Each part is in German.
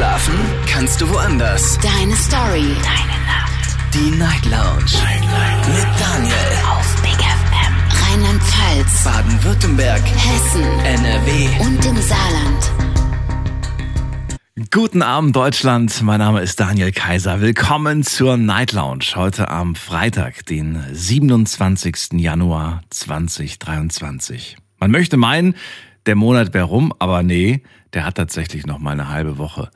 Schlafen kannst du woanders. Deine Story. Deine Nacht. Die Night Lounge. Night, Night. Mit Daniel. Auf Big FM. Rheinland-Pfalz. Baden-Württemberg. Hessen. NRW. Und im Saarland. Guten Abend Deutschland, mein Name ist Daniel Kaiser. Willkommen zur Night Lounge heute am Freitag, den 27. Januar 2023. Man möchte meinen, der Monat wäre rum, aber nee, der hat tatsächlich noch mal eine halbe Woche.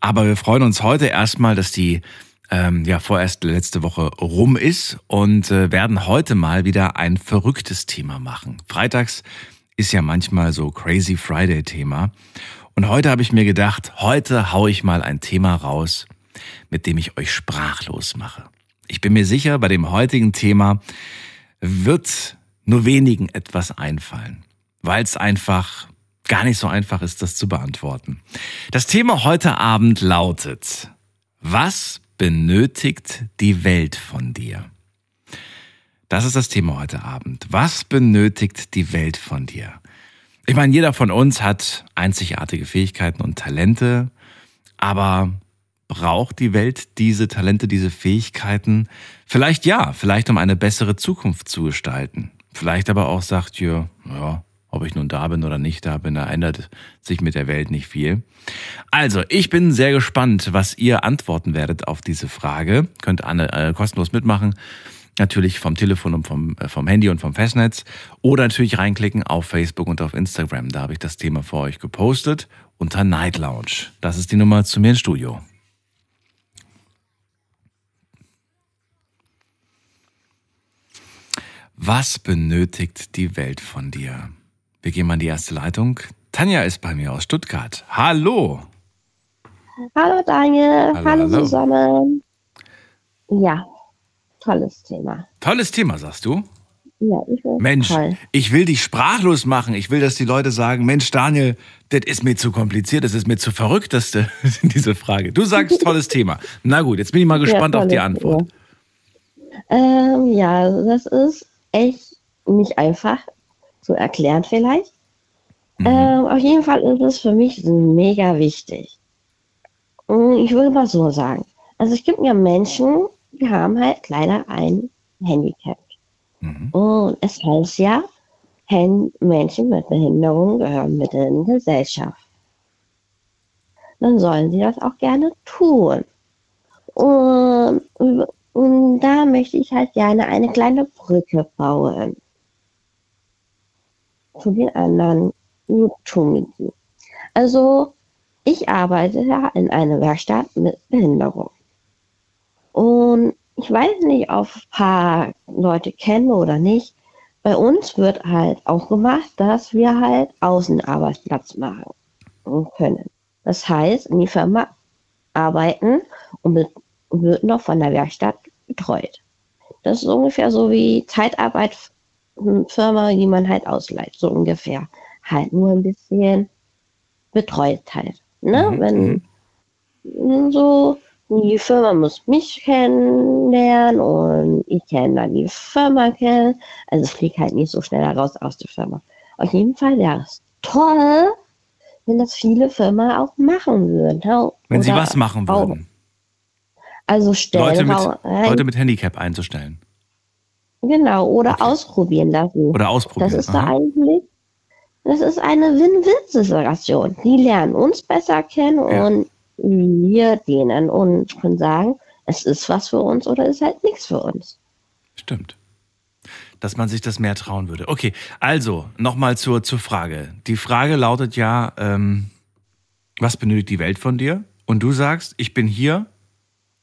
Aber wir freuen uns heute erstmal, dass die ähm, ja vorerst letzte Woche rum ist und äh, werden heute mal wieder ein verrücktes Thema machen. Freitags ist ja manchmal so Crazy Friday Thema. Und heute habe ich mir gedacht, heute haue ich mal ein Thema raus, mit dem ich euch sprachlos mache. Ich bin mir sicher, bei dem heutigen Thema wird nur wenigen etwas einfallen, weil es einfach gar nicht so einfach ist, das zu beantworten. Das Thema heute Abend lautet, was benötigt die Welt von dir? Das ist das Thema heute Abend. Was benötigt die Welt von dir? Ich meine, jeder von uns hat einzigartige Fähigkeiten und Talente, aber braucht die Welt diese Talente, diese Fähigkeiten? Vielleicht ja, vielleicht um eine bessere Zukunft zu gestalten. Vielleicht aber auch sagt ihr, ja, ob ich nun da bin oder nicht da bin, da ändert sich mit der Welt nicht viel. Also, ich bin sehr gespannt, was ihr antworten werdet auf diese Frage. Könnt Anne, äh, kostenlos mitmachen natürlich vom Telefon und vom, äh, vom Handy und vom Festnetz oder natürlich reinklicken auf Facebook und auf Instagram. Da habe ich das Thema für euch gepostet unter Night Lounge. Das ist die Nummer zu mir ins Studio. Was benötigt die Welt von dir? Wir gehen mal in die erste Leitung. Tanja ist bei mir aus Stuttgart. Hallo. Hallo Daniel, Hallo, hallo, hallo. zusammen. Ja, tolles Thema. Tolles Thema, sagst du? Ja, ich finde Mensch, toll. ich will dich sprachlos machen. Ich will, dass die Leute sagen, Mensch, Daniel, das ist mir zu kompliziert, das ist mir zu verrückt, das, diese Frage. Du sagst tolles Thema. Na gut, jetzt bin ich mal gespannt Ja, auf die Antwort. Ähm, ja, das ist echt nicht einfach zu erklären vielleicht. Mhm. Ähm, auf jeden Fall ist es für mich mega wichtig. Mm, Ich würde mal so sagen. Also es gibt ja Menschen, die haben halt leider ein Handicap. Mhm. Und es heißt ja, Hen- Menschen mit Behinderung gehören mit in die Gesellschaft. Dann sollen sie das auch gerne tun. Und, und da möchte ich halt gerne eine kleine Brücke bauen zu den anderen Community. Also ich arbeite ja in einer Werkstatt mit Behinderung. Und ich weiß nicht, ob ein paar Leute kennen oder nicht. Bei uns wird halt auch gemacht, dass wir halt Außenarbeitsplatz machen können. Das heißt, in die Firma arbeiten und wird noch von der Werkstatt betreut. Das ist ungefähr so wie Zeitarbeit Firma, die man halt ausleiht, so ungefähr. Halt nur ein bisschen betreut halt. Ne? Mhm, Wenn so, die Firma muss mich kennenlernen und ich kenne dann die Firma kennen. Also ich fliege halt nicht so schnell raus aus der Firma. Auf jeden Fall wäre es toll, wenn das viele Firmen auch machen würden. Wenn sie was machen auch- würden, Also stellen Leute mit, Leute mit Handicap einzustellen genau, oder Okay. ausprobieren lassen. oder ausprobieren. Das ist da Aha. eigentlich, das ist eine Win-Win-Situation. Die lernen uns besser kennen Ja. und wir denen und können sagen, es ist was für uns oder ist halt nichts für uns. Stimmt. Dass man sich das mehr trauen würde. Okay, also nochmal zur, zur Frage. Die Frage lautet ja, ähm, was benötigt die Welt von dir? Und du sagst, ich bin hier,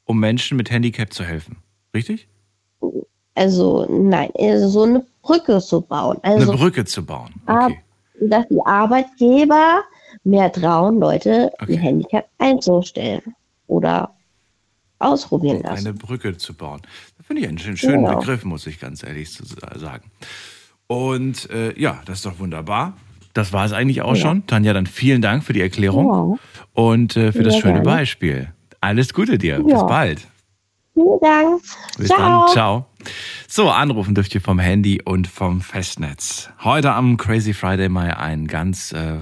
um Menschen mit Handicap zu helfen. Richtig? Also nein, also so eine Brücke zu bauen. Also Eine Brücke zu bauen. Okay. dass die Arbeitgeber mehr trauen, Leute Okay. mit Handicap einzustellen oder ausprobieren lassen. Eine Brücke zu bauen. Das finde ich einen schönen, schönen Genau. Begriff, muss ich ganz ehrlich sagen. Und äh, ja, das ist doch wunderbar. Das war es eigentlich auch Ja. schon. Tanja, dann vielen Dank für die Erklärung und äh, für das Sehr schöne gerne. Beispiel. Alles Gute dir. Bis Ja. bald. Vielen Dank. Bis Ciao. dann. Ciao. So, anrufen dürft ihr vom Handy und vom Festnetz. Heute am Crazy Friday mal ein ganz, äh,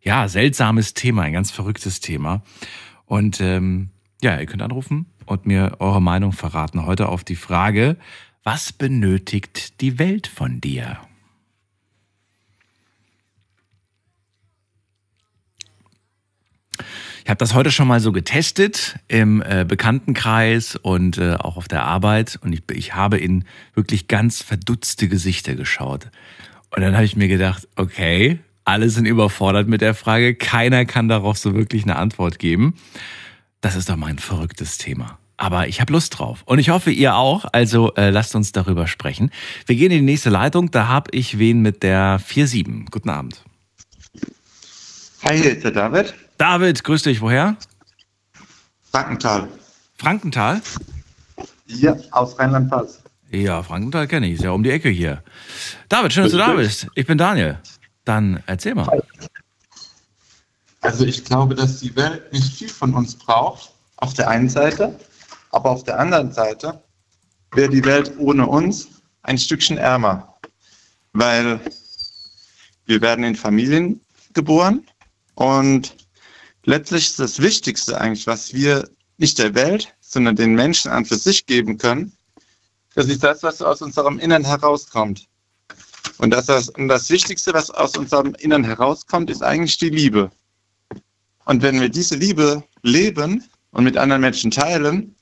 ja, seltsames Thema, ein ganz verrücktes Thema. Und ähm, ja, ihr könnt anrufen und mir eure Meinung verraten. Heute auf die Frage, was benötigt die Welt von dir? Ich habe das heute schon mal so getestet im äh, Bekanntenkreis und äh, auch auf der Arbeit und ich, ich habe in wirklich ganz verdutzte Gesichter geschaut. Und dann habe ich mir gedacht, okay, alle sind überfordert mit der Frage, keiner kann darauf so wirklich eine Antwort geben. Das ist doch mal ein verrücktes Thema. Aber ich habe Lust drauf. Und ich hoffe, ihr auch. Also äh, lasst uns darüber sprechen. Wir gehen in die nächste Leitung. Da habe ich wen mit der 4-7. Guten Abend. Hi, hier ist der David. David, grüß dich. Woher? Frankenthal. Frankenthal? Ja, aus Rheinland-Pfalz. Ja, Frankenthal kenne ich. Ist ja um die Ecke hier. David, schön, dass du da bist. Ich bin Daniel. Dann erzähl mal. Also ich glaube, dass die Welt nicht viel von uns braucht, auf der einen Seite, aber auf der anderen Seite wäre die Welt ohne uns ein Stückchen ärmer, weil wir werden in Familien geboren und letztlich ist das Wichtigste eigentlich, was wir nicht der Welt, sondern den Menschen an für sich geben können, das ist das, was aus unserem Innern herauskommt. Und das, und das Wichtigste, was aus unserem Innern herauskommt, ist eigentlich die Liebe. Und wenn wir diese Liebe leben und mit anderen Menschen teilen,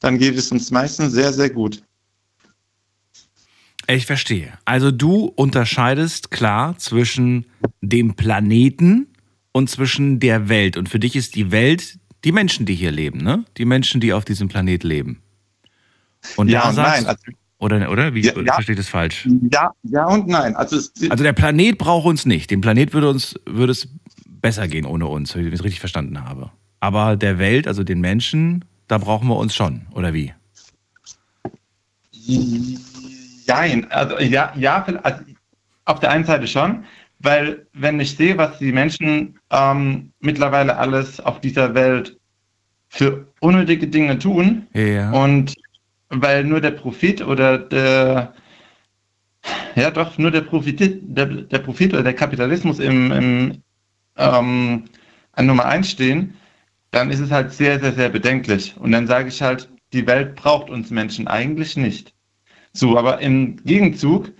dann geht es uns meistens sehr, sehr gut. Ich verstehe. Also du unterscheidest klar zwischen dem Planeten und zwischen der Welt. Und für dich ist die Welt die Menschen, die hier leben, ne? Die Menschen, die auf diesem Planet leben. Und ja da und sagst, nein. Also, oder, oder? Wie Ja, verstehe ich das falsch? ja, ja und nein. Also, es, Also der Planet braucht uns nicht. Dem Planet würde uns würde es besser gehen ohne uns, wenn ich es richtig verstanden habe. Aber der Welt, also den Menschen, da brauchen wir uns schon, oder wie? Nein, also ja, ja also auf der einen Seite schon, weil wenn ich sehe, was die Menschen ähm, mittlerweile alles auf dieser Welt für unnötige Dinge tun Ja. und weil nur der Profit oder der ja doch nur der Profit der, der Profit oder der Kapitalismus im, im ähm, an Nummer eins stehen, dann ist es halt sehr, sehr, sehr bedenklich. Und dann sage ich halt, die Welt braucht uns Menschen eigentlich nicht. So, aber im Gegenzug,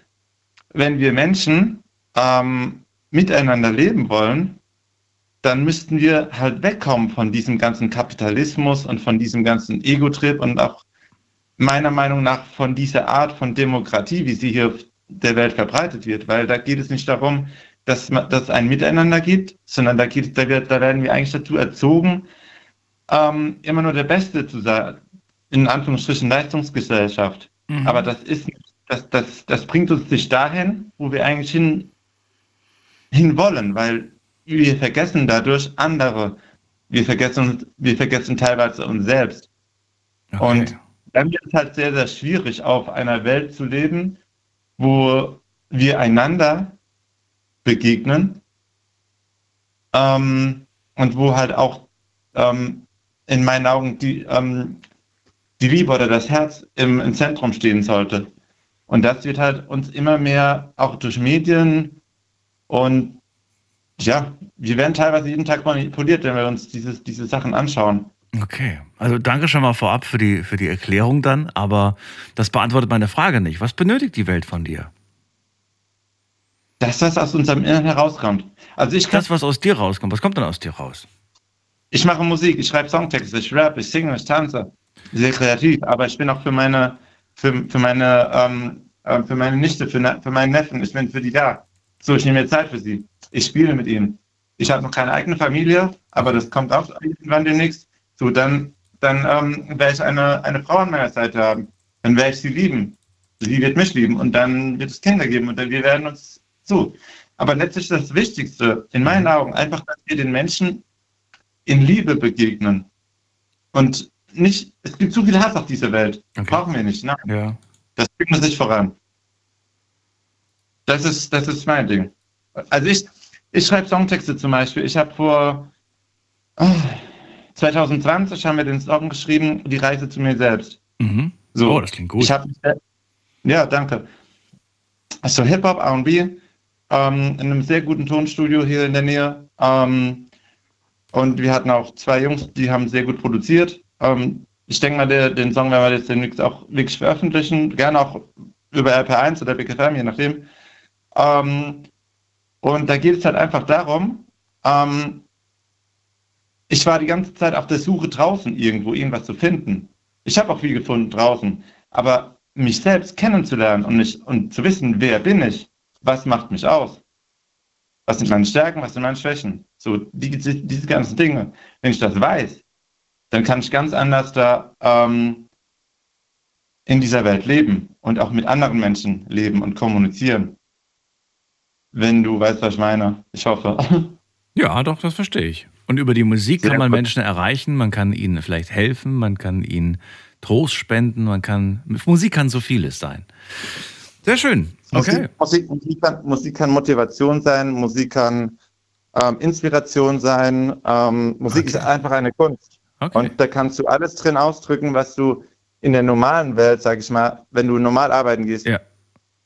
wenn wir Menschen ähm, miteinander leben wollen, dann müssten wir halt wegkommen von diesem ganzen Kapitalismus und von diesem ganzen Ego-Trip und auch meiner Meinung nach von dieser Art von Demokratie, wie sie hier auf der Welt verbreitet wird, weil da geht es nicht darum, dass es ein Miteinander gibt, sondern da, geht, da, wird, da werden wir eigentlich dazu erzogen, ähm, immer nur der Beste zu sein, in Anführungsstrichen Leistungsgesellschaft. Mhm. Aber das ist das, das, das bringt uns nicht dahin, wo wir eigentlich hin, hin wollen, weil wir vergessen dadurch andere. Wir vergessen, wir vergessen teilweise uns selbst. Okay. Und dann wird es halt sehr, sehr schwierig, auf einer Welt zu leben, wo wir einander begegnen ähm, und wo halt auch ähm, in meinen Augen die, ähm, die Liebe oder das Herz im, im Zentrum stehen sollte. Und das wird halt uns immer mehr auch durch Medien und ja, wir werden teilweise jeden Tag manipuliert, wenn wir uns dieses, diese Sachen anschauen. Okay. Also danke schon mal vorab für die, für die Erklärung dann, aber das beantwortet meine Frage nicht. Was benötigt die Welt von dir? Das, was aus unserem Inneren herauskommt. Also ich kann Das, was aus dir rauskommt, was kommt denn aus dir raus? Ich mache Musik, ich schreibe Songtexte, ich rap, ich singe, ich tanze. Sehr kreativ, aber ich bin auch für meine, für, für meine, ähm, äh, für meine Nichte, für, ne, für meinen Neffen, ich bin für die da. So, ich nehme mir Zeit für sie. Ich spiele mit ihnen. Ich habe noch keine eigene Familie, aber das kommt auch irgendwann demnächst. So, dann, dann ähm, werde ich eine, eine Frau an meiner Seite haben. Dann werde ich sie lieben. Sie wird mich lieben und dann wird es Kinder geben und dann wir werden uns so. Aber letztlich das Wichtigste in meinen Augen einfach, dass wir den Menschen in Liebe begegnen. Und nicht, es gibt zu viel Hass auf dieser Welt. Okay. Brauchen wir nicht. Nein, Ja. das bringt uns nicht voran. Das ist, das ist mein Ding. Also ich, ich schreibe Songtexte zum Beispiel. Ich habe vor ah, 2020 haben wir den Song geschrieben, Die Reise zu mir selbst. Mhm. So. Oh, das klingt gut. Ich habe ja, danke. Also Hip-Hop, R&B, ähm, in einem sehr guten Tonstudio hier in der Nähe. Ähm, Und wir hatten auch zwei Jungs, die haben sehr gut produziert. Ähm, ich denke mal, der, den Song werden wir jetzt demnächst auch wirklich veröffentlichen. Gerne auch über RP1 oder BKFM, je nachdem. Ähm, und da geht es halt einfach darum, ähm, ich war die ganze Zeit auf der Suche draußen irgendwo, irgendwas zu finden. Ich habe auch viel gefunden draußen. Aber mich selbst kennenzulernen und, nicht, und zu wissen, wer bin ich, was macht mich aus, was sind meine Stärken, was sind meine Schwächen, so die, diese ganzen Dinge. Wenn ich das weiß, dann kann ich ganz anders da ähm, in dieser Welt leben und auch mit anderen Menschen leben und kommunizieren. Wenn du weißt, was ich meine. Ich hoffe. Ja, doch, das verstehe ich. Und über die Musik Sehr kann man gut. Menschen erreichen, man kann ihnen vielleicht helfen, man kann ihnen Trost spenden, man kann. Musik kann so vieles sein. Sehr schön. Okay. Musik, Musik, kann, Musik kann, Motivation sein, Musik kann ähm, Inspiration sein. Ähm, Musik okay. ist einfach eine Kunst. Okay. Und da kannst du alles drin ausdrücken, was du in der normalen Welt, sag ich mal, wenn du normal arbeiten gehst, ja.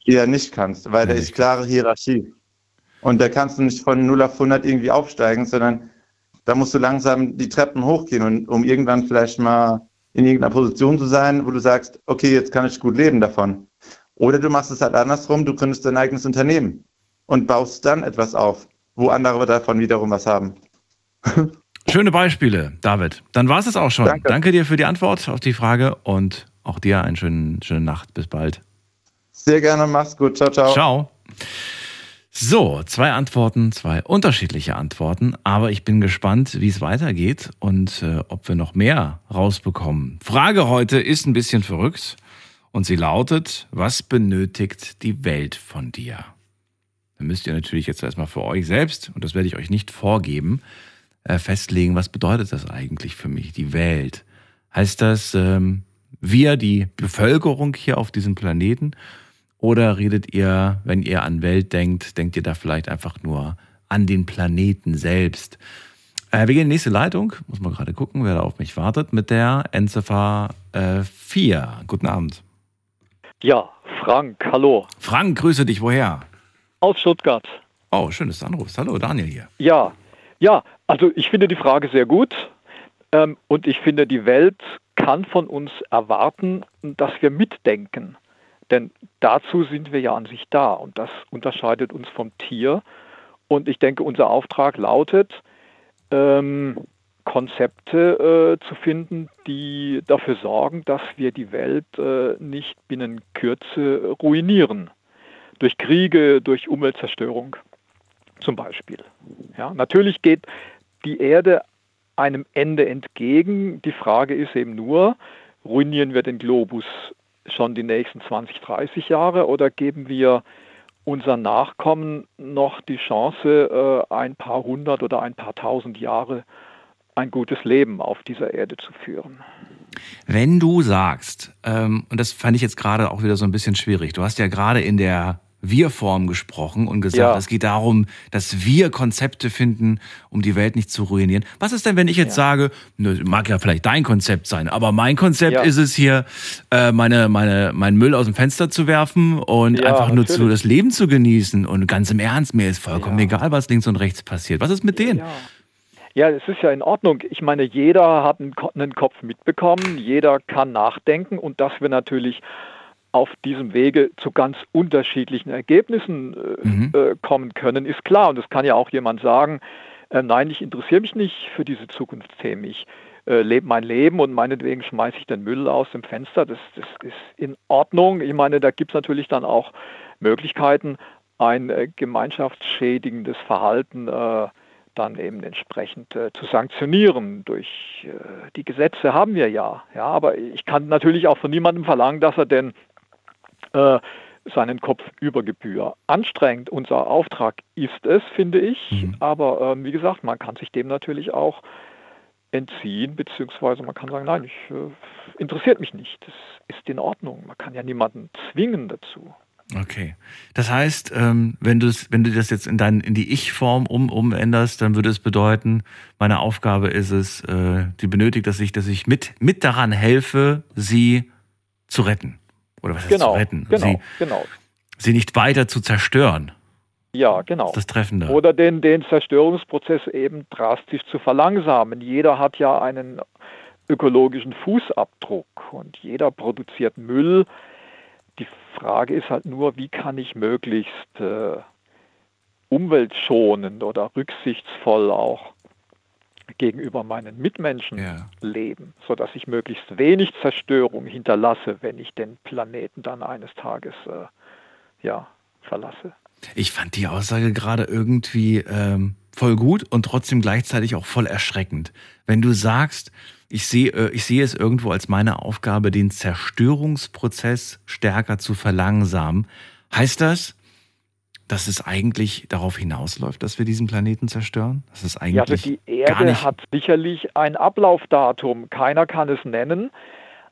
Eher nicht kannst, weil da ist klare Hierarchie. Und da kannst du nicht von 0 auf 100 irgendwie aufsteigen, sondern da musst du langsam die Treppen hochgehen, und, um irgendwann vielleicht mal in irgendeiner Position zu sein, wo du sagst, okay, jetzt kann ich gut leben davon. Oder du machst es halt andersrum, du gründest dein eigenes Unternehmen und baust dann etwas auf, wo andere davon wiederum was haben. Schöne Beispiele, David. Dann war es es auch schon. Danke. Danke. dir für die Antwort auf die Frage und auch dir eine schöne, schöne Nacht. Bis bald. Sehr gerne, mach's gut. Ciao, ciao. Ciao. So, zwei Antworten, zwei unterschiedliche Antworten, aber ich bin gespannt, wie es weitergeht und äh, ob wir noch mehr rausbekommen. Frage heute ist ein bisschen verrückt und sie lautet, was benötigt die Welt von dir? Dann müsst ihr natürlich jetzt erstmal für euch selbst, und das werde ich euch nicht vorgeben, äh, festlegen, was bedeutet das eigentlich für mich, die Welt? Heißt das ähm, wir, die Bevölkerung hier auf diesem Planeten? Oder redet ihr, wenn ihr an Welt denkt, denkt ihr da vielleicht einfach nur an den Planeten selbst? Äh, wir gehen in die nächste Leitung. Muss mal gerade gucken, wer da auf mich wartet. Mit der Endziffer äh, 4. Guten Abend. Ja, Frank, hallo. Frank, grüße dich. Woher? Aus Stuttgart. Oh, schön, dass du anrufst. Hallo, Daniel hier. Ja, ja, also ich finde die Frage sehr gut. Ähm, und ich finde, die Welt kann von uns erwarten, dass wir mitdenken. Denn dazu sind wir ja an sich da und das unterscheidet uns vom Tier. Und ich denke, unser Auftrag lautet, ähm, Konzepte äh, zu finden, die dafür sorgen, dass wir die Welt äh, nicht binnen Kürze ruinieren. Durch Kriege, durch Umweltzerstörung zum Beispiel. Ja, natürlich geht die Erde einem Ende entgegen. Die Frage ist eben nur, ruinieren wir den Globus schon die nächsten 20, 30 Jahre oder geben wir unseren Nachkommen noch die Chance, äh, ein paar hundert oder ein paar tausend Jahre ein gutes Leben auf dieser Erde zu führen? Wenn du sagst, ähm, und das fand ich jetzt gerade auch wieder so ein bisschen schwierig, du hast ja gerade in der wir-Form gesprochen und gesagt, ja. es geht darum, dass wir Konzepte finden, um die Welt nicht zu ruinieren. Was ist denn, wenn ich jetzt ja. sage, ne, mag ja vielleicht dein Konzept sein, aber mein Konzept ja. ist es hier, äh, meine, meine, meinen Müll aus dem Fenster zu werfen und einfach nur zu, das Leben zu genießen und ganz im Ernst, mir ist vollkommen egal, was links und rechts passiert. Was ist mit denen? Ja, es ist ja in Ordnung. Ich meine, jeder hat einen Kopf mitbekommen, jeder kann nachdenken und dass wir natürlich auf diesem Wege zu ganz unterschiedlichen Ergebnissen äh, mhm. äh, kommen können, ist klar. Und es kann ja auch jemand sagen, äh, nein, ich interessiere mich nicht für diese Zukunftsthemen. Ich äh, lebe mein Leben und meinetwegen schmeiße ich den Müll aus dem Fenster. Das, das ist in Ordnung. Ich meine, da gibt es natürlich dann auch Möglichkeiten, ein äh, gemeinschaftsschädigendes Verhalten äh, dann eben entsprechend äh, zu sanktionieren. Durch äh, die Gesetze haben wir ja. Ja, aber ich kann natürlich auch von niemandem verlangen, dass er denn äh, seinen Kopf über Gebühr anstrengt. Unser Auftrag ist es, finde ich. Mhm. Aber äh, wie gesagt, man kann sich dem natürlich auch entziehen, beziehungsweise man kann sagen, nein, ich, äh, interessiert mich nicht. Das ist in Ordnung. Man kann ja niemanden zwingen dazu. Okay. Das heißt, ähm, wenn, wenn du das jetzt in, dein, in die Ich-Form um, umänderst, dann würde es bedeuten, meine Aufgabe ist es, äh, die benötigt, dass ich, dass ich mit, mit daran helfe, sie zu retten. Oder was heißt genau, zu retten? Genau, sie, genau. Sie nicht weiter zu zerstören. Ja, genau. Das Treffende. Oder den, den Zerstörungsprozess eben drastisch zu verlangsamen. Jeder hat ja einen ökologischen Fußabdruck und jeder produziert Müll. Die Frage ist halt nur, wie kann ich möglichst äh, umweltschonend oder rücksichtsvoll auch gegenüber meinen Mitmenschen Ja. leben, sodass ich möglichst wenig Zerstörung hinterlasse, wenn ich den Planeten dann eines Tages äh, ja, verlasse. Ich fand die Aussage gerade irgendwie ähm, voll gut und trotzdem gleichzeitig auch voll erschreckend. Wenn du sagst, ich sehe, äh, ich sehe es irgendwo als meine Aufgabe, den Zerstörungsprozess stärker zu verlangsamen, heißt das, dass es eigentlich darauf hinausläuft, dass wir diesen Planeten zerstören? Das ist Ja, also eigentlich die Erde hat sicherlich ein Ablaufdatum. Keiner kann es nennen.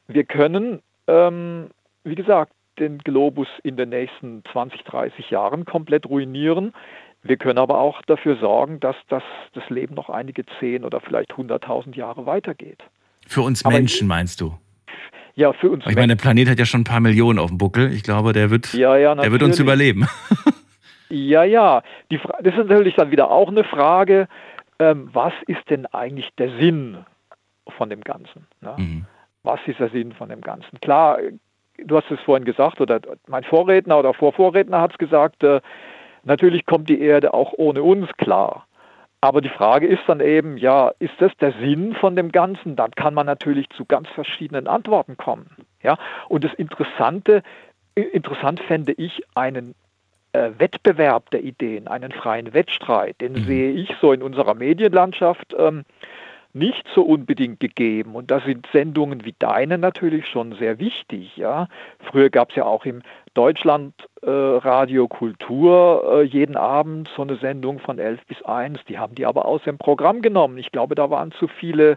Wir können, ähm, wie gesagt, den Globus in den nächsten 20, 30 Jahren komplett ruinieren. Wir können aber auch dafür sorgen, dass das, das Leben noch einige 10 oder vielleicht 100.000 Jahre weitergeht. Für uns aber Menschen meinst du? Ja, für uns Ich meine, der Planet hat ja schon ein paar Millionen auf dem Buckel. Ich glaube, der wird, Ja, ja, der wird uns überleben. Ja, ja. Die Fra das ist natürlich dann wieder auch eine Frage, ähm, was ist denn eigentlich der Sinn von dem Ganzen? Ne? Mhm. Was ist der Sinn von dem Ganzen? Klar, äh, du hast es vorhin gesagt, oder mein Vorredner oder Vorvorredner hat es gesagt, äh, natürlich kommt die Erde auch ohne uns klar. Aber die Frage ist dann eben, ja, ist das der Sinn von dem Ganzen? Dann kann man natürlich zu ganz verschiedenen Antworten kommen. Ja? Und das Interessante, interessant fände ich einen äh, Wettbewerb der Ideen, einen freien Wettstreit, den sehe ich so in unserer Medienlandschaft ähm, nicht so unbedingt gegeben. Und da sind Sendungen wie deine natürlich schon sehr wichtig. Ja? Früher gab es ja auch im Deutschland äh, Radio Kultur äh, jeden Abend so eine Sendung von 11 bis 1. Die haben die aber aus dem Programm genommen. Ich glaube, da waren zu viele,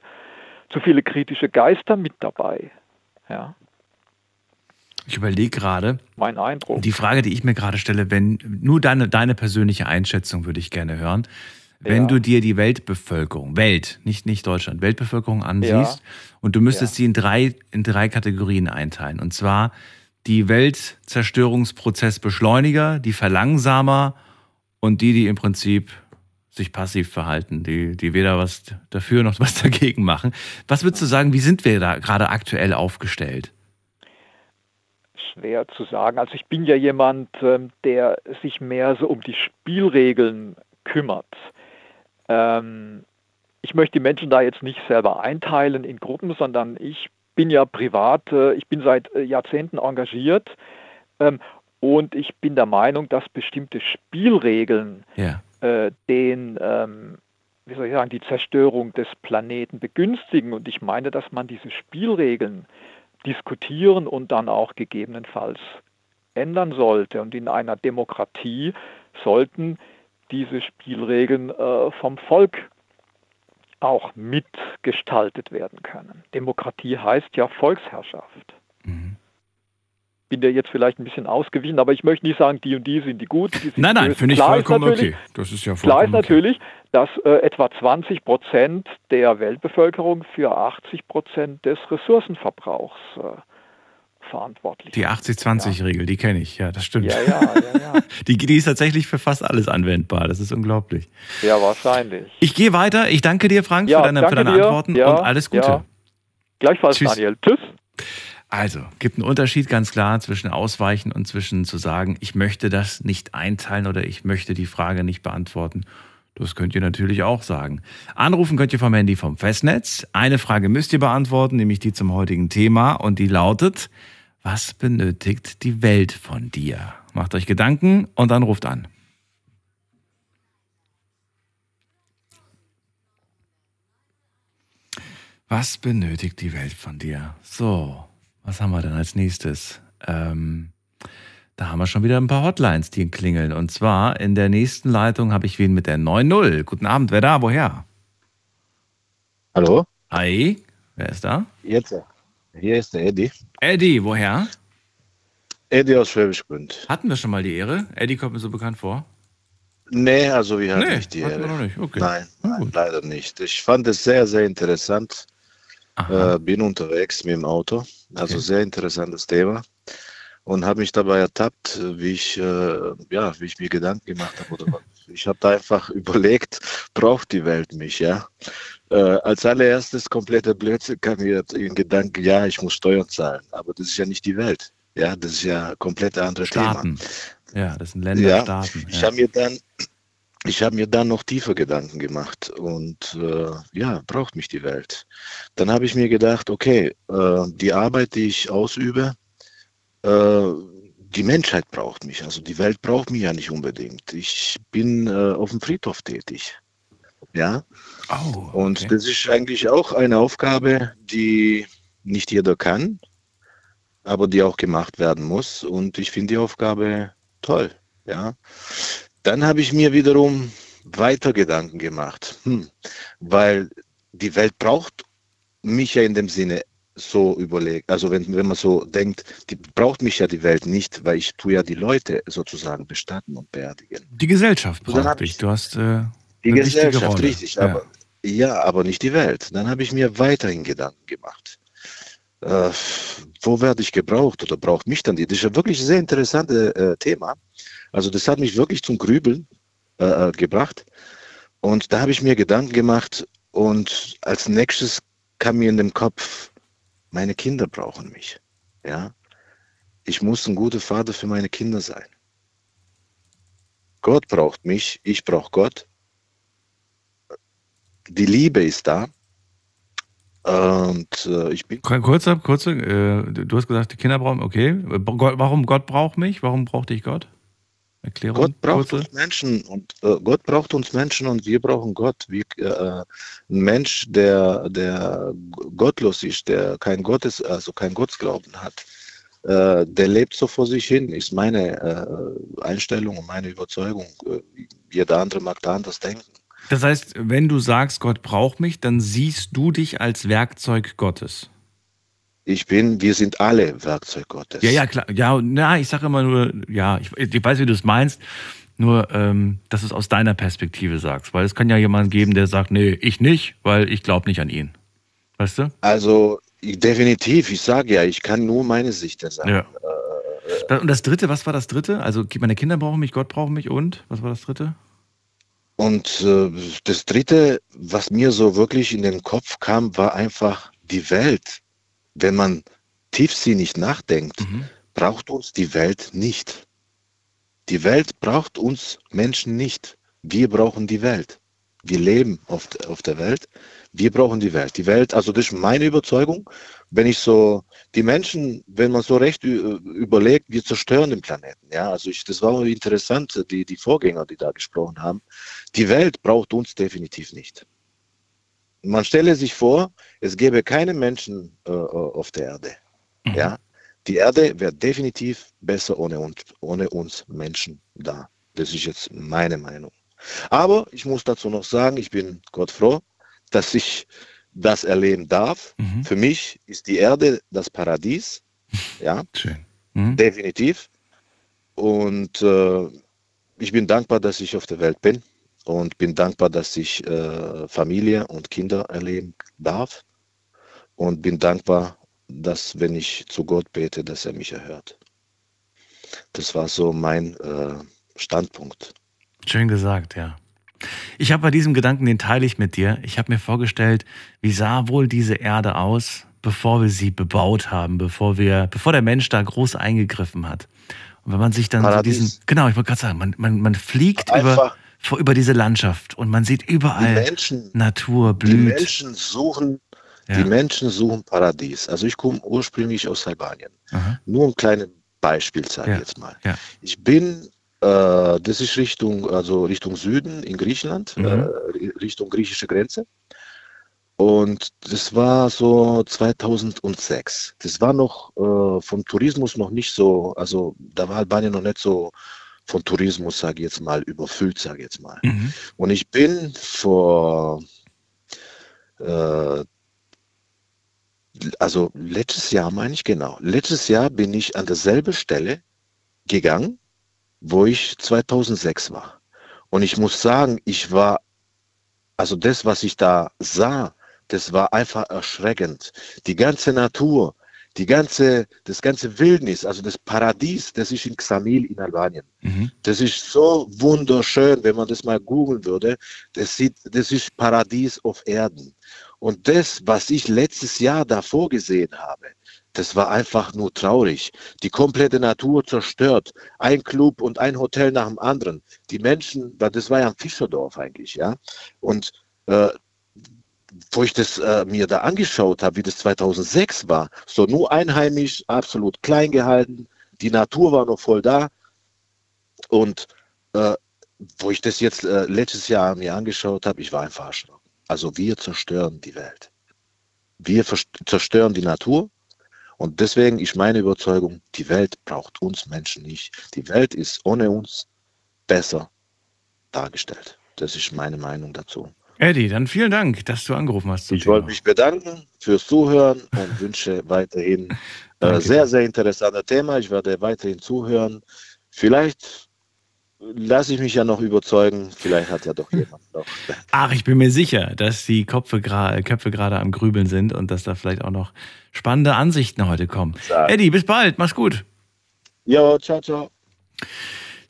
zu viele kritische Geister mit dabei. Ja, Ich überlege gerade, mein Eindruck. die Frage, die ich mir gerade stelle, wenn nur deine, deine persönliche Einschätzung würde ich gerne hören. Wenn Ja. du dir die Weltbevölkerung, Welt, nicht, nicht Deutschland, Weltbevölkerung ansiehst und du müsstest Ja. sie in drei, in drei Kategorien einteilen. Und zwar die Weltzerstörungsprozessbeschleuniger, die Verlangsamer und die, die im Prinzip sich passiv verhalten, die, die weder was dafür noch was dagegen machen. Was würdest du sagen, wie sind wir da gerade aktuell aufgestellt? Schwer zu sagen. Also ich bin ja jemand, ähm, der sich mehr so um die Spielregeln kümmert. Ähm, ich möchte die Menschen da jetzt nicht selber einteilen in Gruppen, sondern ich bin ja privat, äh, ich bin seit äh, Jahrzehnten engagiert ähm, und ich bin der Meinung, dass bestimmte Spielregeln Ja. äh, den, wie soll ich sagen, die Zerstörung des Planeten begünstigen. Und ich meine, dass man diese Spielregeln diskutieren und dann auch gegebenenfalls ändern sollte. Und in einer Demokratie sollten diese Spielregeln äh, vom Volk auch mitgestaltet werden können. Demokratie heißt ja Volksherrschaft. Mhm. Bin dir jetzt vielleicht ein bisschen ausgewichen, aber ich möchte nicht sagen, die und die sind die gut. Die sind Nein, nein, finde ich vollkommen natürlich- okay. Das ist ja Klar ist vollkommen okay. Dass äh, etwa 20 Prozent der Weltbevölkerung für 80 Prozent des Ressourcenverbrauchs äh, verantwortlich Die ist. 80-20-Regel, die kenne ich, ja, das stimmt. Ja, ja, ja, ja. Die, die ist tatsächlich für fast alles anwendbar. Das ist unglaublich. Ja, wahrscheinlich. Ich gehe weiter. Ich danke dir, Frank, Ja, für deine, für deine. Antworten und alles Gute. Gleichfalls, Tschüss. Daniel. Tschüss. Also, gibt einen Unterschied ganz klar zwischen Ausweichen und zwischen zu sagen, ich möchte das nicht einteilen oder ich möchte die Frage nicht beantworten. Das könnt ihr natürlich auch sagen. Anrufen könnt ihr vom Handy vom Festnetz. Eine Frage müsst ihr beantworten, nämlich die zum heutigen Thema und die lautet, was benötigt die Welt von dir? Macht euch Gedanken und dann ruft an. Was benötigt die Welt von dir? So, was haben wir denn als nächstes? Ähm, da haben wir schon wieder ein paar Hotlines, die klingeln. Und zwar in der nächsten Leitung habe ich wen mit der 9.0. Guten Abend, wer da? Woher? Hallo? Hi, wer ist da? Jetzt. Hier ist der Eddie. Eddie, woher? Eddie aus Schwäbisch Gmünd. Hatten wir schon mal die Ehre? Eddie kommt mir so bekannt vor. Nee, also wir hatten Nee, nicht die Ehre. nicht. Okay. Nein, nein, leider nicht. Ich fand es sehr, sehr interessant. Äh, bin unterwegs mit dem Auto. Also Okay. sehr interessantes Thema. Und habe mich dabei ertappt, wie ich, äh, ja, wie ich mir Gedanken gemacht habe. Oder ich habe da einfach überlegt, braucht die Welt mich, ja? Äh, als allererstes kompletter Blödsinn kam mir in Gedanken, ja, ich muss Steuern zahlen, aber das ist ja nicht die Welt. Ja, das ist ja komplett andere Staaten. Thema. Ja, das sind Länder, Ja, Staaten. Ich Ja. habe mir dann, ich habe mir dann noch tiefer Gedanken gemacht und äh, ja, braucht mich die Welt. Dann habe ich mir gedacht, okay, äh, die Arbeit, die ich ausübe, äh, die Menschheit braucht mich. Also die Welt braucht mich ja nicht unbedingt. Ich bin äh, auf dem Friedhof tätig. Ja, Oh, und okay. das ist eigentlich auch eine Aufgabe, die nicht jeder kann, aber die auch gemacht werden muss. Und ich finde die Aufgabe toll. Ja. Dann habe ich mir wiederum weiter Gedanken gemacht, hm, weil die Welt braucht mich ja in dem Sinne so überlegt. Also wenn, wenn man so denkt, die braucht mich ja die Welt nicht, weil ich tue ja die Leute sozusagen bestatten und beerdigen. Die Gesellschaft braucht dich. ich- Du hast äh, Die Gesellschaft, richtig, Ja. aber ja, aber nicht die Welt. Dann habe ich mir weiterhin Gedanken gemacht. Äh, wo werde ich gebraucht oder braucht mich dann die? Das ist ja wirklich ein sehr interessantes äh, Thema. Also das hat mich wirklich zum Grübeln äh, äh, gebracht. Und da habe ich mir Gedanken gemacht und als nächstes kam mir in den Kopf, meine Kinder brauchen mich. Ja, ich muss ein guter Vater für meine Kinder sein. Gott braucht mich, ich brauche Gott. Die Liebe ist da. Und äh, ich bin Kurzer, kurze, äh, du hast gesagt, die Kinder brauchen, okay. Warum Gott braucht mich? Warum braucht dich Gott? Erklärung. Gott braucht kurze. uns Menschen und äh, Gott braucht uns Menschen und wir brauchen Gott. Wie, äh, ein Mensch, der, der gottlos ist, der kein Gottes, also kein Gottesglauben hat, äh, der lebt so vor sich hin, ist meine äh, Einstellung und meine Überzeugung. Äh, jeder andere mag da anders denken. Das heißt, wenn du sagst, Gott braucht mich, dann siehst du dich als Werkzeug Gottes. Ich bin, wir sind alle Werkzeug Gottes. Ja, ja, klar. Ja, na, ich sage immer nur, ja, ich, ich weiß, wie du es meinst, nur, ähm, dass du es aus deiner Perspektive sagst. Weil es kann ja jemand geben, der sagt, nee, ich nicht, weil ich glaube nicht an ihn. Weißt du? Also ich, definitiv, ich sage ja, ich kann nur meine Sicht der Sache. Ja. Da- Und das dritte, was war das dritte? Also, meine Kinder brauchen mich, Gott braucht mich und? Was war das dritte? Und äh, das Dritte, was mir so wirklich in den Kopf kam, war einfach die Welt. Wenn man tiefsinnig nachdenkt, Mhm. braucht uns die Welt nicht. Die Welt braucht uns Menschen nicht. Wir brauchen die Welt. Wir leben auf, auf der Welt. Wir brauchen die Welt. Die Welt, also das ist meine Überzeugung. Wenn ich so, die Menschen, wenn man so recht überlegt, wir zerstören den Planeten. Ja, also ich, das war interessant, die, die Vorgänger, die da gesprochen haben. Die Welt braucht uns definitiv nicht. Man stelle sich vor, es gäbe keine Menschen äh, auf der Erde. Mhm. Ja, die Erde wäre definitiv besser ohne uns, ohne uns Menschen da. Das ist jetzt meine Meinung. Aber ich muss dazu noch sagen, ich bin Gott froh, dass ich das erleben darf. Mhm. Für mich ist die Erde das Paradies. Ja, Schön. Mhm. definitiv. Und äh, ich bin dankbar, dass ich auf der Welt bin und bin dankbar, dass ich äh, Familie und Kinder erleben darf und bin dankbar, dass wenn ich zu Gott bete, dass er mich erhört. Das war so mein äh, Standpunkt. Schön gesagt, ja. Ich habe bei diesem Gedanken, den teile ich mit dir. Ich habe mir vorgestellt, wie sah wohl diese Erde aus, bevor wir sie bebaut haben, bevor wir, bevor der Mensch da groß eingegriffen hat. Und wenn man sich dann so Paradies. diesen, genau, ich wollte gerade sagen, man, man, man fliegt über, Einfach vor, über diese Landschaft und man sieht die überall Menschen, Natur, die blüht. Menschen suchen, Ja. die Menschen suchen Paradies. Also ich komme ursprünglich aus Albanien. Aha. Nur ein kleines Beispiel Ja, ich jetzt mal. ja. Ich bin, äh, das ist Richtung, also Richtung Süden in Griechenland, Mhm. äh, Richtung griechische Grenze. Und das war so 2006. Das war noch äh, vom Tourismus noch nicht so, also da war Albanien noch nicht so von Tourismus, sage ich jetzt mal, überfüllt, sage ich jetzt mal. Mhm. Und ich bin vor, äh, also letztes Jahr meine ich genau, letztes Jahr bin ich an derselbe Stelle gegangen, wo ich 2006 war. Und ich muss sagen, ich war, also das, was ich da sah, das war einfach erschreckend. Die ganze Natur, die ganze, das ganze Wildnis, also das Paradies, das ist in Xamil in Albanien. Mhm. Das ist so wunderschön, wenn man das mal googeln würde. Das, sieht, das ist Paradies auf Erden. Und das, was ich letztes Jahr davor gesehen habe, das war einfach nur traurig. Die komplette Natur zerstört. Ein Club und ein Hotel nach dem anderen. Die Menschen, das war ja ein Fischerdorf eigentlich, ja. Und äh, wo ich das äh, mir da angeschaut habe, wie das 2006 war, so nur einheimisch, absolut klein gehalten, die Natur war noch voll da und äh, wo ich das jetzt äh, letztes Jahr mir angeschaut habe, ich war einfach erschrocken. Also wir zerstören die Welt. Wir zerstören die Natur und deswegen ist meine Überzeugung, die Welt braucht uns Menschen nicht. Die Welt ist ohne uns besser dargestellt. Das ist meine Meinung dazu. Eddie, dann vielen Dank, dass du angerufen hast. Ich wollte mich bedanken fürs Zuhören und wünsche weiterhin äh, sehr, sehr interessantes Thema. Ich werde weiterhin zuhören. Vielleicht lasse ich mich ja noch überzeugen. Vielleicht hat ja doch jemand noch. Ach, ich bin mir sicher, dass die Köpfe, Köpfe gerade am Grübeln sind und dass da vielleicht auch noch spannende Ansichten heute kommen. Ja. Eddie, bis bald. Mach's gut. Jo, ciao, ciao.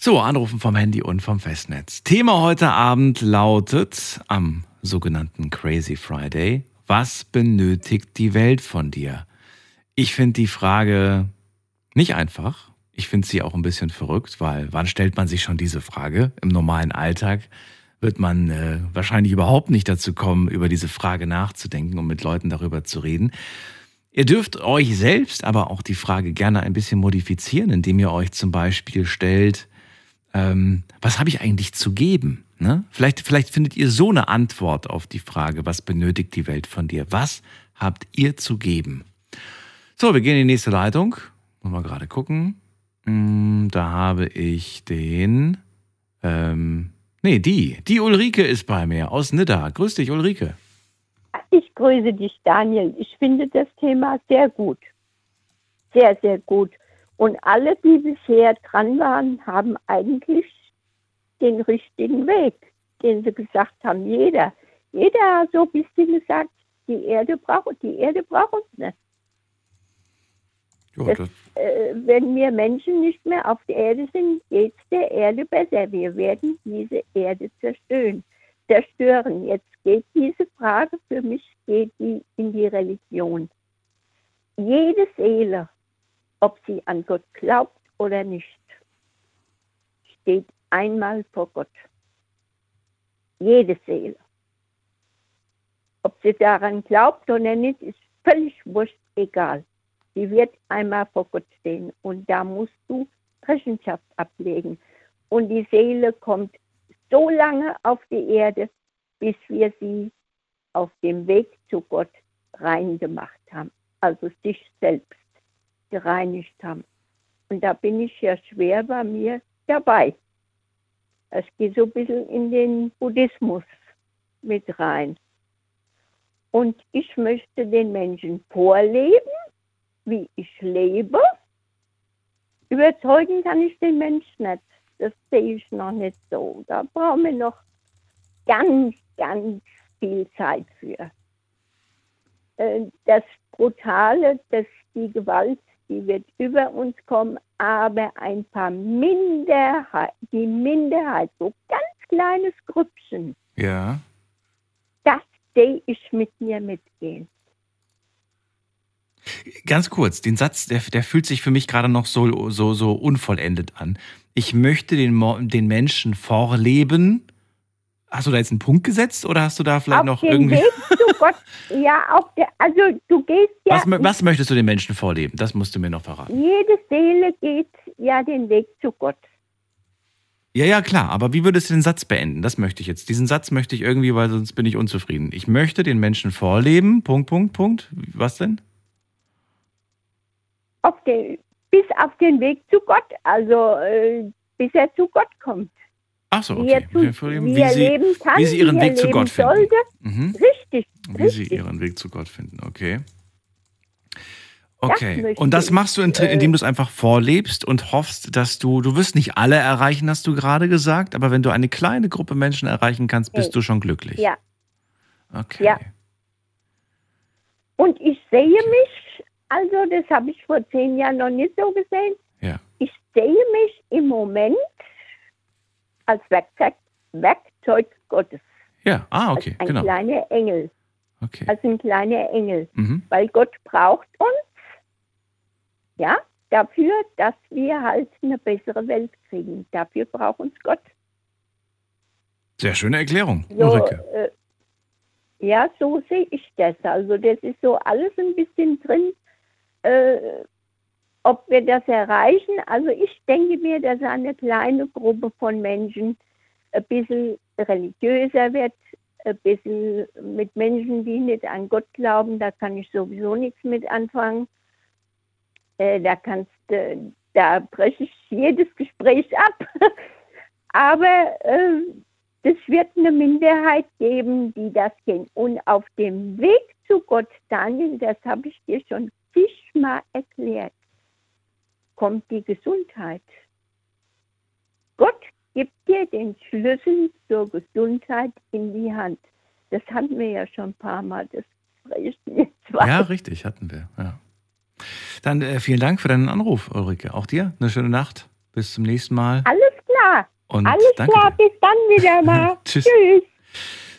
So, Anrufen vom Handy und vom Festnetz. Thema heute Abend lautet am sogenannten Crazy Friday, was benötigt die Welt von dir? Ich finde die Frage nicht einfach. Ich finde sie auch ein bisschen verrückt, weil wann stellt man sich schon diese Frage? Im normalen Alltag wird man äh, wahrscheinlich überhaupt nicht dazu kommen, über diese Frage nachzudenken und mit Leuten darüber zu reden. Ihr dürft euch selbst aber auch die Frage gerne ein bisschen modifizieren, indem ihr euch zum Beispiel stellt, ähm, was habe ich eigentlich zu geben? Ne? Vielleicht, vielleicht findet ihr so eine Antwort auf die Frage, was benötigt die Welt von dir? Was habt ihr zu geben? So, wir gehen in die nächste Leitung. Wir gerade gucken. Hm, da habe ich den. Ähm, nee, die. Die Ulrike ist bei mir aus Nidda. Grüß dich, Ulrike. Ich grüße dich, Daniel. Ich finde das Thema sehr gut. Sehr, sehr gut. Und alle, die bisher dran waren, haben eigentlich den richtigen Weg, den sie gesagt haben. Jeder, jeder hat so ein bisschen gesagt, die Erde braucht, die Erde braucht uns nicht. Das, äh, wenn wir Menschen nicht mehr auf der Erde sind, geht es der Erde besser. Wir werden diese Erde zerstören. zerstören. Jetzt geht diese Frage für mich geht die in die Religion. Jede Seele ob sie an Gott glaubt oder nicht, steht einmal vor Gott. Jede Seele. Ob sie daran glaubt oder nicht, ist völlig wurscht, egal. Sie wird einmal vor Gott stehen und da musst du Rechenschaft ablegen. Und die Seele kommt so lange auf die Erde, bis wir sie auf dem Weg zu Gott reingemacht haben, also sich selbst gereinigt haben. Und da bin ich ja schwer bei mir dabei. Es geht so ein bisschen in den Buddhismus mit rein. Und ich möchte den Menschen vorleben, wie ich lebe. Überzeugen kann ich den Menschen nicht. Das sehe ich noch nicht so. Da brauchen wir noch ganz, ganz viel Zeit für. Äh, das Brutale, das die Gewalt die wird über uns kommen, aber ein paar Minderheit, die Minderheit, so ganz kleines Grüppchen. Ja. Das sehe ich mit mir mitgehen. Ganz kurz, den Satz, der, der fühlt sich für mich gerade noch so, so, so unvollendet an. Ich möchte den, den Menschen vorleben, Hast du da jetzt einen Punkt gesetzt oder hast du da vielleicht auf noch den irgendwie. Weg zu Gott, ja, auf der, also du gehst ja. Was, was, möchtest du den Menschen vorleben? Das musst du mir noch verraten. Jede Seele geht ja den Weg zu Gott. Ja, ja, klar, aber wie würdest du den Satz beenden? Das möchte ich jetzt. Diesen Satz möchte ich irgendwie, weil sonst bin ich unzufrieden. Ich möchte den Menschen vorleben, Punkt, Punkt, Punkt. Was denn? Auf den, bis auf den Weg zu Gott, also äh, bis er zu Gott kommt. Ach so, okay. Wie, er, zu, wie, wie, sie, leben kann, wie sie ihren Weg zu Gott finden. Sollte. Mhm. Richtig. Wie richtig. sie ihren Weg zu Gott finden, okay. Okay. Das und das machst du, indem du es einfach vorlebst und hoffst, dass du, du wirst nicht alle erreichen, hast du gerade gesagt, aber wenn du eine kleine Gruppe Menschen erreichen kannst, bist du schon glücklich. Ja. Okay. Ja. Und ich sehe mich Also, das habe ich vor zehn Jahren noch nicht so gesehen. Ja. Ich sehe mich im Moment als Werkzeug, Werkzeug Gottes. Ja, ah, okay, als ein genau. kleiner Engel. Okay. Als ein kleiner Engel. Mhm. Weil Gott braucht uns, ja, dafür, dass wir halt eine bessere Welt kriegen. Dafür braucht uns Gott. Sehr schöne Erklärung, So, Ulrike. äh, ja, so sehe ich das. Also das ist so alles ein bisschen drin, äh, ob wir das erreichen. Also ich denke mir, dass eine kleine Gruppe von Menschen ein bisschen religiöser wird, ein bisschen mit Menschen, die nicht an Gott glauben, da kann ich sowieso nichts mit anfangen. Äh, da kannst du, da breche ich jedes Gespräch ab. Aber äh, es wird eine Minderheit geben, die das kennen. Und auf dem Weg zu Gott, Daniel, das habe ich dir schon zigmal erklärt, kommt die Gesundheit. Gott gibt dir den Schlüssel zur Gesundheit in die Hand. Das hatten wir ja schon ein paar Mal, das Gespräch. Ja, richtig, hatten wir. Ja. Dann äh, vielen Dank für deinen Anruf, Ulrike. Auch dir eine schöne Nacht. Bis zum nächsten Mal. Alles klar. Und Alles klar, dir. bis dann wieder mal. Tschüss. Tschüss.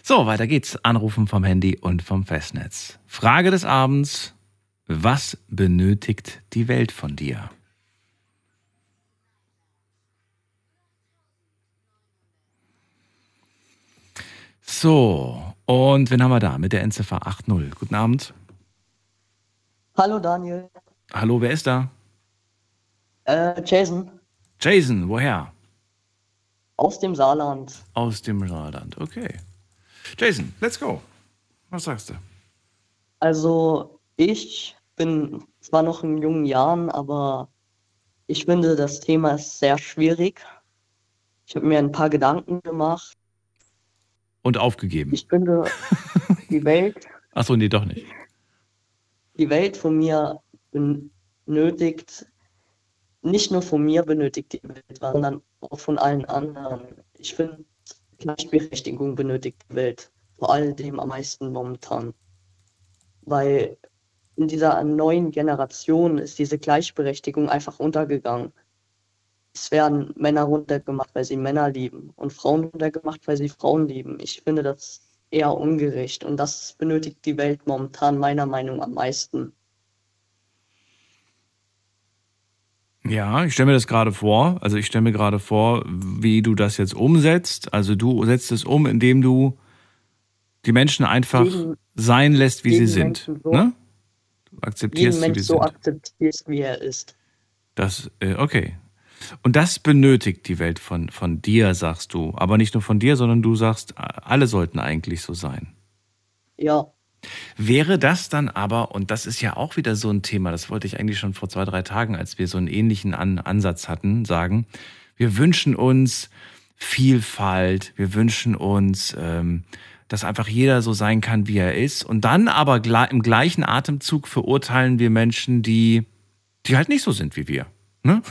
So, weiter geht's. Anrufen vom Handy und vom Festnetz. Frage des Abends. Was benötigt die Welt von dir? So, und wen haben wir da mit der Endziffer 80? Guten Abend. Hallo Daniel. Hallo, wer ist da? Äh, Jason Jason, woher? aus dem Saarland. Aus dem Saarland. Okay. Jason, let's go. Was sagst du? Also ich bin zwar noch in jungen Jahren, aber ich finde, das Thema ist sehr schwierig. Ich habe mir ein paar Gedanken gemacht. Und aufgegeben. Ich finde, die Welt, Achso, nee, doch nicht. die Welt von mir benötigt, nicht nur von mir benötigt die Welt, sondern auch von allen anderen. Ich finde, Gleichberechtigung benötigt die Welt. Vor allem am meisten momentan. Weil in dieser neuen Generation ist diese Gleichberechtigung einfach untergegangen. Es werden Männer runtergemacht, weil sie Männer lieben und Frauen runtergemacht, weil sie Frauen lieben. Ich finde das eher ungerecht und das benötigt die Welt momentan meiner Meinung nach am meisten. Ja, ich stelle mir das gerade vor. Also ich stelle mir gerade vor, wie du das jetzt umsetzt. Also du setzt es um, indem du die Menschen einfach Jeden- sein lässt, wie sie jeden sind. So- ne? Du Jeden akzeptierst sie, wie Mensch sie so sind. akzeptierst, wie er ist. Das, äh, okay. Und das benötigt die Welt von, von dir, sagst du. Aber nicht nur von dir, sondern du sagst, alle sollten eigentlich so sein. Ja, Wäre das dann aber, und das ist ja auch wieder so ein Thema, das wollte ich eigentlich schon vor zwei, drei Tagen, als wir so einen ähnlichen An Ansatz hatten, sagen, wir wünschen uns Vielfalt, wir wünschen uns, ähm, dass einfach jeder so sein kann, wie er ist. Und dann aber im gleichen Atemzug verurteilen wir Menschen, die, die halt nicht so sind wie wir. Ne?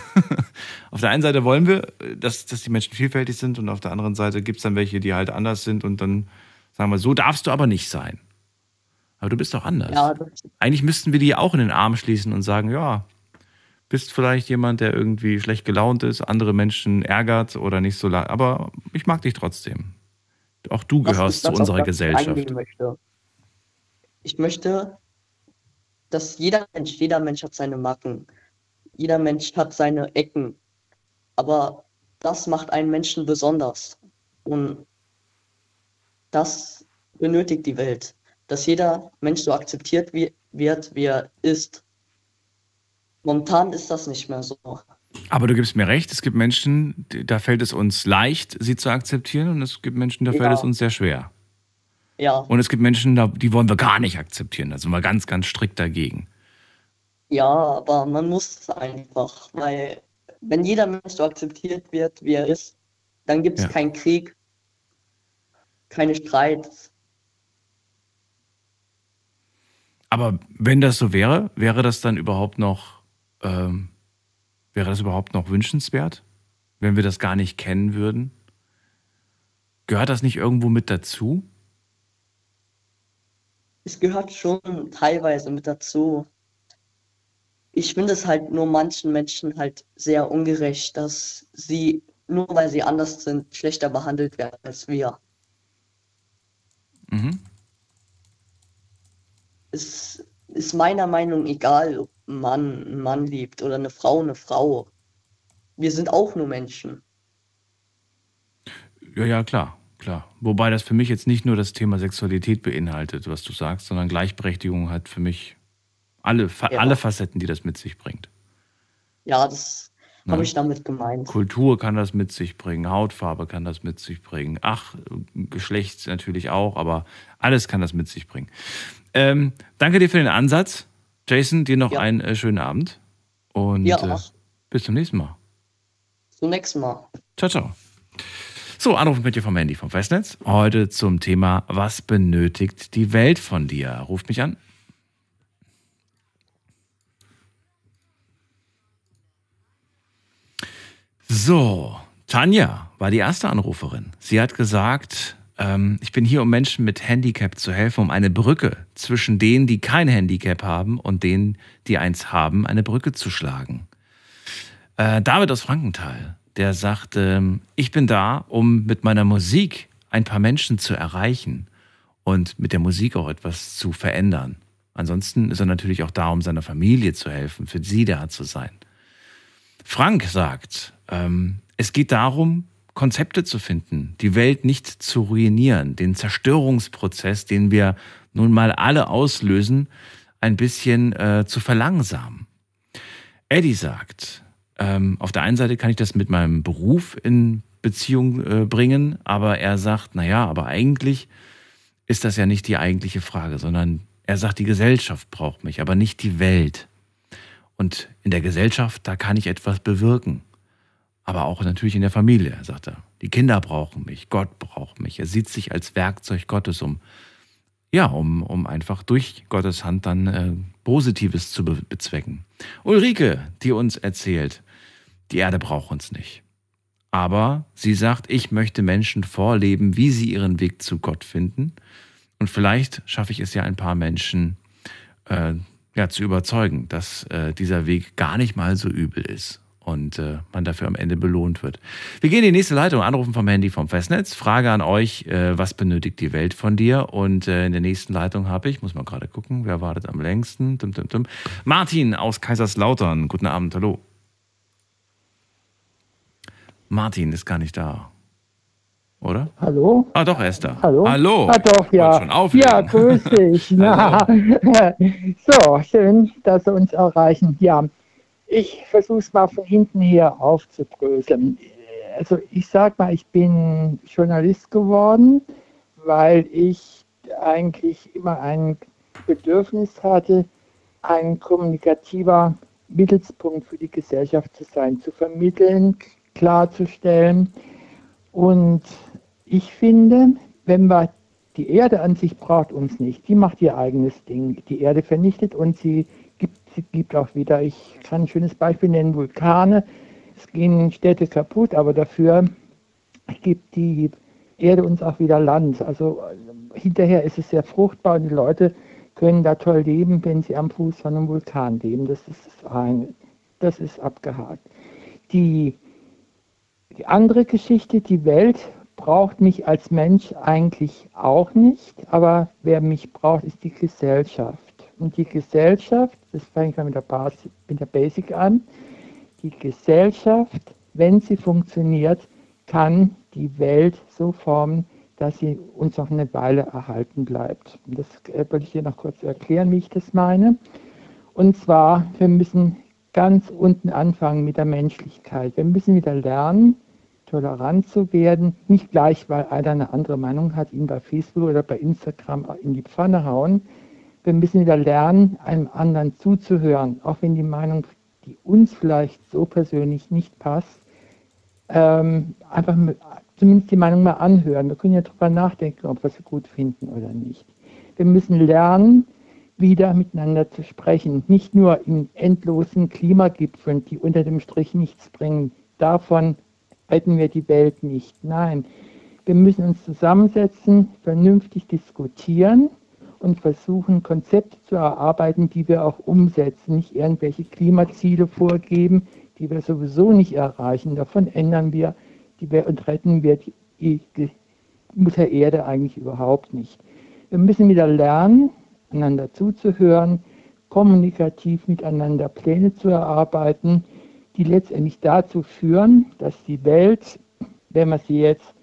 auf der einen Seite wollen wir, äh, dass, dass die Menschen vielfältig sind und auf der anderen Seite gibt es dann welche, die halt anders sind und dann sagen wir, so darfst du aber nicht sein. Aber du bist doch anders. ja, Eigentlich müssten wir die auch in den Arm schließen und sagen, ja, bist vielleicht jemand, der irgendwie schlecht gelaunt ist, andere Menschen ärgert oder nicht so lang, aber ich mag dich trotzdem. Auch du das gehörst zu unserer Gesellschaft. möchte. Ich möchte, dass jeder Mensch, jeder Mensch hat seine Macken. Jeder Mensch hat seine Ecken. Aber das macht einen Menschen besonders. Und das benötigt die Welt. Dass jeder Mensch so akzeptiert wird, wie er ist. Momentan ist das nicht mehr so. Aber du gibst mir recht, es gibt Menschen, da fällt es uns leicht, sie zu akzeptieren und es gibt Menschen, da fällt Ja. es uns sehr schwer. Ja, Und es gibt Menschen, die wollen wir gar nicht akzeptieren, da sind wir ganz, ganz strikt dagegen. Ja, aber man muss es einfach, weil wenn jeder Mensch so akzeptiert wird, wie er ist, dann gibt es Ja. keinen Krieg, keine Streit. Aber wenn das so wäre, wäre das dann überhaupt noch, ähm, wäre das überhaupt noch wünschenswert, wenn wir das gar nicht kennen würden? Gehört das nicht irgendwo mit dazu? Es gehört schon teilweise mit dazu. Ich finde es halt nur manchen Menschen halt sehr ungerecht, dass sie, nur weil sie anders sind, schlechter behandelt werden als wir. Mhm. Es ist meiner Meinung egal, ob ein Mann einen Mann liebt oder eine Frau eine Frau. Wir sind auch nur Menschen. Ja, ja, klar, klar. Wobei das für mich jetzt nicht nur das Thema Sexualität beinhaltet, was du sagst, sondern Gleichberechtigung hat für mich alle, Fa Ja. alle Facetten, die das mit sich bringt. Ja, das Ja. habe ich damit gemeint. Kultur kann das mit sich bringen, Hautfarbe kann das mit sich bringen, ach, Geschlecht natürlich auch, aber alles kann das mit sich bringen. Ähm, danke dir für den Ansatz. Jason, dir noch Ja. einen äh, schönen Abend und Ja, äh, bis zum nächsten Mal. Zum nächsten Mal. Ciao, ciao. So, Anruf mit dir vom Handy vom Festnetz. Heute zum Thema, was benötigt die Welt von dir? Ruft mich an. So, Tanja war die erste Anruferin. Sie hat gesagt, ähm, ich bin hier, um Menschen mit Handicap zu helfen, um eine Brücke zwischen denen, die kein Handicap haben und denen, die eins haben, eine Brücke zu schlagen. Äh, David aus Frankenthal, der sagt, ähm, ich bin da, um mit meiner Musik ein paar Menschen zu erreichen und mit der Musik auch etwas zu verändern. Ansonsten ist er natürlich auch da, um seiner Familie zu helfen, für sie da zu sein. Frank sagt, ähm, es geht darum, Konzepte zu finden, die Welt nicht zu ruinieren, den Zerstörungsprozess, den wir nun mal alle auslösen, ein bisschen äh, zu verlangsamen. Eddie sagt, ähm, auf der einen Seite kann ich das mit meinem Beruf in Beziehung äh, bringen, aber er sagt, naja, aber eigentlich ist das ja nicht die eigentliche Frage, sondern er sagt, die Gesellschaft braucht mich, aber nicht die Welt. Und in der Gesellschaft, da kann ich etwas bewirken. Aber auch natürlich in der Familie, sagt er. Die Kinder brauchen mich, Gott braucht mich. Er sieht sich als Werkzeug Gottes, um, ja, um, um einfach durch Gottes Hand dann äh, Positives zu be bezwecken. Ulrike, die uns erzählt, die Erde braucht uns nicht. Aber sie sagt, ich möchte Menschen vorleben, wie sie ihren Weg zu Gott finden. Und vielleicht schaffe ich es ja ein paar Menschen äh, ja, zu überzeugen, dass äh, dieser Weg gar nicht mal so übel ist und äh, man dafür am Ende belohnt wird. Wir gehen in die nächste Leitung, anrufen vom Handy vom Festnetz. Frage an euch, äh, was benötigt die Welt von dir? Und äh, in der nächsten Leitung habe ich, muss mal gerade gucken, wer wartet am längsten? Tum, tum, tum. Martin aus Kaiserslautern. Guten Abend, hallo. Martin ist gar nicht da. Oder? Hallo? Ah, doch, er ist da. Hallo? Hallo. Ah, doch, ja. Schon auflegen. ja, grüß dich. Na, so, schön, dass Sie uns erreichen. Ja, ich versuche es mal von hinten her aufzudröseln. Also ich sag mal, ich bin Journalist geworden, weil ich eigentlich immer ein Bedürfnis hatte, ein kommunikativer Mittelspunkt für die Gesellschaft zu sein, zu vermitteln, klarzustellen. Und ich finde, wenn wir die Erde an sich braucht uns nicht, die macht ihr eigenes Ding. Die Erde vernichtet und sie gibt, auch wieder, ich kann ein schönes Beispiel nennen, Vulkane. Es gehen Städte kaputt, aber dafür gibt die Erde uns auch wieder Land. Also äh, hinterher ist es sehr fruchtbar und die Leute können da toll leben, wenn sie am Fuß von einem Vulkan leben. Das ist das eine. Das ist abgehakt. Die, die andere Geschichte, die Welt braucht mich als Mensch eigentlich auch nicht, aber wer mich braucht, ist die Gesellschaft. Und die Gesellschaft, das fange ich mal mit der, Basic, mit der Basic an, die Gesellschaft, wenn sie funktioniert, kann die Welt so formen, dass sie uns noch eine Weile erhalten bleibt. Und das äh, wollte ich hier noch kurz erklären, wie ich das meine. Und zwar, wir müssen ganz unten anfangen mit der Menschlichkeit. Wir müssen wieder lernen, tolerant zu werden, nicht gleich, weil einer eine andere Meinung hat, ihn bei Facebook oder bei Instagram in die Pfanne hauen. Wir müssen wieder lernen, einem anderen zuzuhören, auch wenn die Meinung, die uns vielleicht so persönlich nicht passt, ähm, einfach zumindest die Meinung mal anhören. Wir können ja darüber nachdenken, ob wir sie gut finden oder nicht. Wir müssen lernen, wieder miteinander zu sprechen. Nicht nur in endlosen Klimagipfeln, die unter dem Strich nichts bringen. Davon retten wir die Welt nicht. Nein, wir müssen uns zusammensetzen, vernünftig diskutieren und versuchen, Konzepte zu erarbeiten, die wir auch umsetzen, nicht irgendwelche Klimaziele vorgeben, die wir sowieso nicht erreichen. Davon ändern wir die Welt und retten wir die, Mutter Erde eigentlich überhaupt nicht. Wir müssen wieder lernen, einander zuzuhören, kommunikativ miteinander Pläne zu erarbeiten, die letztendlich dazu führen, dass die Welt, wenn man sie jetzt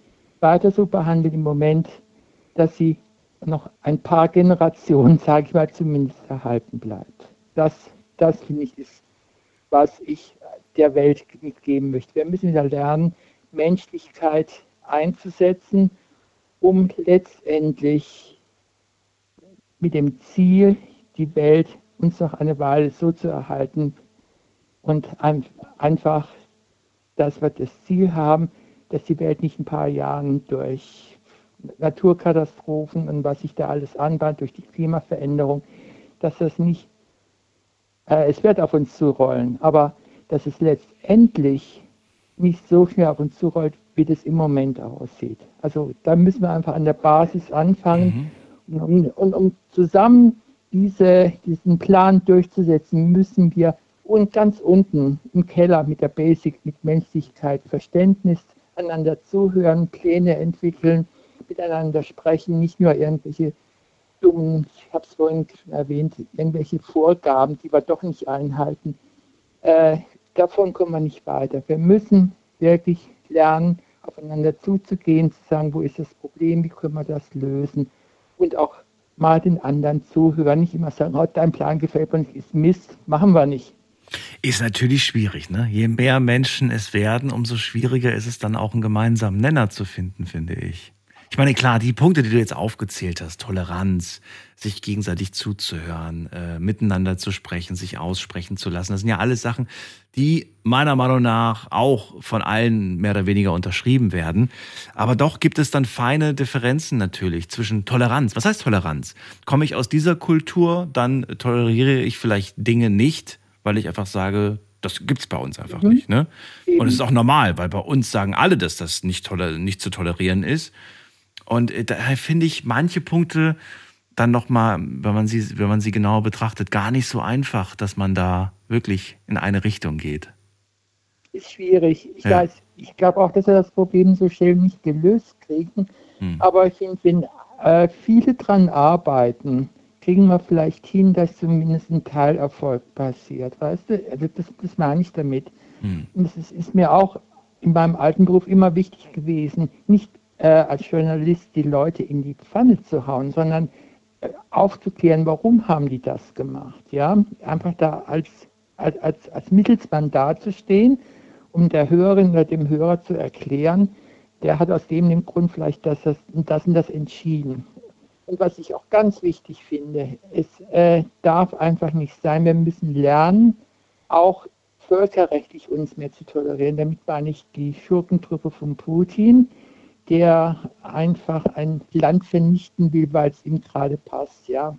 weiter so behandelt im Moment, dass sie noch ein paar Generationen, sage ich mal, zumindest erhalten bleibt. Das, das finde ich ist, was ich der Welt mitgeben möchte. Wir müssen wieder lernen, Menschlichkeit einzusetzen, um letztendlich mit dem Ziel, die Welt uns noch eine Weile so zu erhalten und einfach, dass wir das Ziel haben, dass die Welt nicht ein paar Jahren durch Naturkatastrophen und was sich da alles anbahnt, durch die Klimaveränderung, dass das nicht, äh, es wird auf uns zurollen, aber dass es letztendlich nicht so schnell auf uns zurollt, wie das im Moment aussieht. Also da müssen wir einfach an der Basis anfangen. Mhm. Und, um, und um zusammen diese, diesen Plan durchzusetzen, müssen wir und ganz unten im Keller mit der Basic, mit Menschlichkeit, Verständnis, einander zuhören, Pläne entwickeln, miteinander sprechen, nicht nur irgendwelche dummen, ich habe es vorhin schon erwähnt, irgendwelche Vorgaben, die wir doch nicht einhalten. Äh, davon kommen wir nicht weiter. Wir müssen wirklich lernen, aufeinander zuzugehen, zu sagen, wo ist das Problem, wie können wir das lösen und auch mal den anderen zuhören, nicht immer sagen, oh, dein Plan gefällt mir nicht, ist Mist, machen wir nicht. Ist natürlich schwierig, ne? Je mehr Menschen es werden, umso schwieriger ist es dann auch einen gemeinsamen Nenner zu finden, finde ich. Ich meine, klar, die Punkte, die du jetzt aufgezählt hast, Toleranz, sich gegenseitig zuzuhören, äh, miteinander zu sprechen, sich aussprechen zu lassen, das sind ja alles Sachen, die meiner Meinung nach auch von allen mehr oder weniger unterschrieben werden. Aber doch gibt es dann feine Differenzen natürlich zwischen Toleranz. Was heißt Toleranz? Komme ich aus dieser Kultur, dann toleriere ich vielleicht Dinge nicht, weil ich einfach sage, das gibt es bei uns einfach mhm. nicht. Ne? Und es ist auch normal, weil bei uns sagen alle, dass das nicht, nicht zu tolerieren ist. Und äh, daher finde ich manche Punkte dann nochmal, wenn man sie, wenn man sie genauer betrachtet, gar nicht so einfach, dass man da wirklich in eine Richtung geht. Ist schwierig. Ich ja. ich glaube auch, dass wir das Problem so schnell nicht gelöst kriegen. Hm. Aber ich finde, wenn äh, viele dran arbeiten, kriegen wir vielleicht hin, dass zumindest ein Teilerfolg passiert. Weißt du, also das, das meine ich damit. Hm. Und es ist, ist mir auch in meinem alten Beruf immer wichtig gewesen, nicht äh, als Journalist die Leute in die Pfanne zu hauen, sondern äh, aufzuklären, warum haben die das gemacht. Ja? Einfach da als, als, als, als Mittelsmann dazustehen, um der Hörerin oder dem Hörer zu erklären, der hat aus dem den Grund vielleicht das, das, das und das entschieden. Und was ich auch ganz wichtig finde, es äh, darf einfach nicht sein, wir müssen lernen, auch völkerrechtlich uns mehr zu tolerieren. Damit meine ich die Schurkentruppe von Putin, der einfach ein Land vernichten will, weil es ihm gerade passt, ja,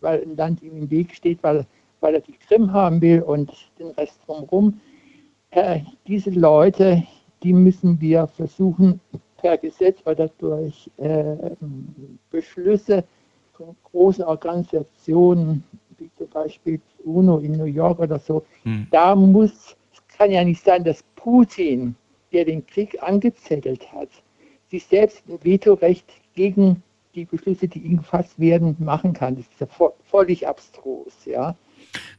weil ein Land ihm im Weg steht, weil, weil er die Krim haben will und den Rest drumherum. Äh, diese Leute, die müssen wir versuchen, per Gesetz oder durch äh, Beschlüsse von großen Organisationen, wie zum Beispiel UNO in New York oder so, hm. da muss, es kann ja nicht sein, dass Putin, der den Krieg angezettelt hat, sich selbst ein Vetorecht gegen die Beschlüsse, die ihm gefasst werden, machen kann. Das ist ja völlig abstrus, ja.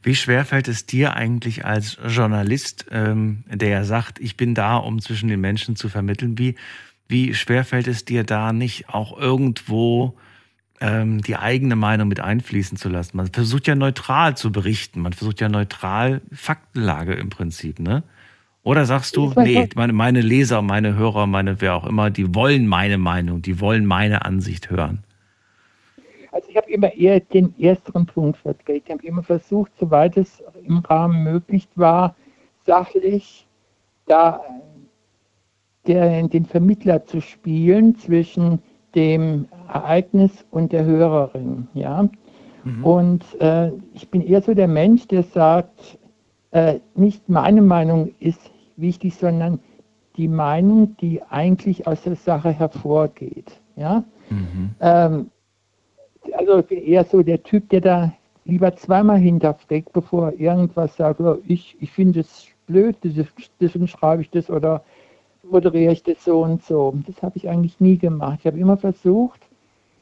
Wie schwer fällt es dir eigentlich als Journalist, ähm, der ja sagt, ich bin da, um zwischen den Menschen zu vermitteln, wie, wie schwer fällt es dir da nicht auch irgendwo ähm, die eigene Meinung mit einfließen zu lassen? Man versucht ja neutral zu berichten, man versucht ja neutral Faktenlage im Prinzip, ne? Oder sagst du, nee, meine, meine Leser, meine Hörer, meine wer auch immer, die wollen meine Meinung, die wollen meine Ansicht hören? Also ich habe immer eher den ersten Punkt vertreten. Ich habe immer versucht, soweit es im Rahmen möglich war, sachlich da der, den Vermittler zu spielen zwischen dem Ereignis und der Hörerin. Ja? Mhm. Und äh, ich bin eher so der Mensch, der sagt, äh, nicht meine Meinung ist wichtig, sondern die Meinung, die eigentlich aus der Sache hervorgeht. Ja? Mhm. Ähm, also ich bin eher so der Typ, der da lieber zweimal hinterfragt, bevor er irgendwas sagt, oh, ich, ich finde es blöd, deswegen schreibe ich das oder moderiere ich das so und so. Das habe ich eigentlich nie gemacht. Ich habe immer versucht,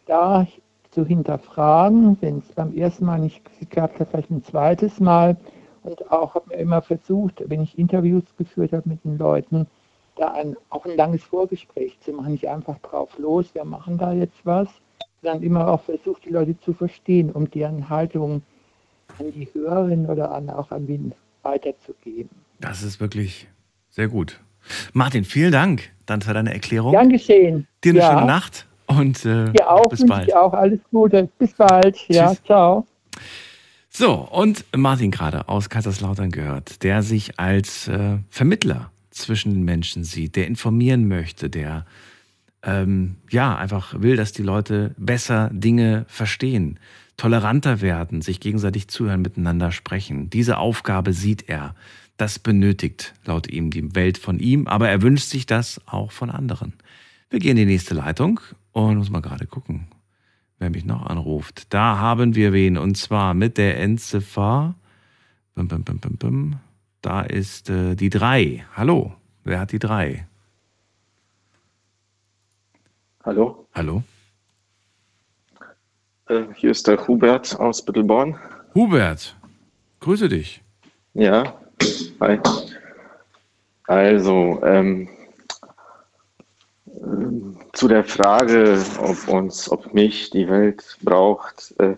da zu hinterfragen, wenn es beim ersten Mal nicht geklappt hat, vielleicht ein zweites Mal. Und auch habe mir immer versucht, wenn ich Interviews geführt habe mit den Leuten, da ein, auch ein langes Vorgespräch zu machen, nicht einfach drauf los, wir machen da jetzt was, sondern immer auch versucht, die Leute zu verstehen, um deren Haltung an die Hörerin oder an, auch an wen weiterzugeben. Das ist wirklich sehr gut. Martin, vielen Dank dann für deine Erklärung. Gern geschehen. Dir eine ja. schöne Nacht und äh, ja, auch, bis bald. auch alles Gute. Bis bald. Ja, Tschüss. ciao. So, und Martin gerade aus Kaiserslautern gehört, der sich als äh, Vermittler zwischen den Menschen sieht, der informieren möchte, der ähm, ja einfach will, dass die Leute besser Dinge verstehen, toleranter werden, sich gegenseitig zuhören, miteinander sprechen. Diese Aufgabe sieht er. Das benötigt laut ihm die Welt von ihm, aber er wünscht sich das auch von anderen. Wir gehen in die nächste Leitung und muss mal gerade gucken, wer mich noch anruft. Da haben wir wen und zwar mit der Endziffer. Bum, bum, bum, bum, bum. Da ist äh, die 3. Hallo, wer hat die 3? Hallo. Hallo. Äh, hier ist der Hubert aus Bittelborn. Hubert, grüße dich. Ja, hi. Also, ähm, zu der Frage, ob uns, ob mich die Welt braucht, äh,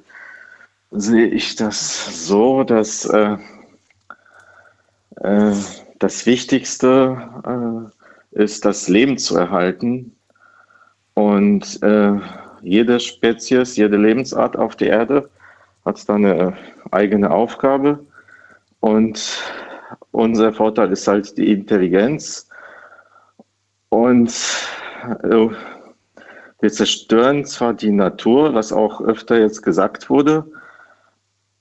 sehe ich das so, dass äh, äh, das Wichtigste äh, ist, das Leben zu erhalten. Und äh, jede Spezies, jede Lebensart auf der Erde hat da eine eigene Aufgabe. Und unser Vorteil ist halt die Intelligenz. Und wir zerstören zwar die Natur, was auch öfter jetzt gesagt wurde,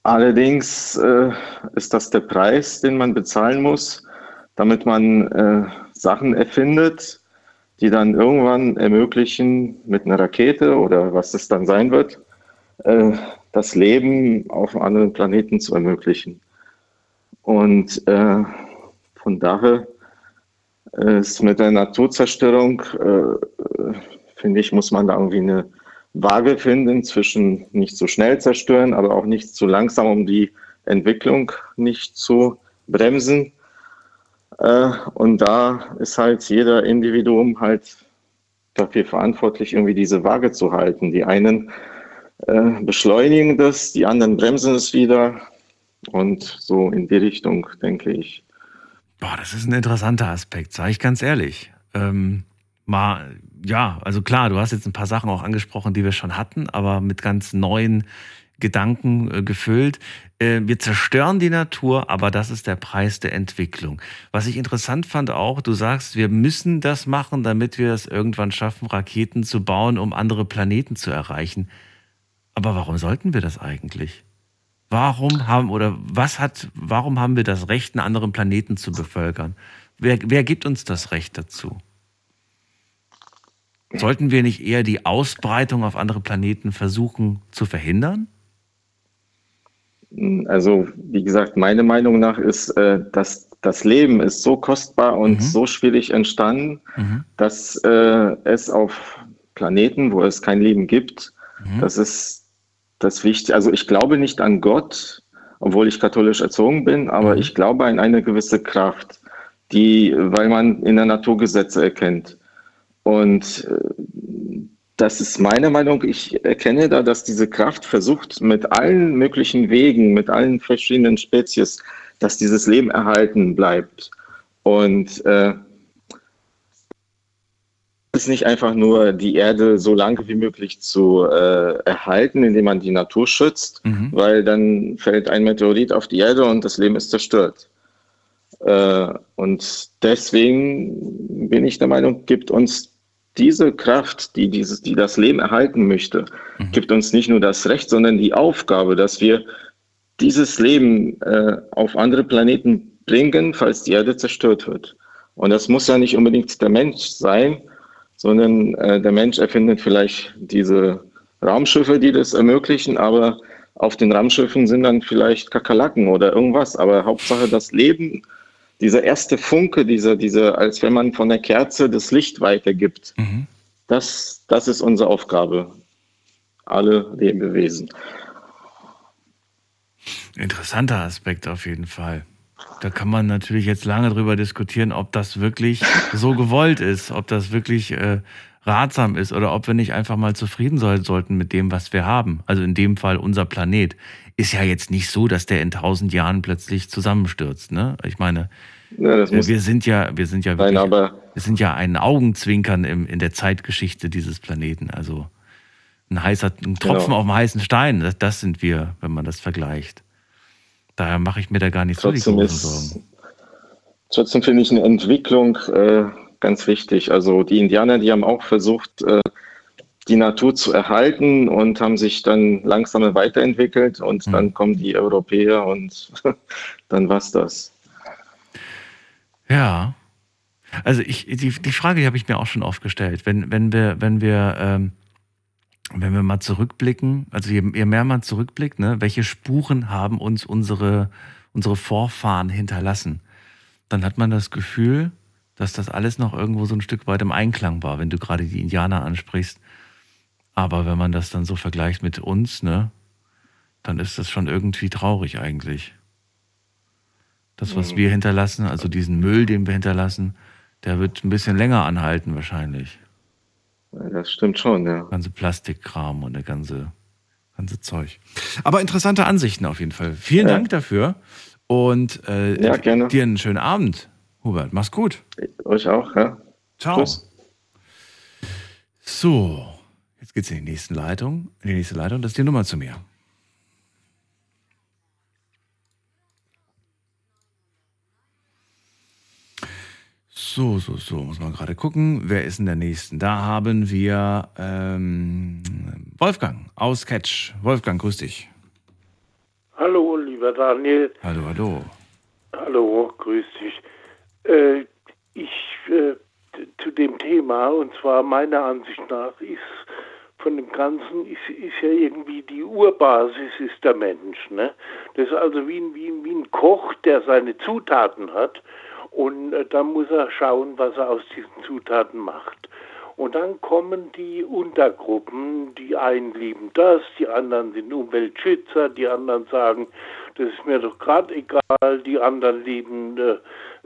allerdings äh, ist das der Preis, den man bezahlen muss, damit man äh, Sachen erfindet, die dann irgendwann ermöglichen, mit einer Rakete oder was es dann sein wird, äh, das Leben auf anderen Planeten zu ermöglichen. Und äh, von daher ist mit der Naturzerstörung, äh, finde ich, muss man da irgendwie eine Waage finden zwischen nicht zu schnell zerstören, aber auch nicht zu langsam, um die Entwicklung nicht zu bremsen. Äh, und da ist halt jeder Individuum halt dafür verantwortlich, irgendwie diese Waage zu halten. Die einen äh, beschleunigen das, die anderen bremsen es wieder. Und so in die Richtung, denke ich. Boah, das ist ein interessanter Aspekt, sage ich ganz ehrlich. Ähm, mal, ja, also klar, du hast jetzt ein paar Sachen auch angesprochen, die wir schon hatten, aber mit ganz neuen Gedanken äh, gefüllt. Äh, wir zerstören die Natur, aber das ist der Preis der Entwicklung. Was ich interessant fand auch, du sagst, wir müssen das machen, damit wir es irgendwann schaffen, Raketen zu bauen, um andere Planeten zu erreichen. Aber warum sollten wir das eigentlich? Warum haben oder was hat, warum haben wir das Recht, einen anderen Planeten zu bevölkern? Wer, wer gibt uns das Recht dazu? Sollten wir nicht eher die Ausbreitung auf andere Planeten versuchen zu verhindern? Also, wie gesagt, meine Meinung nach ist, äh, dass das Leben ist so kostbar und mhm. so schwierig entstanden, mhm. dass äh, es auf Planeten, wo es kein Leben gibt, mhm. das ist das Wichtige. Also ich glaube nicht an Gott, obwohl ich katholisch erzogen bin, aber mhm. ich glaube an eine gewisse Kraft, die, weil man in der Natur Gesetze erkennt. Und äh, das ist meine Meinung. Ich erkenne da, dass diese Kraft versucht, mit allen möglichen Wegen, mit allen verschiedenen Spezies, dass dieses Leben erhalten bleibt. Und äh, ist nicht einfach nur, die Erde so lange wie möglich zu äh, erhalten, indem man die Natur schützt, mhm. weil dann fällt ein Meteorit auf die Erde und das Leben ist zerstört. Äh, und deswegen bin ich der Meinung, gibt uns diese Kraft, die, dieses, die das Leben erhalten möchte, mhm. gibt uns nicht nur das Recht, sondern die Aufgabe, dass wir dieses Leben äh, auf andere Planeten bringen, falls die Erde zerstört wird. Und das muss ja nicht unbedingt der Mensch sein, sondern äh, der Mensch erfindet vielleicht diese Raumschiffe, die das ermöglichen, aber auf den Raumschiffen sind dann vielleicht Kakerlaken oder irgendwas. Aber Hauptsache das Leben, dieser erste Funke, dieser, dieser, als wenn man von der Kerze das Licht weitergibt, Mhm. das, das ist unsere Aufgabe. Alle Lebewesen. Interessanter Aspekt auf jeden Fall. Da kann man natürlich jetzt lange drüber diskutieren, ob das wirklich so gewollt ist, ob das wirklich äh, ratsam ist oder ob wir nicht einfach mal zufrieden sein sollten mit dem, was wir haben. Also in dem Fall unser Planet. Ist ja jetzt nicht so, dass der in tausend Jahren plötzlich zusammenstürzt. Ne? Ich meine, Ja, wir sind ja, wir sind ja wirklich, aber wir sind ja ein Augenzwinkern im, in der Zeitgeschichte dieses Planeten. Also ein heißer, ein Tropfen Genau. auf dem heißen Stein. Das, das sind wir, wenn man das vergleicht. Daher mache ich mir da gar nicht so die trotzdem großen Sorgen. trotzdem finde ich eine Entwicklung äh, ganz wichtig. Also die Indianer, die haben auch versucht, äh, die Natur zu erhalten und haben sich dann langsam weiterentwickelt und Hm. dann kommen die Europäer und dann war's das. Ja. Also ich, die, die Frage, die habe ich mir auch schon oft gestellt. Wenn, wenn wir, wenn wir, ähm, wenn wir mal zurückblicken, also je, je mehr man zurückblickt, ne, welche Spuren haben uns unsere, unsere Vorfahren hinterlassen, dann hat man das Gefühl, dass das alles noch irgendwo so ein Stück weit im Einklang war, wenn du gerade die Indianer ansprichst. Aber wenn man das dann so vergleicht mit uns, ne, dann ist das schon irgendwie traurig eigentlich. Das, was Mhm. wir hinterlassen, also diesen Müll, den wir hinterlassen, der wird ein bisschen länger anhalten wahrscheinlich. Das stimmt schon, ja. Ganze Plastikkram und der ganze, ganze Zeug. Aber interessante Ansichten auf jeden Fall. Vielen Ja. Dank dafür und äh, Ja, dir einen schönen Abend, Hubert. Mach's gut. Euch auch, ja. Ciao. Tschüss. So, jetzt geht's in die nächste Leitung. In die nächste Leitung, das ist die Nummer zu mir. So, so, so, muss man gerade gucken. Wer ist in der nächsten? Da haben wir ähm, Wolfgang aus Catch. Wolfgang, grüß dich. Hallo, lieber Daniel. Hallo, hallo. Hallo, grüß dich. Äh, ich äh, zu dem Thema, und zwar meiner Ansicht nach, ist von dem Ganzen ist, ist ja irgendwie die Urbasis ist der Mensch. Ne? Das ist also wie ein, wie, ein, wie ein Koch, der seine Zutaten hat und äh, dann muss er schauen, was er aus diesen Zutaten macht. Und dann kommen die Untergruppen, die einen lieben das, die anderen sind Umweltschützer, die anderen sagen, das ist mir doch gerade egal, die anderen lieben äh,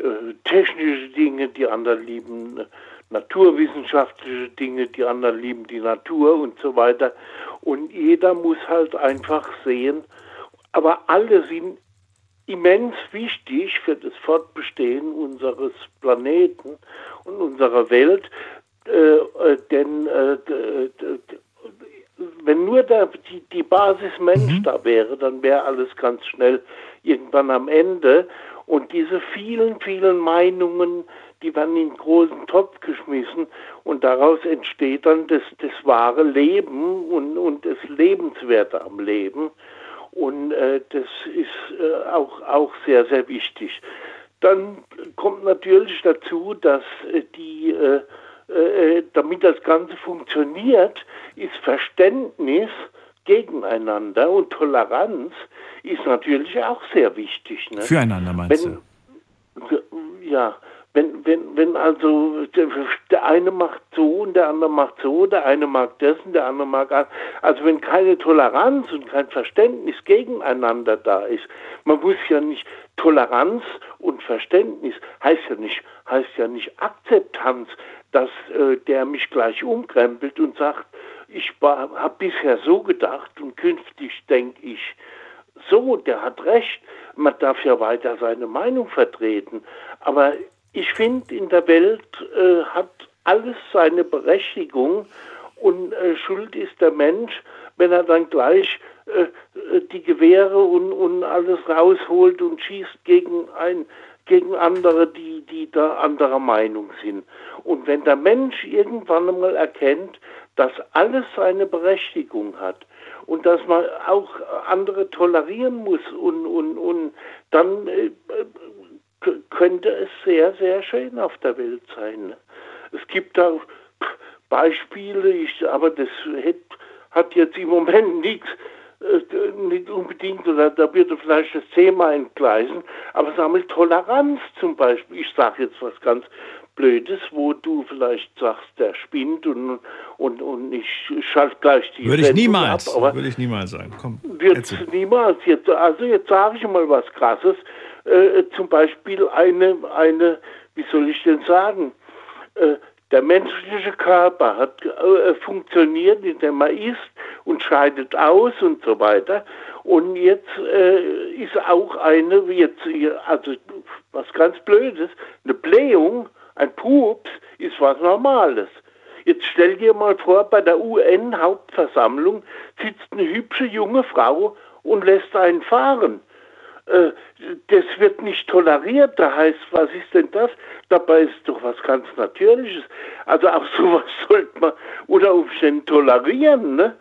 äh, technische Dinge, die anderen lieben äh, naturwissenschaftliche Dinge, die anderen lieben die Natur und so weiter. Und jeder muss halt einfach sehen, aber alle sind immens wichtig für das Fortbestehen unseres Planeten und unserer Welt, äh, äh, denn äh, wenn nur der, die, die Basis Mensch da wäre, dann wäre alles ganz schnell irgendwann am Ende. Und diese vielen, vielen Meinungen, die werden in einen großen Topf geschmissen und daraus entsteht dann das, das wahre Leben und, und das Lebenswerte am Leben. Und äh, das ist äh, auch, auch sehr, sehr wichtig. Dann kommt natürlich dazu, dass äh, die, äh, äh, damit das Ganze funktioniert, ist Verständnis gegeneinander und Toleranz ist natürlich auch sehr wichtig. Ne? Füreinander meinst wenn, du? Ja, wenn, wenn, wenn also der, eine macht so und der andere macht so, der eine mag das und der andere mag an. Also wenn keine Toleranz und kein Verständnis gegeneinander da ist, man muss ja nicht Toleranz und Verständnis heißt ja nicht, heißt ja nicht Akzeptanz, dass äh, der mich gleich umkrempelt und sagt, ich habe bisher so gedacht und künftig denke ich so, der hat recht. Man darf ja weiter seine Meinung vertreten. Aber ich finde, in der Welt äh, hat alles seine Berechtigung und äh, schuld ist der Mensch, wenn er dann gleich äh, äh, die Gewehre und, und alles rausholt und schießt gegen ein gegen andere, die, die da anderer Meinung sind. Und wenn der Mensch irgendwann einmal erkennt, dass alles seine Berechtigung hat und dass man auch andere tolerieren muss und, und, und dann äh, k- könnte es sehr, sehr schön auf der Welt sein. Es gibt da Beispiele, ich, aber das hat jetzt im Moment nichts, äh, nicht unbedingt, oder da würde vielleicht das Thema entgleisen, aber sammelt Toleranz zum Beispiel. Ich sage jetzt was ganz Blödes, wo du vielleicht sagst, der spinnt und, und, und ich schalte gleich die Würde ich Sendung niemals, ab, aber würde ich niemals sagen. Komm, niemals. Jetzt, also jetzt sage ich mal was Krasses. Äh, zum Beispiel eine, eine, wie soll ich denn sagen, äh, der menschliche Körper hat äh, funktioniert, indem er isst und scheidet aus und so weiter. Und jetzt äh, ist auch eine, jetzt, also was ganz Blödes, eine Blähung, ein Pups, ist was Normales. Jetzt stell dir mal vor, bei der UN-Hauptversammlung sitzt eine hübsche junge Frau und lässt einen fahren. Äh, das wird nicht toleriert. Da heißt, was ist denn das? Dabei ist doch was ganz Natürliches. Also auch sowas sollte man unter Umständen tolerieren. Ne?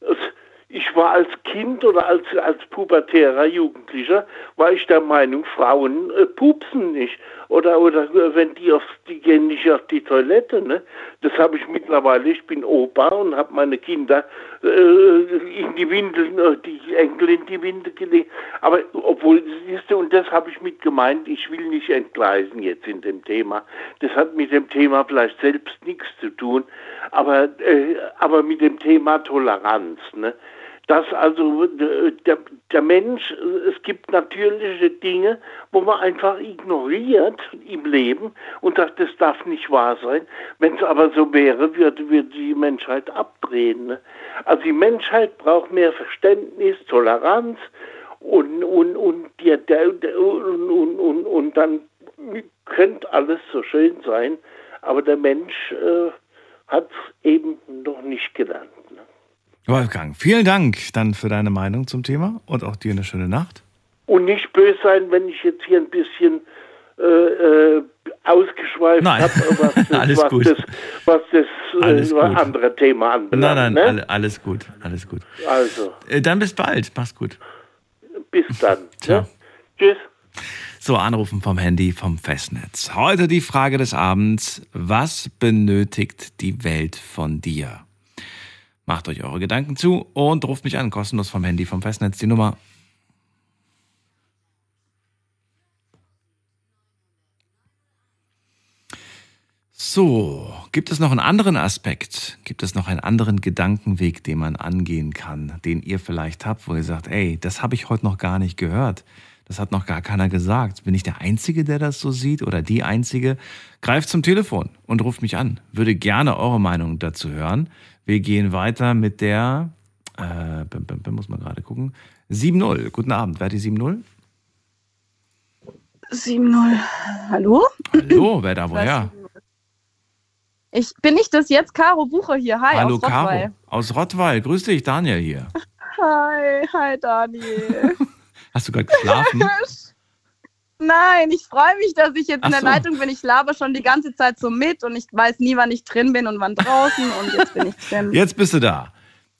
Es- Ich war als Kind oder als, als pubertärer Jugendlicher, war ich der Meinung, Frauen äh, pupsen nicht. Oder, oder äh, wenn die auf, die gehen nicht auf die Toilette. Ne? Das habe ich mittlerweile, ich bin Opa und habe meine Kinder in die Windeln, äh, die Enkel in die Windel gelegt. Aber obwohl, siehst du, und das habe ich mit gemeint, ich will nicht entgleisen jetzt in dem Thema. Das hat mit dem Thema vielleicht selbst nichts zu tun, aber, äh, aber mit dem Thema Toleranz. Ne? Dass also äh, der, der Mensch, äh, es gibt natürliche Dinge, wo man einfach ignoriert im Leben und sagt, das darf nicht wahr sein. Wenn es aber so wäre, würde, würde die Menschheit abdrehen. Ne? Also die Menschheit braucht mehr Verständnis, Toleranz und, und, und, der, der, und, und, und, und dann könnte alles so schön sein, aber der Mensch äh, hat eben noch nicht gelernt. Ne? Wolfgang, vielen Dank dann für deine Meinung zum Thema und auch dir eine schöne Nacht. Und nicht böse sein, wenn ich jetzt hier ein bisschen äh, äh, ausgeschweift habe, was das, Alles was gut. das, was das äh, Alles gut. andere Thema anbelangt. Nein, nein, ne? alle, alles gut, alles gut. Also, Äh, Dann bis bald, mach's gut. bis dann. Ciao. Ne? Tschüss. So, anrufen vom Handy, vom Festnetz. Heute die Frage des Abends. Was benötigt die Welt von dir? Macht euch eure Gedanken zu und ruft mich an, kostenlos vom Handy, vom Festnetz, die Nummer. So, gibt es noch einen anderen Aspekt? Gibt es noch einen anderen Gedankenweg, den man angehen kann, den ihr vielleicht habt, wo ihr sagt, ey, das habe ich heute noch gar nicht gehört. Das hat noch gar keiner gesagt. Bin ich der Einzige, der das so sieht oder die Einzige? Greift zum Telefon und ruft mich an. Würde gerne eure Meinung dazu hören. Wir gehen weiter mit der, äh, muss man gerade gucken, 7-0. Guten Abend, wer hat die 7-0? 7-0. Hallo? Hallo, wer da woher? Ich bin nicht das jetzt, Caro Bucher hier. Hi, Hallo aus Rottweil. Caro, aus Rottweil. Grüß dich, Daniel hier. Hi, hi Daniel. Hast du gerade geschlafen? Nein, ich freue mich, dass ich jetzt Ach in der so. Leitung bin. Ich laber schon die ganze Zeit so mit und ich weiß nie, wann ich drin bin und wann draußen und jetzt bin ich drin. Jetzt bist du da.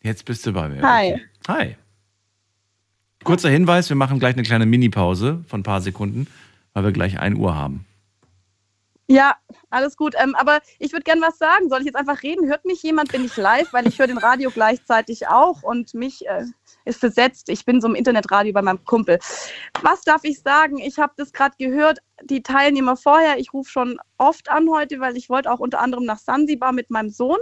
Jetzt bist du bei mir. Hi. Hi. Kurzer Hinweis, wir machen gleich eine kleine Mini-Pause von ein paar Sekunden, weil wir gleich 1 Uhr haben. Ja, alles gut. Ähm, aber ich würde gern was sagen. Soll ich jetzt einfach reden? Hört mich jemand? Bin ich live? Weil ich höre den Radio gleichzeitig auch und mich äh, ist versetzt. Ich bin so im Internetradio bei meinem Kumpel. Was darf ich sagen? Ich habe das gerade gehört, die Teilnehmer vorher. Ich rufe schon oft an heute, weil ich wollte auch unter anderem nach Sansibar mit meinem Sohn.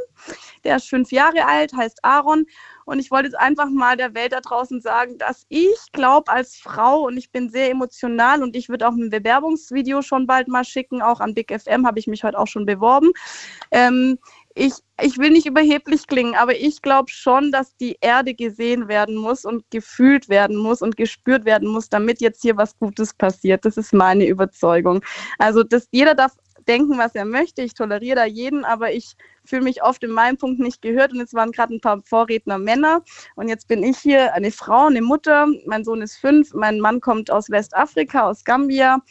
Der ist fünf Jahre alt, heißt Aaron. Und ich wollte jetzt einfach mal der Welt da draußen sagen, dass ich glaube als Frau und ich bin sehr emotional und ich würde auch ein Bewerbungsvideo schon bald mal schicken, auch an Big FM habe ich mich heute auch schon beworben. Ähm, ich, ich will nicht überheblich klingen, aber ich glaube schon, dass die Erde gesehen werden muss und gefühlt werden muss und gespürt werden muss, damit jetzt hier was Gutes passiert. Das ist meine Überzeugung. Also, dass jeder darf denken, was er möchte. Ich toleriere da jeden, aber ich fühle mich oft in meinem Punkt nicht gehört. Und jetzt waren gerade ein paar Vorredner Männer. Und jetzt bin ich hier eine Frau, eine Mutter. Mein Sohn ist fünf. Mein Mann kommt aus Westafrika, aus Gambia.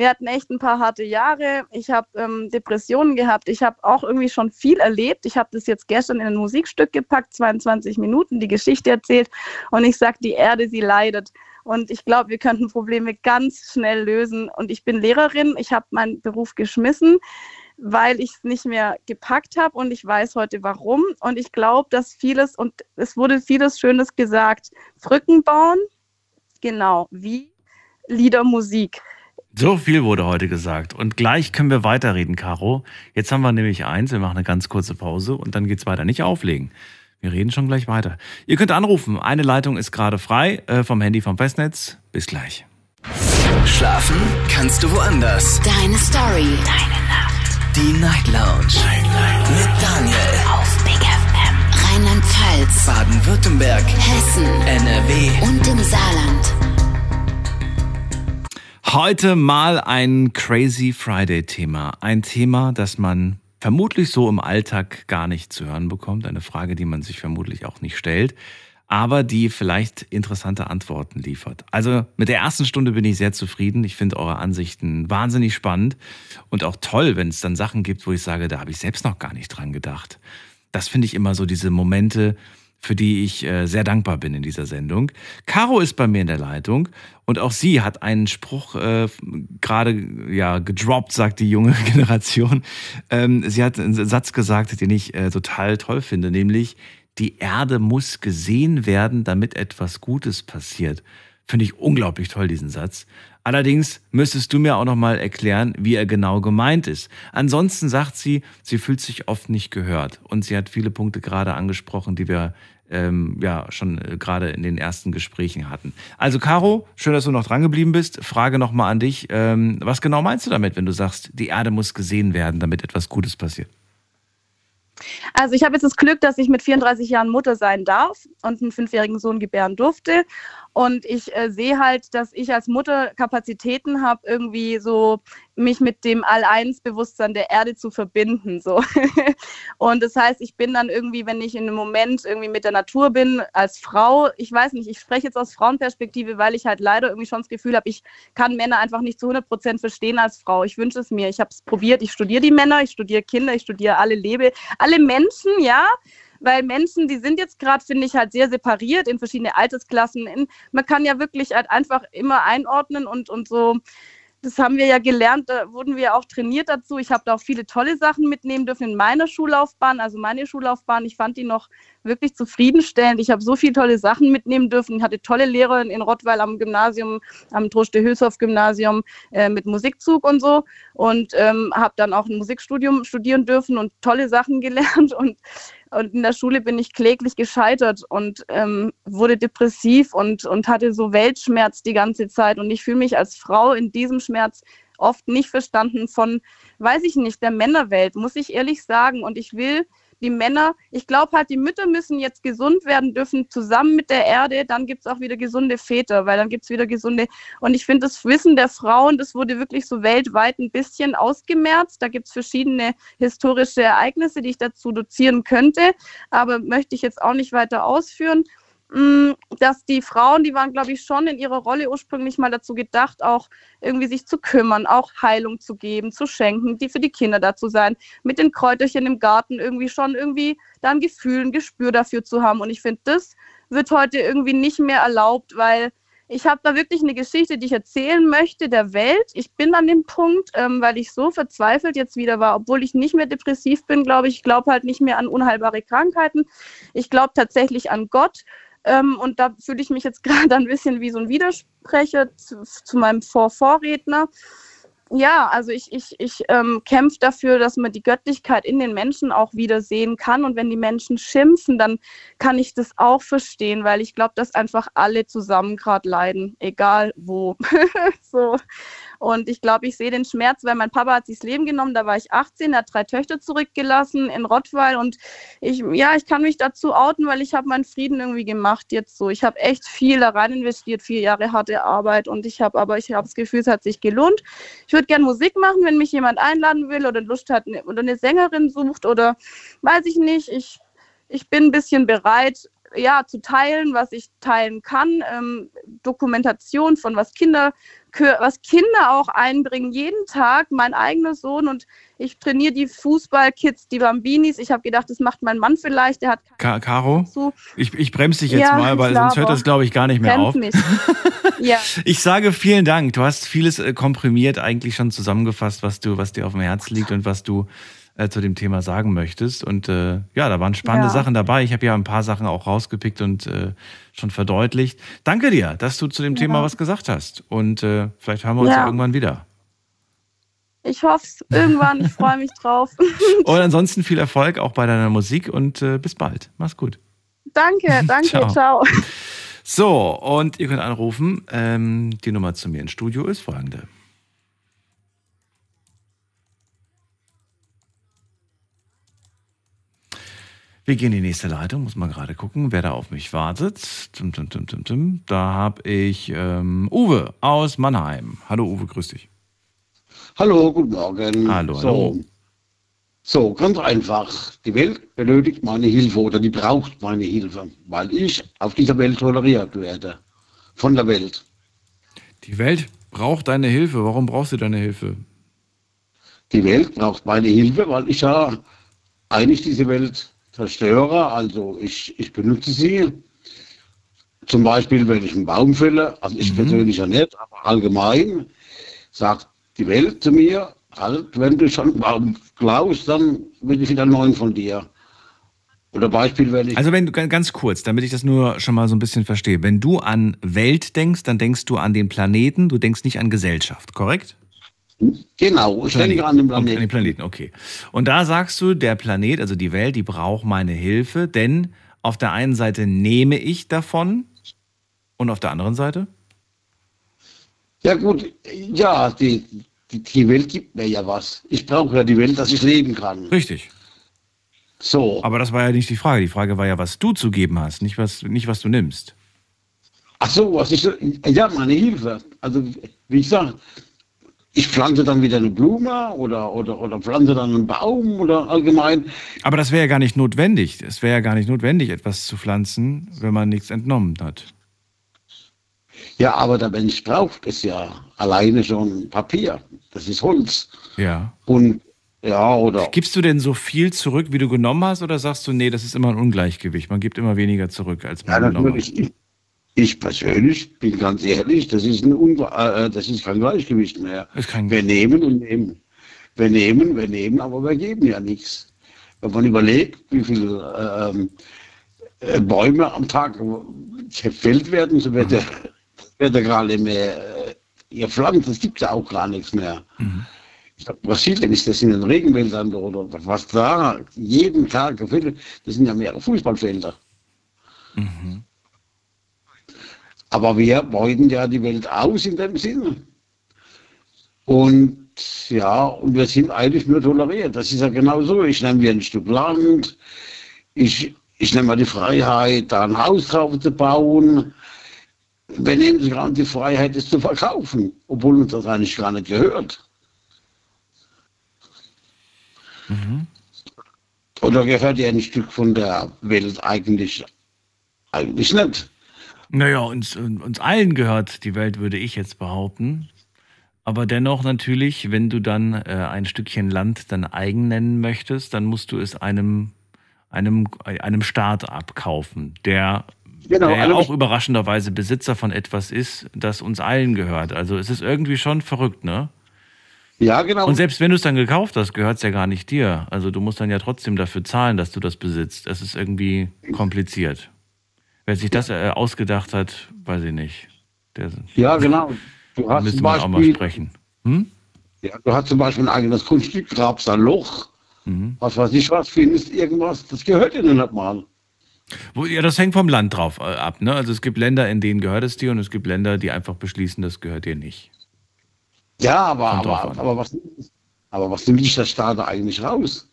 Wir hatten echt ein paar harte Jahre. Ich habe ähm, Depressionen gehabt. Ich habe auch irgendwie schon viel erlebt. Ich habe das jetzt gestern in ein Musikstück gepackt, 22 Minuten, die Geschichte erzählt. Und ich sage, die Erde, sie leidet. Und ich glaube, wir könnten Probleme ganz schnell lösen. Und ich bin Lehrerin. Ich habe meinen Beruf geschmissen weil ich es nicht mehr gepackt habe und ich weiß heute warum. Und ich glaube, dass vieles, und es wurde vieles Schönes gesagt, Brücken bauen, genau, wie Liedermusik. So viel wurde heute gesagt. Und gleich können wir weiterreden, Caro. Jetzt haben wir nämlich eins, wir machen eine ganz kurze Pause und dann geht's weiter. Nicht auflegen. Wir reden schon gleich weiter. Ihr könnt anrufen. Eine Leitung ist gerade frei äh, vom Handy vom Festnetz. Bis gleich. Schlafen kannst du woanders. Deine Story. Deine Nacht. Die Night Lounge. Night, Night. Mit Daniel. Auf Big FM. Rheinland-Pfalz. Baden-Württemberg. Hessen. NRW. Und im Saarland. Heute mal ein Crazy Friday Thema. Ein Thema, das man vermutlich so im Alltag gar nicht zu hören bekommt. Eine Frage, die man sich vermutlich auch nicht stellt, aber die vielleicht interessante Antworten liefert. Also mit der ersten Stunde bin ich sehr zufrieden. Ich finde eure Ansichten wahnsinnig spannend und auch toll, wenn es dann Sachen gibt, wo ich sage, da habe ich selbst noch gar nicht dran gedacht. Das finde ich immer so diese Momente, für die ich äh, sehr dankbar bin in dieser Sendung. Caro ist bei mir in der Leitung und auch sie hat einen Spruch äh, gerade ja gedroppt, sagt die junge Generation. Ähm, sie hat einen Satz gesagt, den ich äh, total toll finde, nämlich die Erde muss gesehen werden, damit etwas Gutes passiert. Finde ich unglaublich toll, diesen Satz. Allerdings müsstest du mir auch noch mal erklären, wie er genau gemeint ist. Ansonsten sagt sie, sie fühlt sich oft nicht gehört und sie hat viele Punkte gerade angesprochen, die wir ähm, ja schon äh, gerade in den ersten Gesprächen hatten. Also Caro, schön, dass du noch dran geblieben bist. Frage noch mal an dich: ähm, Was genau meinst du damit, wenn du sagst, die Erde muss gesehen werden, damit etwas Gutes passiert? Also ich habe jetzt das Glück, dass ich mit 34 Jahren Mutter sein darf und einen fünfjährigen Sohn gebären durfte. Und ich äh, sehe halt, dass ich als Mutter Kapazitäten habe, irgendwie so mich mit dem All-Eins-Bewusstsein der Erde zu verbinden. So. und das heißt, ich bin dann irgendwie, wenn ich in einem Moment irgendwie mit der Natur bin, als Frau, ich weiß nicht, ich spreche jetzt aus Frauenperspektive, weil ich halt leider irgendwie schon das Gefühl habe, ich kann Männer einfach nicht zu 100 Prozent verstehen als Frau. Ich wünsche es mir. Ich habe es probiert. Ich studiere die Männer, ich studiere Kinder, ich studiere alle Lebe, alle Menschen, ja weil Menschen, die sind jetzt gerade, finde ich, halt sehr separiert in verschiedene Altersklassen. In, man kann ja wirklich halt einfach immer einordnen und, und so das haben wir ja gelernt, da wurden wir auch trainiert dazu. Ich habe da auch viele tolle Sachen mitnehmen dürfen in meiner Schullaufbahn, also meine Schullaufbahn. Ich fand die noch wirklich zufriedenstellend. Ich habe so viele tolle Sachen mitnehmen dürfen. Ich hatte tolle Lehrer in Rottweil am Gymnasium, am Troste-Hülshoff-Gymnasium äh, mit Musikzug und so und ähm, habe dann auch ein Musikstudium studieren dürfen und tolle Sachen gelernt und und in der Schule bin ich kläglich gescheitert und ähm, wurde depressiv und, und hatte so Weltschmerz die ganze Zeit. Und ich fühle mich als Frau in diesem Schmerz oft nicht verstanden von, weiß ich nicht, der Männerwelt, muss ich ehrlich sagen. Und ich will die Männer, ich glaube halt, die Mütter müssen jetzt gesund werden dürfen, zusammen mit der Erde, dann gibt es auch wieder gesunde Väter, weil dann gibt es wieder gesunde. Und ich finde, das Wissen der Frauen, das wurde wirklich so weltweit ein bisschen ausgemerzt. Da gibt es verschiedene historische Ereignisse, die ich dazu dozieren könnte, aber möchte ich jetzt auch nicht weiter ausführen. Mm, dass die Frauen, die waren, glaube ich, schon in ihrer Rolle ursprünglich mal dazu gedacht, auch irgendwie sich zu kümmern, auch Heilung zu geben, zu schenken, die für die Kinder dazu sein, mit den Kräuterchen im Garten irgendwie schon irgendwie da ein Gefühl, ein Gespür dafür zu haben. Und ich finde, das wird heute irgendwie nicht mehr erlaubt, weil ich habe da wirklich eine Geschichte, die ich erzählen möchte der Welt. Ich bin an dem Punkt, ähm, weil ich so verzweifelt jetzt wieder war, obwohl ich nicht mehr depressiv bin, glaube ich. Ich glaube halt nicht mehr an unheilbare Krankheiten. Ich glaube tatsächlich an Gott. Ähm, und da fühle ich mich jetzt gerade ein bisschen wie so ein Widersprecher zu, zu meinem Vorvorredner. Ja, also ich, ich, ich ähm, kämpfe dafür, dass man die Göttlichkeit in den Menschen auch wieder sehen kann. Und wenn die Menschen schimpfen, dann kann ich das auch verstehen, weil ich glaube, dass einfach alle zusammen gerade leiden, egal wo. so. Und ich glaube, ich sehe den Schmerz, weil mein Papa hat sich das Leben genommen, da war ich 18, er hat drei Töchter zurückgelassen in Rottweil und ich, ja, ich kann mich dazu outen, weil ich habe meinen Frieden irgendwie gemacht jetzt so. Ich habe echt viel da rein investiert, vier Jahre harte Arbeit und ich habe aber, ich habe das Gefühl, es hat sich gelohnt. Ich würde gerne Musik machen, wenn mich jemand einladen will oder Lust hat ne, oder eine Sängerin sucht oder weiß ich nicht, ich ich bin ein bisschen bereit, ja, zu teilen, was ich teilen kann. Ähm, Dokumentation von was Kinder was Kinder auch einbringen, jeden Tag, mein eigener Sohn und ich trainiere die Fußballkids, die Bambinis. Ich habe gedacht, das macht mein Mann vielleicht, der hat Ka Caro, ich, ich bremse dich jetzt Ja, mal, weil sonst hört das, glaube ich, gar nicht mehr auf. mich. ja. Ich sage vielen Dank. Du hast vieles äh, komprimiert eigentlich schon zusammengefasst, was du, was dir auf dem Herzen liegt und was du äh, zu dem Thema sagen möchtest. Und äh, ja, da waren spannende Ja. Sachen dabei. Ich habe ja ein paar Sachen auch rausgepickt und äh, schon verdeutlicht. Danke dir, dass du zu dem Thema was gesagt hast. Und äh, vielleicht hören wir uns ja. Ja. irgendwann wieder. Ich hoffe es irgendwann, ich freue mich drauf. Und ansonsten viel Erfolg auch bei deiner Musik und äh, bis bald. Mach's gut. danke, danke, Ciao. ciao. So, und ihr könnt anrufen. Ähm, die Nummer zu mir ins Studio ist folgende. Wir gehen in die nächste Leitung, muss man gerade gucken, wer da auf mich wartet. Tum, tum, tum, tum, tum. Da habe ich ähm, Uwe aus Mannheim. Hallo Uwe, grüß dich. Hallo, guten Morgen. Hallo, so. hallo. So, ganz einfach. Die Welt benötigt meine Hilfe oder die braucht meine Hilfe, weil ich auf dieser Welt toleriert werde. Von der Welt. Die Welt braucht deine Hilfe. Warum brauchst du deine Hilfe? Die Welt braucht meine Hilfe, weil ich ja eigentlich diese Welt zerstöre. Also ich, ich benutze sie. Zum Beispiel, wenn ich einen Baum fälle, also ich persönlich ja nicht, aber allgemein, sagt die Welt zu mir, halt, wenn du schon einen Baum klaust, dann will ich wieder einen neuen von dir. Oder Beispiel, wenn ich Also wenn du ganz kurz, damit ich das nur schon mal so ein bisschen verstehe. Wenn du an Welt denkst, dann denkst du an den Planeten, du denkst nicht an Gesellschaft, korrekt? Genau, ich denke an den Planeten. An den Planeten, okay. Und da sagst du, der Planet, also die Welt, die braucht meine Hilfe, denn auf der einen Seite nehme ich davon und auf der anderen Seite? Ja gut, ja, die, die, die Welt gibt mir ja was. Ich brauche ja die Welt, dass ich leben kann. Richtig. So. Aber das war ja nicht die Frage. Die Frage war ja, was du zu geben hast, nicht was, nicht was du nimmst. Ach so, was ich, ja, meine Hilfe. Also, wie ich sage, ich pflanze dann wieder eine Blume oder, oder, oder pflanze dann einen Baum oder allgemein. Aber das wäre ja gar nicht notwendig. Es wäre ja gar nicht notwendig, etwas zu pflanzen, wenn man nichts entnommen hat. Ja, aber der Mensch braucht es ja alleine schon Papier. Das ist Holz. Ja. Und ja, oder. Gibst du denn so viel zurück, wie du genommen hast, oder sagst du, nee, das ist immer ein Ungleichgewicht? Man gibt immer weniger zurück, als man Ja, genommen hat. natürlich. Ich, ich persönlich bin ganz ehrlich, das ist, ein Ungl äh, das ist kein Gleichgewicht mehr. wir nehmen und nehmen. Wir nehmen, wir nehmen, aber wir geben ja nichts. Wenn man überlegt, wie viele ähm, äh, Bäume am Tag gefällt werden, so wird der, wird der gerade mehr äh, gepflanzt. Es gibt ja auch gar nichts mehr. Ich glaube, Brasilien ist das in den Regenwäldern oder was da jeden Tag gefällt wird, das sind ja mehrere Fußballfelder. Aber wir beuten ja die Welt aus in dem Sinne. Und ja, und wir sind eigentlich nur toleriert. Das ist ja genau so. Ich nehme mir ein Stück Land, ich, ich nehme mir die Freiheit, da ein Haus drauf zu bauen. Wir nehmen sogar die Freiheit, es zu verkaufen, obwohl uns das eigentlich gar nicht gehört. Oder gehört ja ein Stück von der Welt eigentlich, eigentlich nicht. Naja, uns, uns allen gehört die Welt, würde ich jetzt behaupten. Aber dennoch natürlich, wenn du dann äh, ein Stückchen Land dann eigen nennen möchtest, dann musst du es einem, einem, einem Staat abkaufen, der, Genau, der ja einem- auch überraschenderweise Besitzer von etwas ist, das uns allen gehört. Also es ist irgendwie schon verrückt, ne? Ja, genau. Und selbst wenn du es dann gekauft hast, gehört es ja gar nicht dir. Also du musst dann ja trotzdem dafür zahlen, dass du das besitzt. Es ist irgendwie kompliziert. Wer sich das äh, ausgedacht hat, weiß ich nicht. Der, Ja, genau. Du da hast müssen zum wir auch mal sprechen. Hm? ja, du hast zum Beispiel ein eigenes Grundstück, grabst ein Loch, Mhm. was weiß ich was, findest irgendwas, das gehört dir nicht mal. Wo, ja, das hängt vom Land drauf äh, ab. Ne? Also es gibt Länder, in denen gehört es dir und es gibt Länder, die einfach beschließen, das gehört dir nicht. Ja, aber, aber, aber, was, aber was nimmt dich der Staat da eigentlich raus?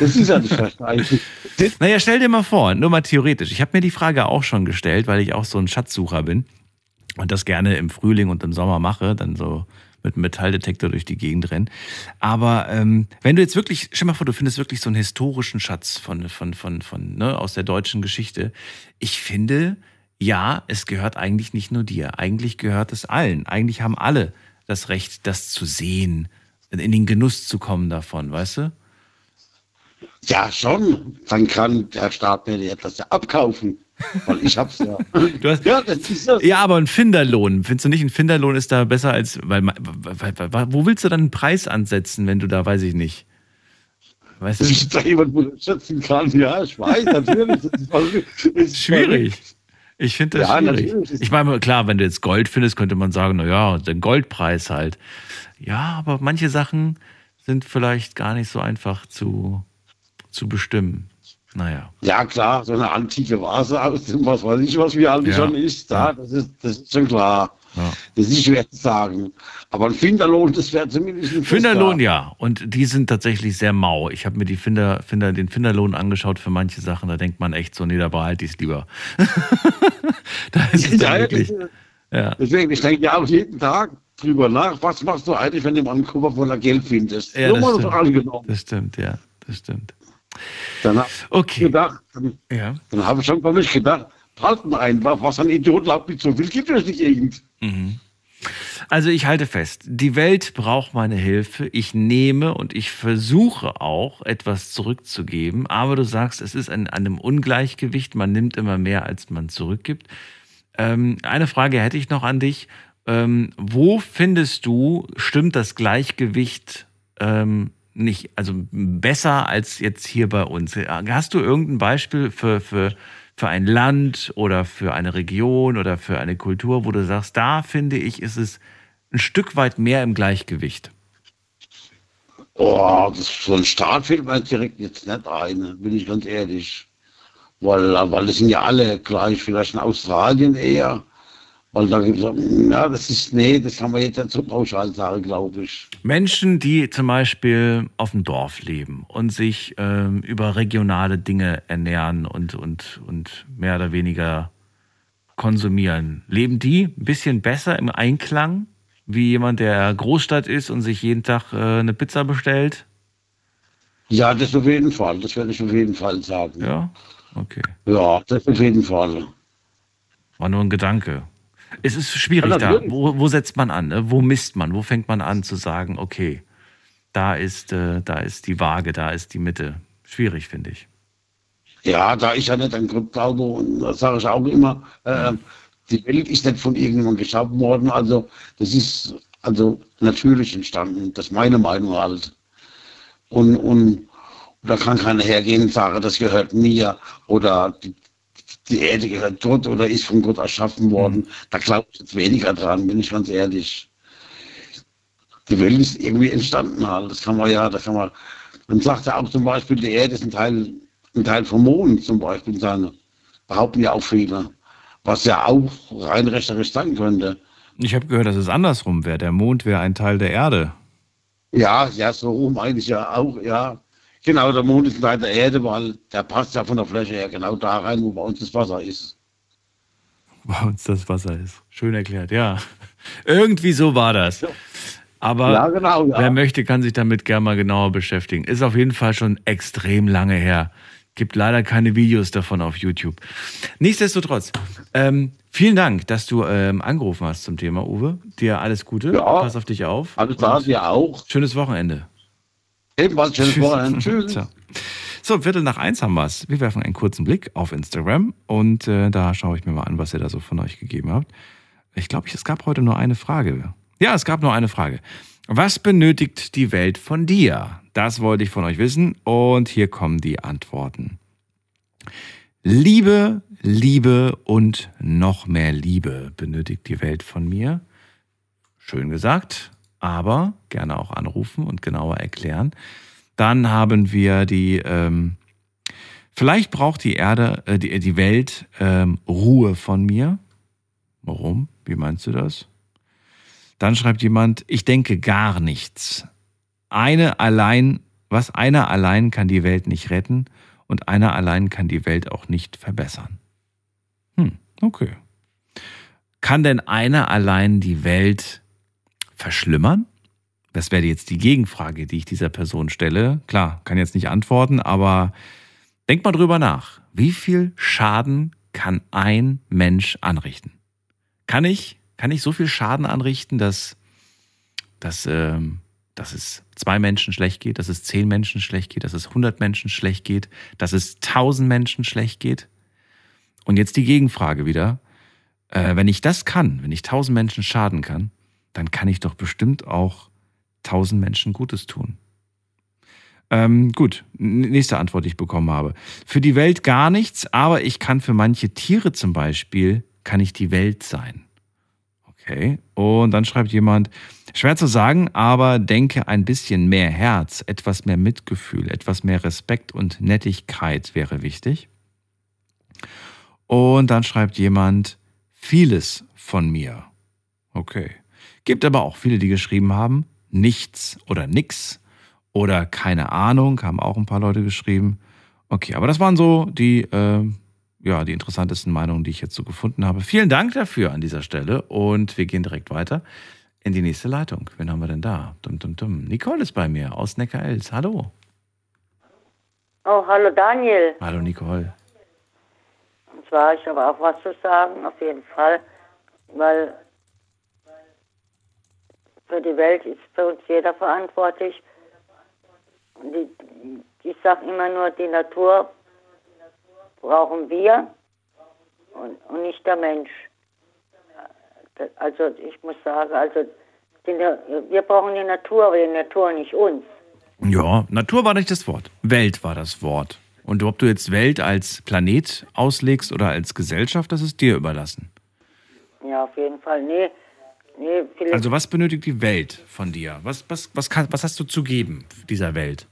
Das ist ja nicht Staat. Naja, stell dir mal vor, nur mal theoretisch. Ich habe mir die Frage auch schon gestellt, weil ich auch so ein Schatzsucher bin und das gerne im Frühling und im Sommer mache, dann so mit einem Metalldetektor durch die Gegend rennen. Aber ähm, wenn du jetzt wirklich, stell mal vor, du findest wirklich so einen historischen Schatz von, von, von, von, ne, aus der deutschen Geschichte. Ich finde, ja, es gehört eigentlich nicht nur dir, eigentlich gehört es allen. Eigentlich haben alle das Recht, das zu sehen, in den Genuss zu kommen davon, weißt du? Ja, schon. Dann kann der Staat mir etwas abkaufen. Weil ich hab's ja. Hast, ja, das ist das. ja, aber ein Finderlohn, findest du nicht, ein Finderlohn ist da besser als, weil, weil, weil wo willst du dann einen Preis ansetzen, wenn du da, weiß ich nicht. Weißt du? Ich da jemand schätzen kann, ja, ich weiß, natürlich. Das ist, ist schwierig. Ich finde das ja, schwierig. Natürlich. Ich meine, klar, wenn du jetzt Gold findest, könnte man sagen, naja, den Goldpreis halt. Ja, aber manche Sachen sind vielleicht gar nicht so einfach zu, zu bestimmen. Naja. Ja, klar, so eine antike Vase aus dem, was weiß ich, was wie alt ja. schon ist, da, das ist, das ist schon klar. Ja. Das ist schwer zu sagen. Aber ein Finderlohn, das wäre zumindest ein Finderlohn, ja. Und die sind tatsächlich sehr mau. Ich habe mir die Finder, Finder, den Finderlohn angeschaut für manche Sachen. Da denkt man echt so, nee, da behalte ich es lieber. da ist es ja, wirklich. Ja. Deswegen, ich denke ja auch jeden Tag drüber nach, was machst du eigentlich, wenn du im Ankuber voller Geld findest? Ja, das, stimmt. das stimmt, ja, das stimmt. Dann habe okay. ich gedacht, dann, ja. dann habe ich schon bei mich gedacht, halten einfach, was ein Idiot glaubt, mit so viel gibt es nicht irgend. Mhm. Also ich halte fest, die Welt braucht meine Hilfe. Ich nehme und ich versuche auch etwas zurückzugeben. Aber du sagst, es ist an einem Ungleichgewicht. Man nimmt immer mehr, als man zurückgibt. Ähm, eine Frage hätte ich noch an dich. Ähm, wo findest du, stimmt das Gleichgewicht ähm, nicht, also besser als jetzt hier bei uns? Hast du irgendein Beispiel für, für für ein Land oder für eine Region oder für eine Kultur, wo du sagst, da finde ich, ist es ein Stück weit mehr im Gleichgewicht? Oh, so ein Staat fällt mir direkt jetzt nicht ein, bin ich ganz ehrlich. Weil, weil das sind ja alle gleich, vielleicht in Australien eher. Weil da gibt es, ja, das ist, nee, das kann man jetzt nicht so pauschal sagen, glaube ich. Menschen, die zum Beispiel auf dem Dorf leben und sich ähm, über regionale Dinge ernähren und, und, und mehr oder weniger konsumieren, leben die ein bisschen besser im Einklang wie jemand, der Großstadt ist und sich jeden Tag äh, eine Pizza bestellt? Ja, das auf jeden Fall. Das werde ich auf jeden Fall sagen. Ja, okay. Ja, das auf jeden Fall. War nur ein Gedanke. Es ist schwierig da. Wo, wo, setzt man an? Ne? Wo misst man? Wo fängt man an zu sagen, okay, da ist, äh, da ist die Waage, da ist die Mitte. Schwierig, finde ich. Ja, da ich ja nicht an Gott glaube, und das sage ich auch immer, äh, die Welt ist nicht von irgendjemandem geschaffen worden. Also das ist also natürlich entstanden. Das ist meine Meinung halt. Und, und da kann keiner hergehen und sagen, das gehört mir oder die, die Erde gehört Gott oder ist von Gott erschaffen worden. Mhm. Da glaube ich jetzt weniger dran, bin ich ganz ehrlich. Die Welt ist irgendwie entstanden halt. Das kann man ja, da kann man. Man sagt ja auch zum Beispiel, die Erde ist ein Teil, ein Teil vom Mond zum Beispiel. Seine, behaupten ja auch viele. Was ja auch rein rechnerisch sein könnte. Ich habe gehört, dass es andersrum wäre. Der Mond wäre ein Teil der Erde. Ja, ja, so rum eigentlich ja auch, ja. Genau, der Mond ist ein Teil der Erde, weil der passt ja von der Fläche her genau da rein, wo bei uns das Wasser ist. Bei uns das Wasser ist. Schön erklärt, ja. Irgendwie so war das. Aber ja, genau, ja. wer möchte, kann sich damit gerne mal genauer beschäftigen. Ist auf jeden Fall schon extrem lange her. Gibt leider keine Videos davon auf YouTube. Nichtsdestotrotz, ähm, vielen Dank, dass du ähm, angerufen hast zum Thema, Uwe. Dir alles Gute. Ja, Pass auf dich auf. Alles klar, dir auch. Schönes Wochenende. Ebenfalls schönes Wochenende. Tschüss. So, Viertel nach eins haben wir es. Wir werfen einen kurzen Blick auf Instagram und äh, da schaue ich mir mal an, was ihr da so von euch gegeben habt. Ich glaube, es gab heute nur eine Frage. Ja, es gab nur eine Frage. Was benötigt die Welt von dir? Das wollte ich von euch wissen und hier kommen die Antworten. Liebe, Liebe und noch mehr Liebe benötigt die Welt von mir. Schön gesagt aber gerne auch anrufen und genauer erklären. Dann haben wir die, ähm, vielleicht braucht die Erde, äh, die, die Welt ähm, Ruhe von mir. Warum? Wie meinst du das? Dann schreibt jemand, ich denke gar nichts. Eine allein, was einer allein kann die Welt nicht retten und einer allein kann die Welt auch nicht verbessern. Hm, okay. Kann denn einer allein die Welt verschlimmern? Das wäre jetzt die Gegenfrage, die ich dieser Person stelle. Klar, kann jetzt nicht antworten, aber denk mal drüber nach. Wie viel Schaden kann ein Mensch anrichten? Kann ich, kann ich so viel Schaden anrichten, dass, dass, ähm, dass es zwei Menschen schlecht geht, dass es zehn Menschen schlecht geht, dass es hundert Menschen schlecht geht, dass es tausend Menschen schlecht geht? Und jetzt die Gegenfrage wieder. Äh, wenn ich das kann, wenn ich tausend Menschen schaden kann, dann kann ich doch bestimmt auch tausend Menschen Gutes tun. Ähm, gut, nächste Antwort, die ich bekommen habe. Für die Welt gar nichts, aber ich kann für manche Tiere zum Beispiel, kann ich die Welt sein. Okay, und dann schreibt jemand, schwer zu sagen, aber denke ein bisschen mehr Herz, etwas mehr Mitgefühl, etwas mehr Respekt und Nettigkeit wäre wichtig. Und dann schreibt jemand, vieles von mir. Okay. Gibt aber auch viele, die geschrieben haben, nichts oder nix oder keine Ahnung, haben auch ein paar Leute geschrieben. Okay, aber das waren so die, äh, ja, die interessantesten Meinungen, die ich jetzt so gefunden habe. Vielen Dank dafür an dieser Stelle und wir gehen direkt weiter in die nächste Leitung. Wen haben wir denn da? Dum, dum, dum. Nicole ist bei mir aus Neckar-Els. Hallo. Oh, hallo Daniel. Hallo Nicole. Und zwar, ich habe auch was zu sagen, auf jeden Fall, weil für die Welt ist für uns jeder verantwortlich die, ich sage immer nur, die Natur brauchen wir und, und nicht der Mensch. Also ich muss sagen, also die, wir brauchen die Natur, aber die Natur nicht uns. Ja, Natur war nicht das Wort. Welt war das Wort. Und ob du jetzt Welt als Planet auslegst oder als Gesellschaft, das ist dir überlassen. Ja, auf jeden Fall. Nee, Nee, also was benötigt die Welt von dir? Was, was, was, kann, was hast du zu geben dieser Welt?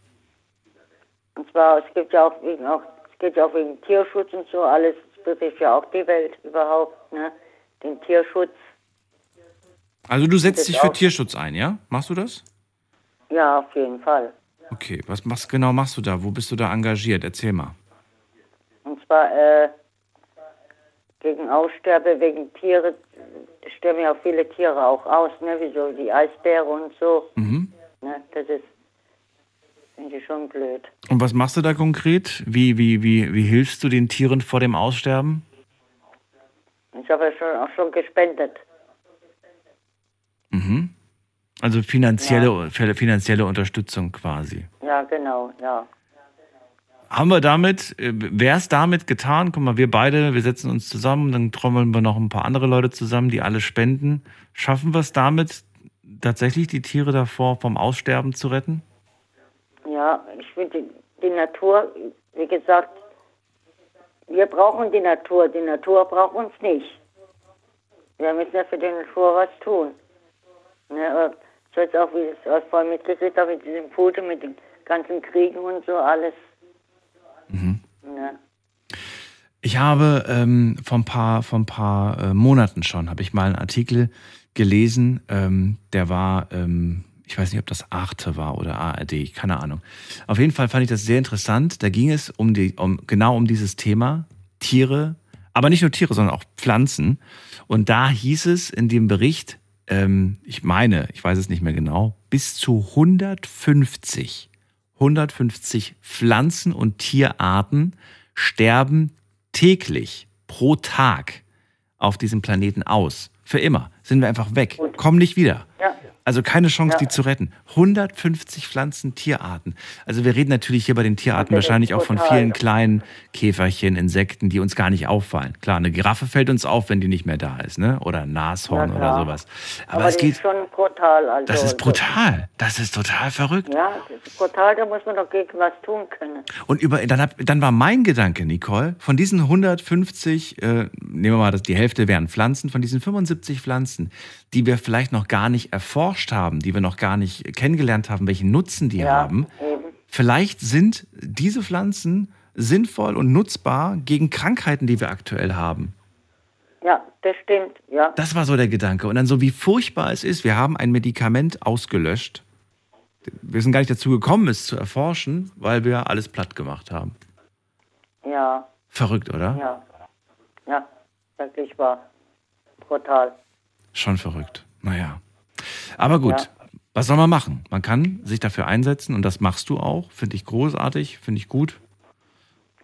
Und zwar, es gibt ja auch, wegen, auch es geht ja auch wegen Tierschutz und so alles, das betrifft ja auch die Welt überhaupt, ne? Den Tierschutz. Also du setzt dich für Tierschutz ein, ja? Machst du das? Ja, auf jeden Fall. Okay, was, was genau machst du da? Wo bist du da engagiert? Erzähl mal. Und zwar äh, gegen Aussterbe, wegen Tiere, sterben ja auch viele Tiere auch aus, ne, wie so die Eisbären und so. Mhm. Ne, das ist, finde ich schon blöd. Und was machst du da konkret? Wie, wie, wie, wie hilfst du den Tieren vor dem Aussterben? Ich habe ja schon, auch schon gespendet. Mhm. Also finanzielle, ja. finanzielle Unterstützung quasi. Ja, genau, ja haben wir damit, äh, wäre es damit getan? Guck mal, wir beide, wir setzen uns zusammen, dann trommeln wir noch ein paar andere Leute zusammen, die alle spenden. Schaffen wir es damit, tatsächlich die Tiere davor vom Aussterben zu retten? Ja, ich finde, die, die Natur, wie gesagt, wir brauchen die Natur, die Natur braucht uns nicht. Wir müssen ja für die Natur was tun. Ne, so jetzt auch, wie es vorhin mitgekriegt habe, mit diesem Foto, mit den ganzen Kriegen und so alles. Ich habe ähm, vor ein paar, vor ein paar äh, Monaten schon, habe ich mal einen Artikel gelesen, ähm, der war, ähm, ich weiß nicht, ob das Arte war oder ARD, keine Ahnung. Auf jeden Fall fand ich das sehr interessant. Da ging es um die, um, genau um dieses Thema, Tiere, aber nicht nur Tiere, sondern auch Pflanzen. Und da hieß es in dem Bericht, ähm, ich meine, ich weiß es nicht mehr genau, bis zu 150 150 Pflanzen- und Tierarten sterben täglich pro Tag auf diesem Planeten aus. Für immer sind wir einfach weg, kommen nicht wieder. Ja. Also keine Chance, ja. die zu retten. 150 Pflanzen, Tierarten. Also wir reden natürlich hier bei den Tierarten okay, wahrscheinlich auch von vielen kleinen Käferchen, Insekten, die uns gar nicht auffallen. Klar, eine Giraffe fällt uns auf, wenn die nicht mehr da ist, ne? Oder ein Nashorn ja, oder sowas. Aber, Aber es geht. Ist schon brutal. Also, das ist brutal. Das ist total verrückt. Ja, das ist brutal. Da muss man doch gegen was tun können. Und über, dann, hab, dann war mein Gedanke, Nicole, von diesen 150, äh, nehmen wir mal, dass die Hälfte wären Pflanzen, von diesen 75 Pflanzen, die wir vielleicht noch gar nicht erforscht haben, die wir noch gar nicht kennengelernt haben, welchen Nutzen die ja, haben. Eben. Vielleicht sind diese Pflanzen sinnvoll und nutzbar gegen Krankheiten, die wir aktuell haben. Ja, das stimmt, ja. Das war so der Gedanke. Und dann so, wie furchtbar es ist, wir haben ein Medikament ausgelöscht. Wir sind gar nicht dazu gekommen, es zu erforschen, weil wir alles platt gemacht haben. Ja. Verrückt, oder? Ja. Ja, wirklich wahr. Brutal. Schon verrückt. Naja. Aber gut, ja. was soll man machen? Man kann sich dafür einsetzen und das machst du auch. Finde ich großartig, finde ich gut.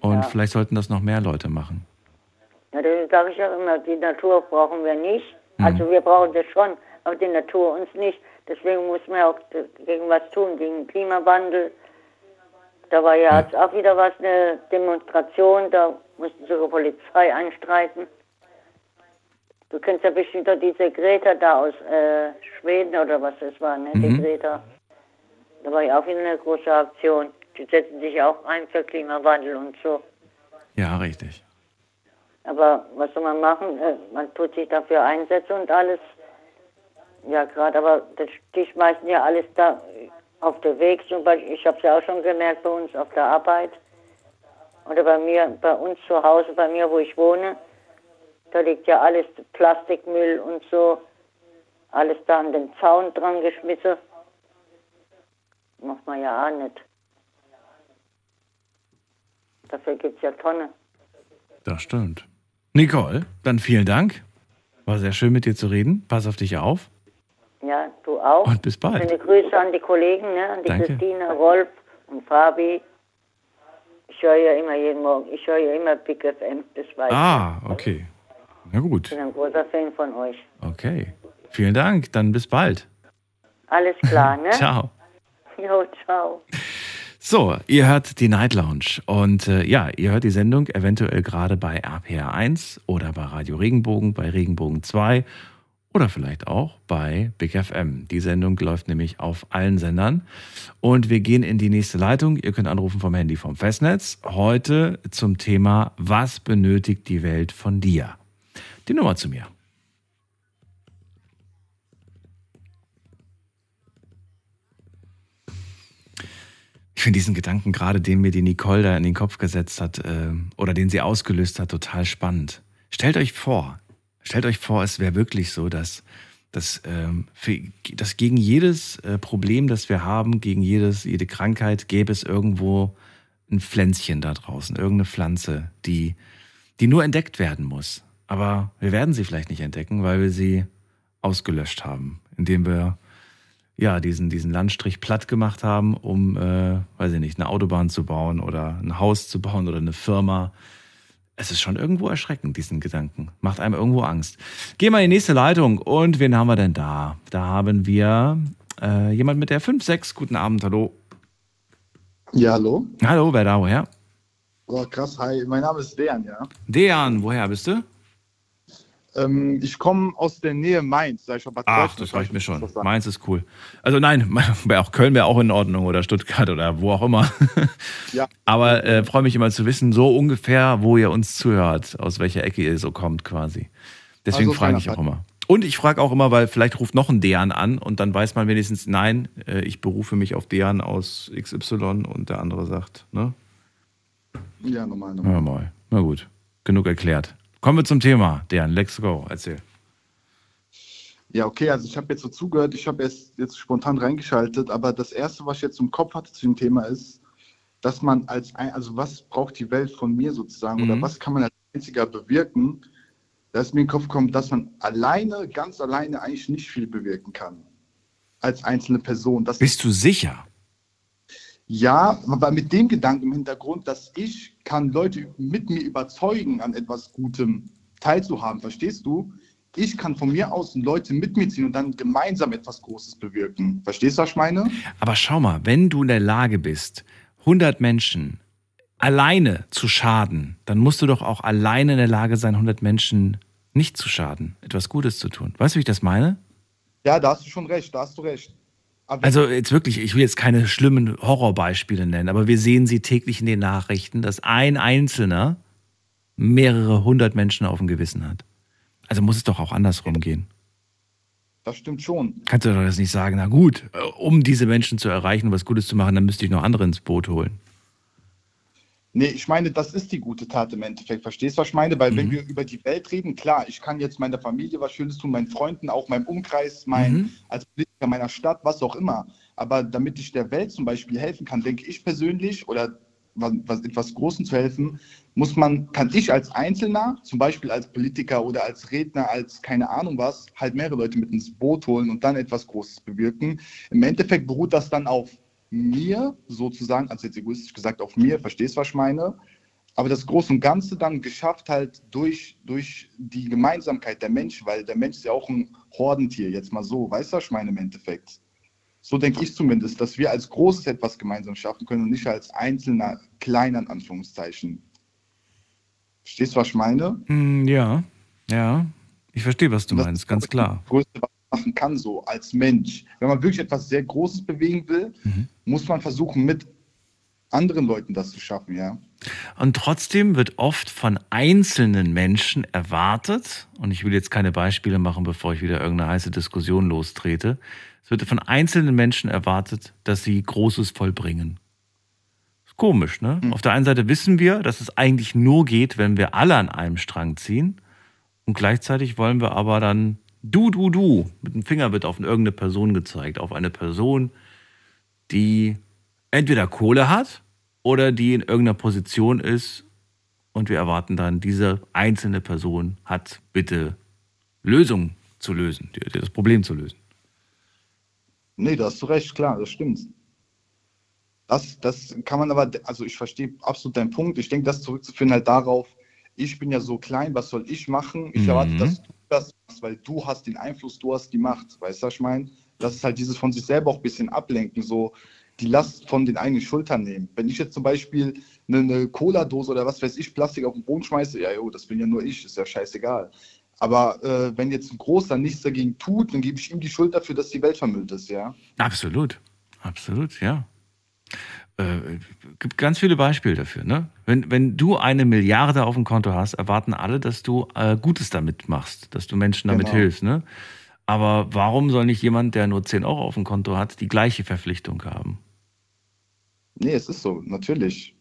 Und ja. vielleicht sollten das noch mehr Leute machen. Ja, sage ich ja immer, die Natur brauchen wir nicht. Also wir brauchen das schon, aber die Natur uns nicht. Deswegen muss man auch gegen was tun, gegen Klimawandel. Da war ja jetzt auch wieder was, eine Demonstration, da mussten sogar Polizei einstreiten. Du kennst ja bestimmt auch diese Greta da aus äh, Schweden oder was das war, ne? Die Mhm. Greta. Da war ja auch wieder eine große Aktion. Die setzen sich auch ein für Klimawandel und so. Ja, richtig. Aber was soll man machen? Äh, Man tut sich dafür einsetzen und alles. Ja, gerade, aber das, die schmeißen ja alles da auf den Weg. Zum Beispiel, ich habe es ja auch schon gemerkt bei uns auf der Arbeit. Oder bei mir, bei uns zu Hause, bei mir, wo ich wohne. Da liegt ja alles Plastikmüll und so. Alles da an den Zaun dran geschmissen. Macht man ja auch nicht. Dafür gibt es ja Tonne. Das stimmt. Nicole, dann vielen Dank. War sehr schön mit dir zu reden. Pass auf dich auf. Ja, du auch. Und bis bald. Schöne Grüße an die Kollegen, ne? an die Danke. Christine, Rolf und Fabi. Ich höre ja immer jeden Morgen, ich höre ja immer Big FM, das weiß Ah, okay. Na gut. Ich bin ein großer Fan von euch. Okay. Vielen Dank. Dann bis bald. Alles klar, ne? Ciao. Jo, ciao. So, ihr hört die Night Lounge und äh, ja, ihr hört die Sendung eventuell gerade bei RPR 1 oder bei Radio Regenbogen, bei Regenbogen 2 oder vielleicht auch bei Big FM. Die Sendung läuft nämlich auf allen Sendern und wir gehen in die nächste Leitung. Ihr könnt anrufen vom Handy vom Festnetz. Heute zum Thema, was benötigt die Welt von dir? Die Nummer zu mir. Ich finde diesen Gedanken gerade, den mir die Nicole da in den Kopf gesetzt hat äh, oder den sie ausgelöst hat, total spannend. Stellt euch vor, stellt euch vor, es wäre wirklich so, dass, dass, ähm, für, dass gegen jedes äh, Problem, das wir haben, gegen jedes, jede Krankheit, gäbe es irgendwo ein Pflänzchen da draußen, irgendeine Pflanze, die, die nur entdeckt werden muss. Aber wir werden sie vielleicht nicht entdecken, weil wir sie ausgelöscht haben, indem wir ja, diesen, diesen Landstrich platt gemacht haben, um, äh, weiß ich nicht, eine Autobahn zu bauen oder ein Haus zu bauen oder eine Firma. Es ist schon irgendwo erschreckend, diesen Gedanken. Macht einem irgendwo Angst. Gehen wir in die nächste Leitung. Und wen haben wir denn da? Da haben wir äh, jemand mit der 5-6. Guten Abend, hallo. Ja, hallo. Hallo, wer da, woher? Oh, krass, hi. Mein Name ist Dejan, ja. Dejan, woher bist du? Ähm, ich komme aus der Nähe Mainz. Sag ich schon, Bad Ach, das reicht mir schon. Mainz ist cool. Also nein, auch Köln wäre auch in Ordnung oder Stuttgart oder wo auch immer. Ja. Aber äh, freue mich immer zu wissen, so ungefähr, wo ihr uns zuhört, aus welcher Ecke ihr so kommt quasi. Deswegen Also frage ich auch immer. Und ich frage auch immer, weil vielleicht ruft noch ein Dejan an und dann weiß man wenigstens, nein, äh, ich berufe mich auf Dejan aus XY und der andere sagt, ne? Ja, normal, normal. Ja, mal. Na gut, genug erklärt. Kommen wir zum Thema, Dejan, let's go, erzähl. Ja, okay, also ich habe jetzt so zugehört, ich habe jetzt, jetzt spontan reingeschaltet, aber das Erste, was ich jetzt im Kopf hatte zu dem Thema ist, dass man als, ein, also was braucht die Welt von mir sozusagen Mhm. oder was kann man als Einziger bewirken, dass mir in den Kopf kommt, dass man alleine, ganz alleine eigentlich nicht viel bewirken kann. Als einzelne Person. Das Bist du sicher? Ja, aber mit dem Gedanken im Hintergrund, dass ich kann Leute mit mir überzeugen, an etwas Gutem teilzuhaben, verstehst du? Ich kann von mir aus Leute mit mir ziehen und dann gemeinsam etwas Großes bewirken. Verstehst du, was ich meine? Aber schau mal, wenn du in der Lage bist, 100 Menschen alleine zu schaden, dann musst du doch auch alleine in der Lage sein, 100 Menschen nicht zu schaden, etwas Gutes zu tun. Weißt du, wie ich das meine? Ja, da hast du schon recht, da hast du recht. Also jetzt wirklich, ich will jetzt keine schlimmen Horrorbeispiele nennen, aber wir sehen sie täglich in den Nachrichten, dass ein Einzelner mehrere hundert Menschen auf dem Gewissen hat. Also muss es doch auch andersrum gehen. das stimmt schon. Kannst du doch das nicht sagen, na gut, äh, um diese Menschen zu erreichen und was Gutes zu machen, dann müsste ich noch andere ins Boot holen. Nee, ich meine, das ist die gute Tat im Endeffekt. Verstehst du, was ich meine? Weil wenn wir über die Welt reden, klar, ich kann jetzt meiner Familie was Schönes tun, meinen Freunden, auch meinem Umkreis, mein, Mhm. als Politiker meiner Stadt, was auch immer. Aber damit ich der Welt zum Beispiel helfen kann, denke ich persönlich, oder was, was, etwas Großem zu helfen, muss man, kann ich als Einzelner, zum Beispiel als Politiker oder als Redner, als keine Ahnung was, halt mehrere Leute mit ins Boot holen und dann etwas Großes bewirken. Im Endeffekt beruht das dann auf mir sozusagen, also jetzt egoistisch gesagt auf mir, verstehst du, was ich meine? aber das Große und Ganze dann geschafft halt durch, durch die Gemeinsamkeit der Menschen, weil der Mensch ist ja auch ein Hordentier, jetzt mal so, weißt du, was ich meine im Endeffekt? So denke ich zumindest, dass wir als Großes etwas gemeinsam schaffen können und nicht als einzelner, kleiner, in Anführungszeichen. Verstehst du, was ich meine? Hm, ja, ja. Ich verstehe, was du meinst, ganz klar. Das Größte, was machen kann, so als Mensch. Wenn man wirklich etwas sehr Großes bewegen will, mhm. muss man versuchen, mit anderen Leuten das zu schaffen, ja. Und trotzdem wird oft von einzelnen Menschen erwartet, und ich will jetzt keine Beispiele machen, bevor ich wieder irgendeine heiße Diskussion lostrete, es wird von einzelnen Menschen erwartet, dass sie Großes vollbringen. Ist komisch, ne? Mhm. Auf der einen Seite wissen wir, dass es eigentlich nur geht, wenn wir alle an einem Strang ziehen. Und gleichzeitig wollen wir aber dann du, du, du. Mit dem Finger wird auf irgendeine Person gezeigt, auf eine Person, die entweder Kohle hat oder die in irgendeiner Position ist und wir erwarten dann, diese einzelne Person hat bitte Lösungen zu lösen, das Problem zu lösen. Nee, da hast du recht, klar, das stimmt. Das, das kann man aber, also ich verstehe absolut deinen Punkt. Ich denke, das zurückzuführen halt darauf, ich bin ja so klein, was soll ich machen? Ich mhm. erwarte, dass du das machst, weil du hast den Einfluss, du hast die Macht. Weißt du, was ich meine? Das ist halt dieses von sich selber auch ein bisschen ablenken. So, die Last von den eigenen Schultern nehmen. Wenn ich jetzt zum Beispiel eine, eine Cola-Dose oder was weiß ich, Plastik auf den Boden schmeiße, ja, jo, das bin ja nur ich, ist ja scheißegal. Aber äh, wenn jetzt ein Großer nichts dagegen tut, dann gebe ich ihm die Schuld dafür, dass die Welt vermüllt ist, ja. Absolut, absolut, ja. Äh, gibt ganz viele Beispiele dafür. Ne? Wenn, wenn du eine Milliarde auf dem Konto hast, erwarten alle, dass du äh, Gutes damit machst, dass du Menschen damit genau. hilfst. Ne? Aber warum soll nicht jemand, der nur 10 Euro auf dem Konto hat, die gleiche Verpflichtung haben? Nee, es ist so, natürlich.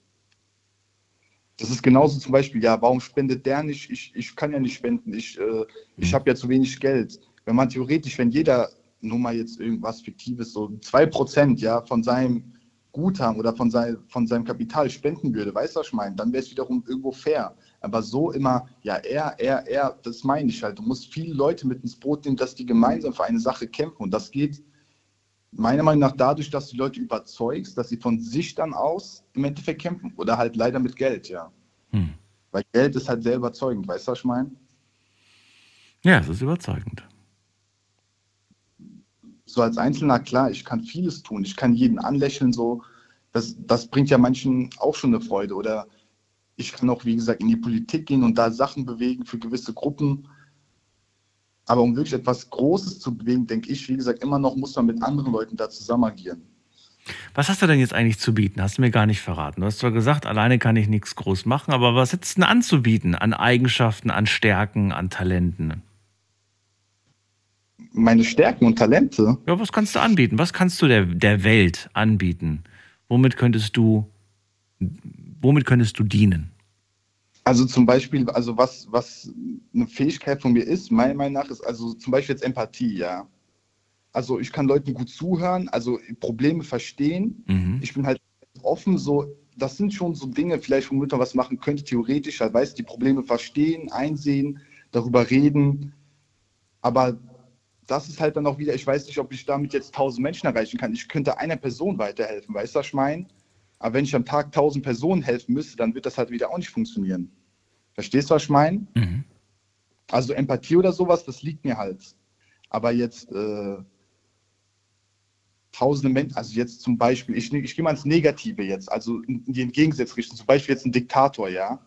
Das ist genauso zum Beispiel, ja, warum spendet der nicht? Ich, ich kann ja nicht spenden, ich, äh, ich mhm. habe ja zu wenig Geld. Wenn man theoretisch, wenn jeder, nur mal jetzt irgendwas Fiktives, so 2% ja, von seinem Guthaben oder von, sein, von seinem Kapital spenden würde, weißt du, was ich meine? Dann wäre es wiederum irgendwo fair. Aber so immer, ja, er, er, er, das meine ich halt. Du musst viele Leute mit ins Boot nehmen, dass die gemeinsam für eine Sache kämpfen. Und das geht meiner Meinung nach dadurch, dass du Leute überzeugst, dass sie von sich dann aus im Endeffekt kämpfen oder halt leider mit Geld, ja. Hm. Weil Geld ist halt sehr überzeugend, weißt du, was ich meine? Ja, es ist überzeugend. So als Einzelner, klar, ich kann vieles tun, ich kann jeden anlächeln, so, das, das bringt ja manchen auch schon eine Freude. Oder ich kann auch, wie gesagt, in die Politik gehen und da Sachen bewegen für gewisse Gruppen aber um wirklich etwas Großes zu bewegen, denke ich, wie gesagt, immer noch muss man mit anderen Leuten da zusammen agieren. Was hast du denn jetzt eigentlich zu bieten? Hast du mir gar nicht verraten. Du hast zwar gesagt, alleine kann ich nichts groß machen, aber was du denn anzubieten an Eigenschaften, an Stärken, an Talenten? Meine Stärken und Talente? Ja, was kannst du anbieten? Was kannst du der, der Welt anbieten? Womit könntest du, womit könntest du dienen? Also zum Beispiel, also was, was eine Fähigkeit von mir ist, meiner Meinung nach, ist also zum Beispiel jetzt Empathie, ja. Also ich kann Leuten gut zuhören, also Probleme verstehen. Mhm. Ich bin halt offen, so, das sind schon so Dinge, vielleicht, womit man was machen könnte, theoretisch, halt, weißt die Probleme verstehen, einsehen, darüber reden. Aber das ist halt dann auch wieder, ich weiß nicht, ob ich damit jetzt tausend Menschen erreichen kann. Ich könnte einer Person weiterhelfen, weißt du, was ich meine? Aber wenn ich am Tag tausend Personen helfen müsste, dann wird das halt wieder auch nicht funktionieren. Verstehst du, was ich meine? Mhm. Also Empathie oder sowas, das liegt mir halt. Aber jetzt äh, tausende Menschen, also jetzt zum Beispiel, ich, ich gehe mal ins Negative jetzt, also in, in die Entgegensetzrichtung, zum Beispiel jetzt ein Diktator, ja,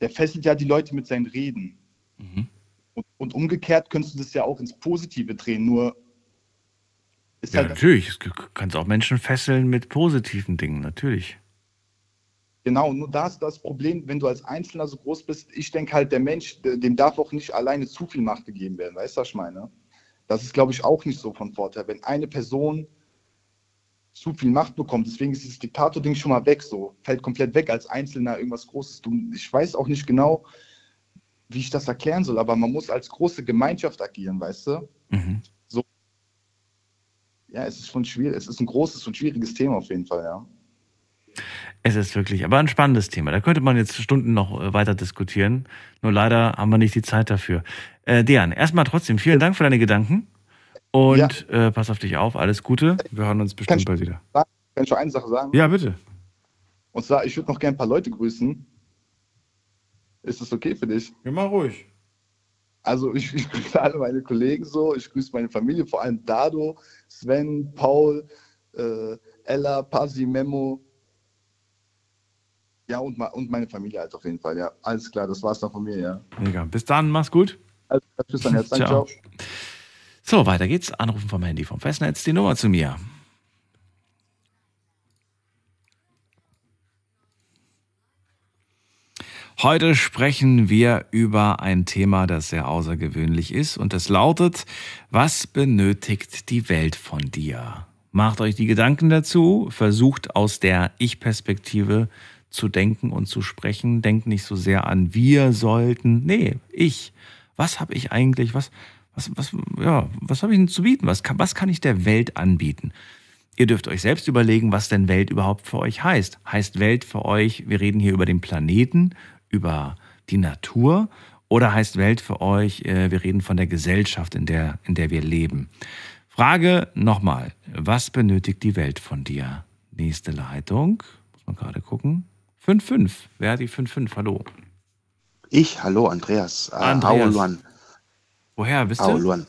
der fesselt ja die Leute mit seinen Reden. Mhm. Und, und, umgekehrt könntest du das ja auch ins Positive drehen, nur ist ja, halt natürlich, du kannst auch Menschen fesseln mit positiven Dingen, natürlich. Genau, nur da ist das Problem, wenn du als Einzelner so groß bist, ich denke halt, der Mensch, dem darf auch nicht alleine zu viel Macht gegeben werden, weißt du, was ich meine? Das ist, glaube ich, auch nicht so von Vorteil. Wenn eine Person zu viel Macht bekommt, deswegen ist dieses Diktator-Ding schon mal weg, so, fällt komplett weg als Einzelner irgendwas Großes. Ich weiß auch nicht genau, wie ich das erklären soll, aber man muss als große Gemeinschaft agieren, weißt du? Mhm. So. Ja, es ist schon schwierig, es ist ein großes und schwieriges Thema auf jeden Fall, ja. Es ist wirklich, aber ein spannendes Thema. Da könnte man jetzt Stunden noch äh, weiter diskutieren. Nur leider haben wir nicht die Zeit dafür. Äh, Dejan, erstmal trotzdem vielen Dank für deine Gedanken. Und ja. äh, pass auf dich auf. Alles Gute. Wir hören uns bestimmt bald wieder. Kann ich noch eine Sache sagen? Ja, bitte. Und zwar, ich würde noch gerne ein paar Leute grüßen. Ist das okay für dich? Ja, mal ruhig. Also ich, ich grüße alle meine Kollegen so, ich grüße meine Familie, vor allem Dado, Sven, Paul, äh, Ella, Pasi, Memo. Ja, und, und meine Familie halt auf jeden Fall, ja. Alles klar, das war's dann von mir, ja. Mega. Bis dann, mach's gut. Also, tschüss, dann jetzt. Danke, ciao. So, weiter geht's. Anrufen vom Handy vom Festnetz, die Nummer zu mir. Heute sprechen wir über ein Thema, das sehr außergewöhnlich ist und es lautet, was benötigt die Welt von dir? Macht euch die Gedanken dazu, versucht aus der Ich-Perspektive zu denken und zu sprechen. Denkt nicht so sehr an wir sollten. Nee, ich. Was habe ich eigentlich? Was, was, was, ja, was habe ich denn zu bieten? Was kann, was kann ich der Welt anbieten? Ihr dürft euch selbst überlegen, was denn Welt überhaupt für euch heißt. Heißt Welt für euch, wir reden hier über den Planeten, über die Natur oder heißt Welt für euch, äh, wir reden von der Gesellschaft, in der, in der wir leben? Frage nochmal, was benötigt die Welt von dir? Nächste Leitung, muss man gerade gucken. 5-5, wer hat die 5-5? Hallo. Ich, hallo Andreas. Äh, Andreas. Auluan. Woher bist du? Auluan.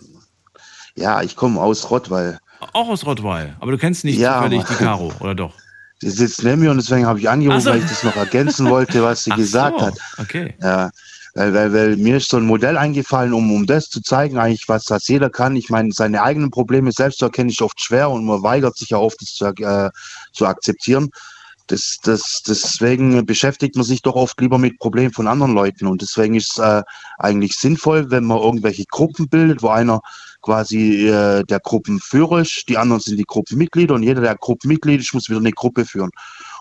Ja, ich komme aus Rottweil. Auch aus Rottweil, aber du kennst nicht ja, zufällig die Caro, oder doch? Sie sitzt neben mir und deswegen habe ich angerufen, so. weil ich das noch ergänzen wollte, was sie Ach gesagt so. hat. Okay. Ja, weil, weil, weil mir ist so ein Modell eingefallen, um, um das zu zeigen, eigentlich, was das jeder kann. Ich meine, seine eigenen Probleme selbst zu erkennen, ist oft schwer und man weigert sich ja oft, das zu, äh, zu akzeptieren. Das, das, deswegen beschäftigt man sich doch oft lieber mit Problemen von anderen Leuten. Und deswegen ist es äh, eigentlich sinnvoll, wenn man irgendwelche Gruppen bildet, wo einer quasi äh, der Gruppenführer die anderen sind die Gruppenmitglieder und jeder, der Gruppenmitglied ist, muss wieder eine Gruppe führen.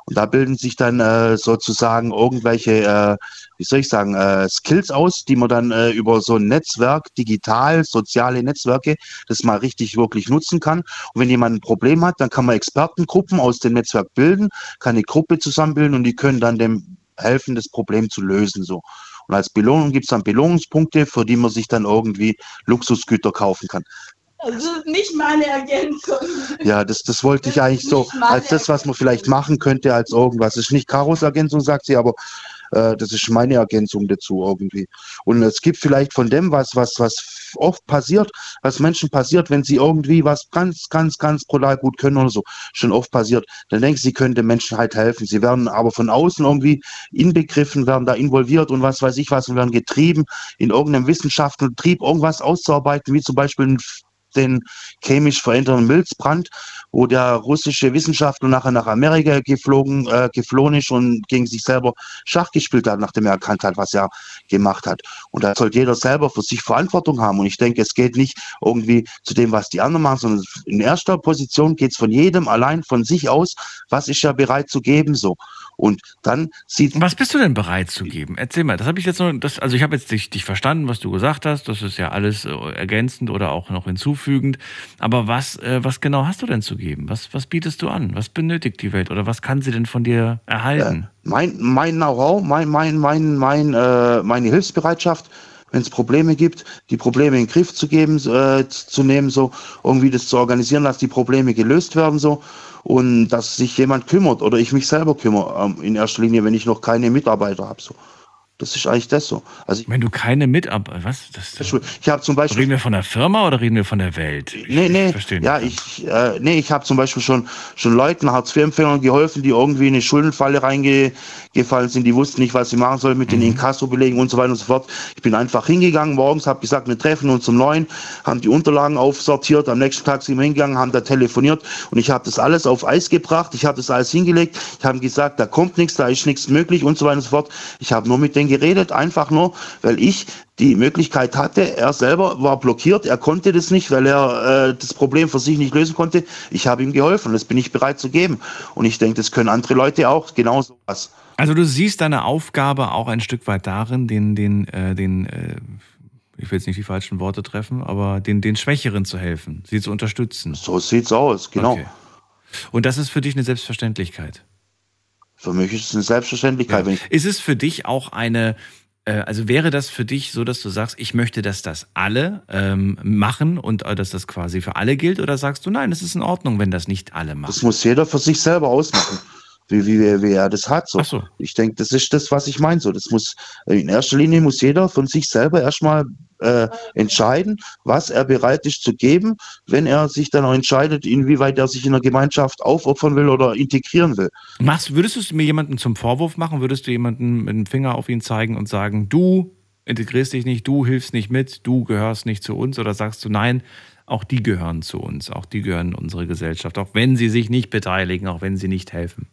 Und da bilden sich dann äh, sozusagen irgendwelche, äh, wie soll ich sagen, äh, Skills aus, die man dann äh, über so ein Netzwerk, digital, soziale Netzwerke, das mal richtig wirklich nutzen kann. Und wenn jemand ein Problem hat, dann kann man Expertengruppen aus dem Netzwerk bilden, kann eine Gruppe zusammenbilden und die können dann dem helfen, das Problem zu lösen. So. Und als Belohnung gibt es dann Belohnungspunkte, für die man sich dann irgendwie Luxusgüter kaufen kann. Also nicht meine Ergänzung. Ja, das, das wollte ich eigentlich so, als das, was man vielleicht machen könnte, als irgendwas. Das ist nicht Karos Ergänzung, sagt sie, aber äh, das ist meine Ergänzung dazu irgendwie. Und es gibt vielleicht von dem was, was, was oft passiert, was Menschen passiert, wenn sie irgendwie was ganz, ganz, ganz brutal gut können oder so, schon oft passiert, dann denken sie, den Menschen halt helfen. Sie werden aber von außen irgendwie inbegriffen, werden da involviert und was weiß ich was und werden getrieben, in irgendeinem wissenschaftlichen Trieb irgendwas auszuarbeiten, wie zum Beispiel ein den chemisch veränderten Milzbrand, wo der russische Wissenschaftler nachher nach Amerika geflogen, äh, geflohen ist und gegen sich selber Schach gespielt hat, nachdem er erkannt hat, was er gemacht hat. Und da sollte jeder selber für sich Verantwortung haben. Und ich denke, es geht nicht irgendwie zu dem, was die anderen machen, sondern in erster Position geht es von jedem allein von sich aus, was ist er bereit zu geben, so. Und dann sieht. Was bist du denn bereit zu geben? Erzähl mal. Das habe ich jetzt noch. Das, also ich habe jetzt dich, dich verstanden, was du gesagt hast. Das ist ja alles äh, ergänzend oder auch noch hinzufügend. Aber was, äh, was genau hast du denn zu geben? Was, was bietest du an? Was benötigt die Welt oder was kann sie denn von dir erhalten? Äh, mein mein Know-how, mein mein mein mein äh, meine Hilfsbereitschaft wenn es Probleme gibt, die Probleme in den Griff zu geben, äh, zu nehmen, so irgendwie das zu organisieren, dass die Probleme gelöst werden, so und dass sich jemand kümmert oder ich mich selber kümmere ähm, in erster Linie, wenn ich noch keine Mitarbeiter habe. So. Das ist eigentlich das so. Also Wenn du keine Mitarbeiter, was? Das, ich habe zum Beispiel. Reden wir von der Firma oder reden wir von der Welt? Ich, nee, nee. Ich ja, ich, äh, nee, ich habe zum Beispiel schon, schon Leuten, Hartz-IV-Empfängern geholfen, die irgendwie in eine Schuldenfalle reingefallen sind, die wussten nicht, was sie machen sollen mit mhm. den Inkasso-Belegen und so weiter und so fort. Ich bin einfach hingegangen morgens, habe gesagt, wir treffen uns um neun, haben die Unterlagen aufsortiert, am nächsten Tag sind wir hingegangen, haben da telefoniert und ich habe das alles auf Eis gebracht, ich habe das alles hingelegt, ich habe gesagt, da kommt nichts, da ist nichts möglich und so weiter und so fort. Ich habe nur mit denen geredet, einfach nur, weil ich die Möglichkeit hatte. Er selber war blockiert, er konnte das nicht, weil er äh, das Problem für sich nicht lösen konnte. Ich habe ihm geholfen, das bin ich bereit zu geben. Und ich denke, das können andere Leute auch genauso was. Also du siehst deine Aufgabe auch ein Stück weit darin, den, den, äh, den äh, ich will jetzt nicht die falschen Worte treffen, aber den, den Schwächeren zu helfen, sie zu unterstützen. So sieht's aus, genau. Okay. Und das ist für dich eine Selbstverständlichkeit? Für mich ist es eine Selbstverständlichkeit. Ja. ist es für dich auch eine, äh, also wäre das für dich so, dass du sagst, ich möchte, dass das alle ähm, machen und äh, dass das quasi für alle gilt? Oder sagst du, nein, es ist in Ordnung, wenn das nicht alle machen? Das muss jeder für sich selber ausmachen. Wie, wie, wie er das hat. So. so. Ich denke, das ist das, was ich meine. So, das muss in erster Linie muss jeder von sich selber erstmal äh, entscheiden, was er bereit ist zu geben, wenn er sich dann auch entscheidet, inwieweit er sich in der Gemeinschaft aufopfern will oder integrieren will. Machst, würdest du es mir jemanden zum Vorwurf machen? Würdest du jemanden mit dem Finger auf ihn zeigen und sagen, du integrierst dich nicht, du hilfst nicht mit, du gehörst nicht zu uns? Oder sagst du, nein, auch die gehören zu uns, auch die gehören in unsere Gesellschaft, auch wenn sie sich nicht beteiligen, auch wenn sie nicht helfen?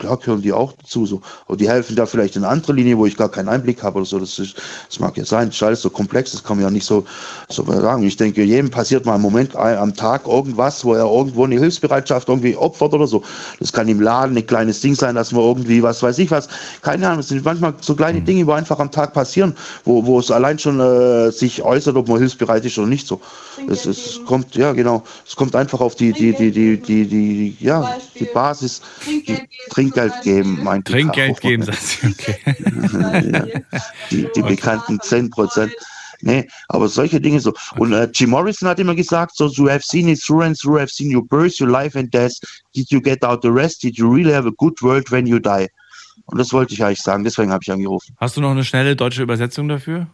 Klar gehören die auch dazu. So. Aber die helfen da vielleicht in andere Linie, wo ich gar keinen Einblick habe oder so. Das, ist, das mag ja sein. Das ist alles so komplex, das kann man ja nicht so, so sagen. Ich denke, jedem passiert mal im Moment am Tag irgendwas, wo er irgendwo eine Hilfsbereitschaft irgendwie opfert oder so. Das kann im Laden ein kleines Ding sein, dass man irgendwie, was weiß ich was, keine Ahnung, es sind manchmal so kleine Dinge, wo einfach am Tag passieren, wo, wo es allein schon äh, sich äußert, ob man hilfsbereit ist oder nicht so. Es, es kommt, ja genau, es kommt einfach auf die, die, die, die, die, die, ja, die Basis. Die, Trinkgeld geben, meint Trinkgeld geben, sagt sie, okay. die, die bekannten 10 Prozent. Nee, aber solche Dinge so. Und äh, Jim Morrison hat immer gesagt, so, you have seen it through and through, have seen your birth, your life and death. Did you get out the rest? Did you really have a good world when you die? Und das wollte ich eigentlich sagen, deswegen habe ich angerufen. Hast du noch eine schnelle deutsche Übersetzung dafür?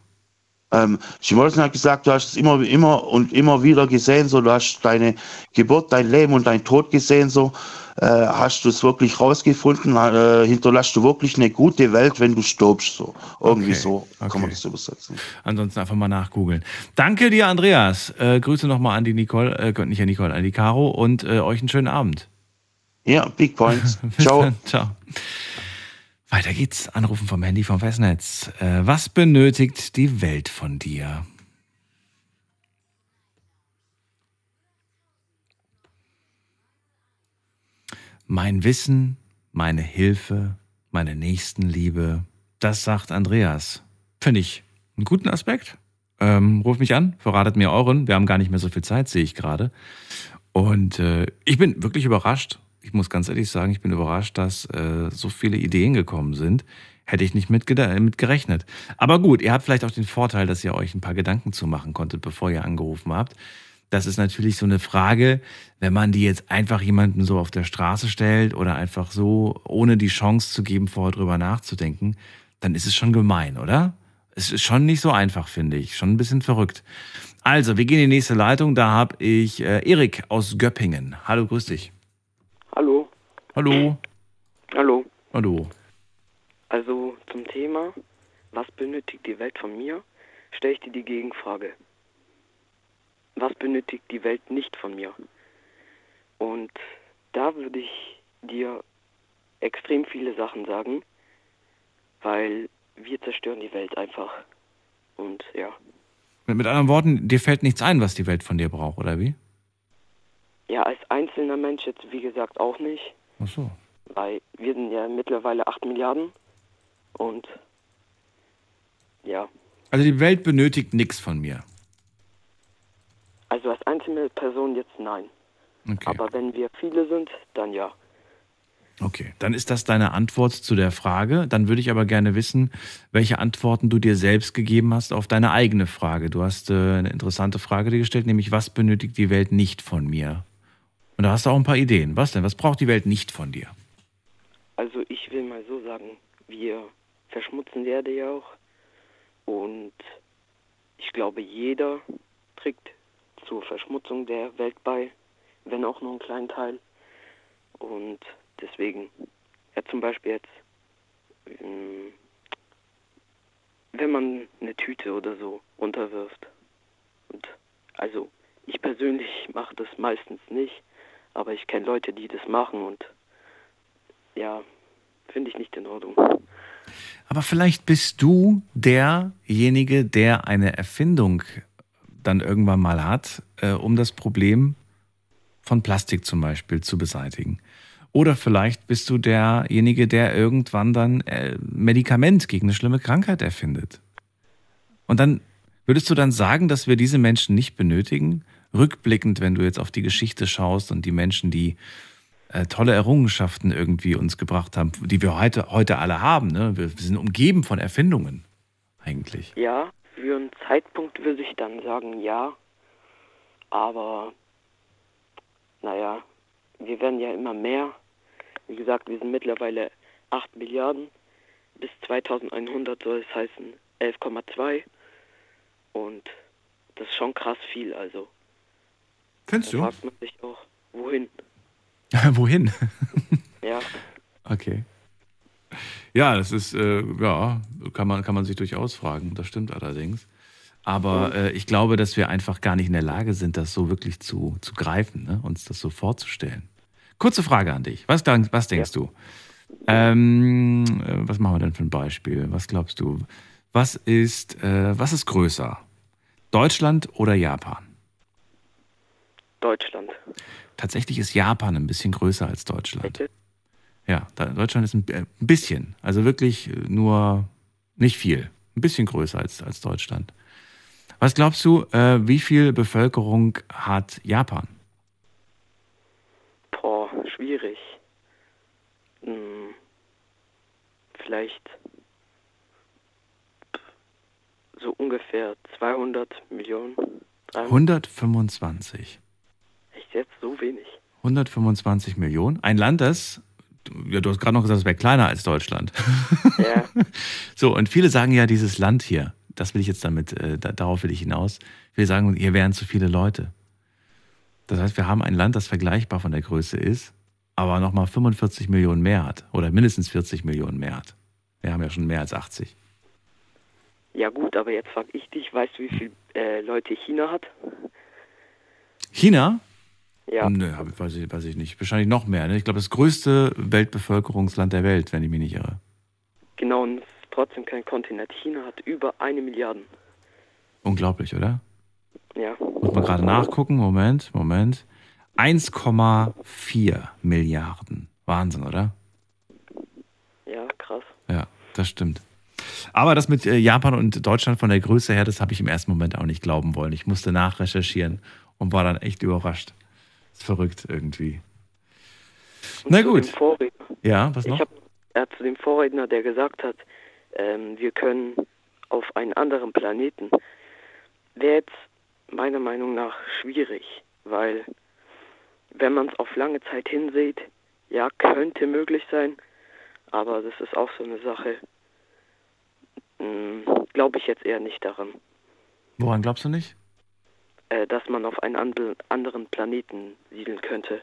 Ähm, Jim Morrison hat gesagt, du hast es immer, immer und immer wieder gesehen, so, du hast deine Geburt, dein Leben und dein Tod gesehen, so äh, hast du es wirklich rausgefunden, äh, hinterlässt du wirklich eine gute Welt, wenn du stirbst. So. Irgendwie Okay, so okay. kann man das übersetzen. Ansonsten einfach mal nachgoogeln. Danke dir, Andreas. Äh, Grüße nochmal an die Nicole, äh, nicht an Nicole, an die Caro und äh, euch einen schönen Abend. Ja, Big Points. Ciao. dann. Ciao. Weiter geht's. Anrufen vom Handy vom Festnetz. Äh, was benötigt die Welt von dir? Mein Wissen, meine Hilfe, meine Nächstenliebe, das sagt Andreas. Finde ich einen guten Aspekt. Ähm, ruft mich an, verratet mir euren. Wir haben gar nicht mehr so viel Zeit, sehe ich gerade. Und äh, ich bin wirklich überrascht. Ich muss ganz ehrlich sagen, ich bin überrascht, dass äh, so viele Ideen gekommen sind. Hätte ich nicht mit, mit gerechnet. Aber gut, ihr habt vielleicht auch den Vorteil, dass ihr euch ein paar Gedanken zu machen konntet, bevor ihr angerufen habt. Das ist natürlich so eine Frage, wenn man die jetzt einfach jemanden so auf der Straße stellt oder einfach so, ohne die Chance zu geben, vorher drüber nachzudenken, dann ist es schon gemein, oder? Es ist schon nicht so einfach, finde ich. Schon ein bisschen verrückt. Also, wir gehen in die nächste Leitung. Da habe ich äh, Erik aus Göppingen. Hallo, grüß dich. Hallo. Hallo. Hallo. Hallo. Also zum Thema, was benötigt die Welt von mir, stelle ich dir die Gegenfrage. Was benötigt die Welt nicht von mir? Und da würde ich dir extrem viele Sachen sagen, weil wir zerstören die Welt einfach. Und ja, Mit, anderen Worten, dir fällt nichts ein, was die Welt von dir braucht, oder wie? ja, als einzelner Mensch jetzt wie gesagt auch nicht, Ach so. weil wir sind ja mittlerweile 8 Milliarden und ja, Also die Welt benötigt nichts von mir. Also als einzelne Person jetzt nein. Okay. Aber wenn wir viele sind, dann ja. Okay, dann ist das deine Antwort zu der Frage. Dann würde ich aber gerne wissen, welche Antworten du dir selbst gegeben hast auf deine eigene Frage. Du hast äh, eine interessante Frage dir gestellt, nämlich was benötigt die Welt nicht von mir? Und da hast du auch ein paar Ideen. Was denn? Was braucht die Welt nicht von dir? Also ich will mal so sagen, wir verschmutzen die Erde ja auch. Und ich glaube, jeder trägt zur Verschmutzung der Welt bei, wenn auch nur einen kleinen Teil. Und deswegen, ja zum Beispiel jetzt, ähm, wenn man eine Tüte oder so runterwirft. Und also ich persönlich mache das meistens nicht, aber ich kenne Leute, die das machen und ja, finde ich nicht in Ordnung. Aber vielleicht bist du derjenige, der eine Erfindung dann irgendwann mal hat, äh, um das Problem von Plastik zum Beispiel zu beseitigen. Oder vielleicht bist du derjenige, der irgendwann dann äh, Medikament gegen eine schlimme Krankheit erfindet. Und dann würdest du dann sagen, dass wir diese Menschen nicht benötigen? Rückblickend, wenn du jetzt auf die Geschichte schaust und die Menschen, die äh, tolle Errungenschaften irgendwie uns gebracht haben, die wir heute, heute alle haben. Ne? Wir, wir sind umgeben von Erfindungen eigentlich. Ja, für einen Zeitpunkt würde ich dann sagen ja, aber naja, wir werden ja immer mehr Wie gesagt, wir sind mittlerweile 8 Milliarden. Bis 2100 soll es heißen 11,2. Und das ist schon krass viel, also. Findest da du? fragt man sich auch, wohin? Wohin? Ja, Okay. Ja, das ist, äh, ja, kann man, kann man sich durchaus fragen. Das stimmt allerdings. Aber äh, ich glaube, dass wir einfach gar nicht in der Lage sind, das so wirklich zu, zu greifen, ne? uns das so vorzustellen. Kurze Frage an dich. Was, was denkst du? Ähm, äh, was machen wir denn für ein Beispiel? Was glaubst du? Was ist, äh, was ist größer? Deutschland oder Japan? Deutschland. Tatsächlich ist Japan ein bisschen größer als Deutschland. Ja, Deutschland ist ein, äh, ein bisschen, also wirklich äh, nur nicht viel, ein bisschen größer als, als Deutschland. Was glaubst du, äh, wie viel Bevölkerung hat Japan? Boah, schwierig. Hm, vielleicht so ungefähr 200 Millionen. 300. 125. Echt jetzt so wenig? 125 Millionen. Ein Land, das, ja, du hast gerade noch gesagt, es wäre kleiner als Deutschland. Ja. So, und viele sagen ja, dieses Land hier, das will ich jetzt damit, äh, da, darauf will ich hinaus. Viele sagen, hier wären zu viele Leute. Das heißt, wir haben ein Land, das vergleichbar von der Größe ist, aber nochmal 45 Millionen mehr hat oder mindestens 40 Millionen mehr hat. Wir haben ja schon mehr als 80. Ja gut, aber jetzt frag ich dich, weißt du, wie viele äh, Leute China hat? China? Ja. Nö, weiß ich, weiß ich nicht. Wahrscheinlich noch mehr. Ne? Ich glaube, das größte Weltbevölkerungsland der Welt, wenn ich mich nicht irre. Genau, und es ist trotzdem kein Kontinent. China hat über eine Milliarde. Unglaublich, oder? Ja. Muss man gerade nachgucken. Moment, Moment. 1,4 Milliarden. Wahnsinn, oder? Ja, krass. Ja, das stimmt. Aber das mit äh, Japan und Deutschland von der Größe her, das habe ich im ersten Moment auch nicht glauben wollen. Ich musste nachrecherchieren und war dann echt überrascht. Ist verrückt irgendwie. Und Na gut. Ja, was ich noch? hab, äh, zu dem Vorredner, der gesagt hat, ähm, wir können auf einen anderen Planeten, wäre jetzt meiner Meinung nach schwierig, weil wenn man es auf lange Zeit hinsieht, ja, könnte möglich sein, aber das ist auch so eine Sache, glaube ich jetzt eher nicht daran, Woran glaubst du nicht? Äh, dass man auf einen anderen Planeten siedeln könnte.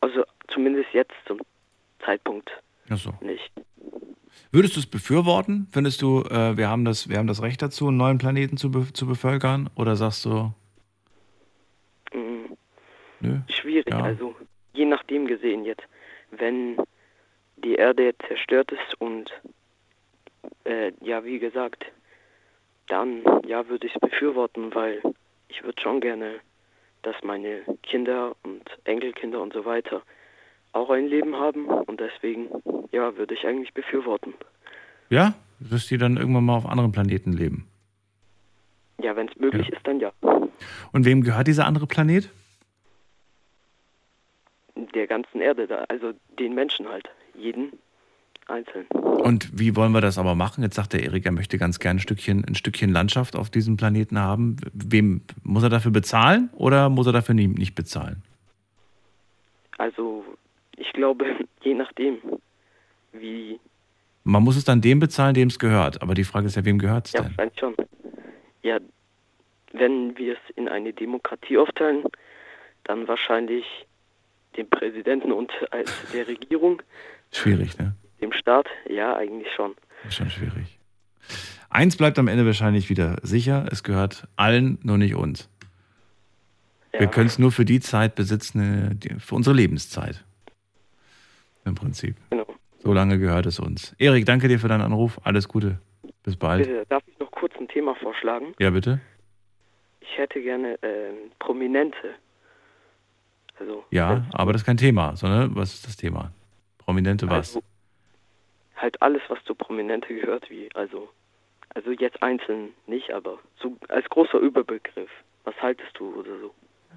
Also zumindest jetzt zum Zeitpunkt Ach so. nicht. Würdest du es befürworten? Findest du, äh, wir, haben das, wir haben das Recht dazu, einen neuen Planeten zu, be zu bevölkern? Oder sagst du, Mm, nö? Schwierig, Ja. also je nachdem gesehen jetzt. Wenn die Erde jetzt zerstört ist und äh, ja, wie gesagt, dann ja, würde ich es befürworten, weil ich würde schon gerne, dass meine Kinder und Enkelkinder und so weiter auch ein Leben haben und deswegen ja, würde ich eigentlich befürworten. Ja? Dass die dann irgendwann mal auf anderen Planeten leben? Ja, wenn es möglich ist, dann ja. Und wem gehört dieser andere Planet? Der ganzen Erde da, also den Menschen halt, jeden einzeln. Und wie wollen wir das aber machen? Jetzt sagt der Erik, er möchte ganz gerne ein Stückchen, ein Stückchen Landschaft auf diesem Planeten haben. Wem muss er dafür bezahlen oder muss er dafür nicht bezahlen? Also ich glaube, je nachdem, wie Man muss es dann dem bezahlen, dem es gehört. Aber die Frage ist ja, wem gehört es Ja, denn? wahrscheinlich schon. Ja, wenn wir es in eine Demokratie aufteilen, dann wahrscheinlich dem Präsidenten und der Regierung, Schwierig, ne? Dem Staat. Ja, eigentlich schon. Ist schon schwierig. Eins bleibt am Ende wahrscheinlich wieder sicher, es gehört allen, nur nicht uns. Wir können es nur für die Zeit besitzen, äh, für unsere Lebenszeit. Im Prinzip. Genau. So lange gehört es uns. Erik, danke dir für deinen Anruf. Alles Gute. Bis bald. Bitte, darf ich noch kurz ein Thema vorschlagen? Ja, bitte? Ich hätte gerne ähm, Prominente. Also Ja, aber das ist kein Thema, sondern was ist das Thema? Prominente was? Also, halt alles, was zu Prominente gehört, wie also also jetzt einzeln nicht, aber so als großer Überbegriff. Was haltest du oder so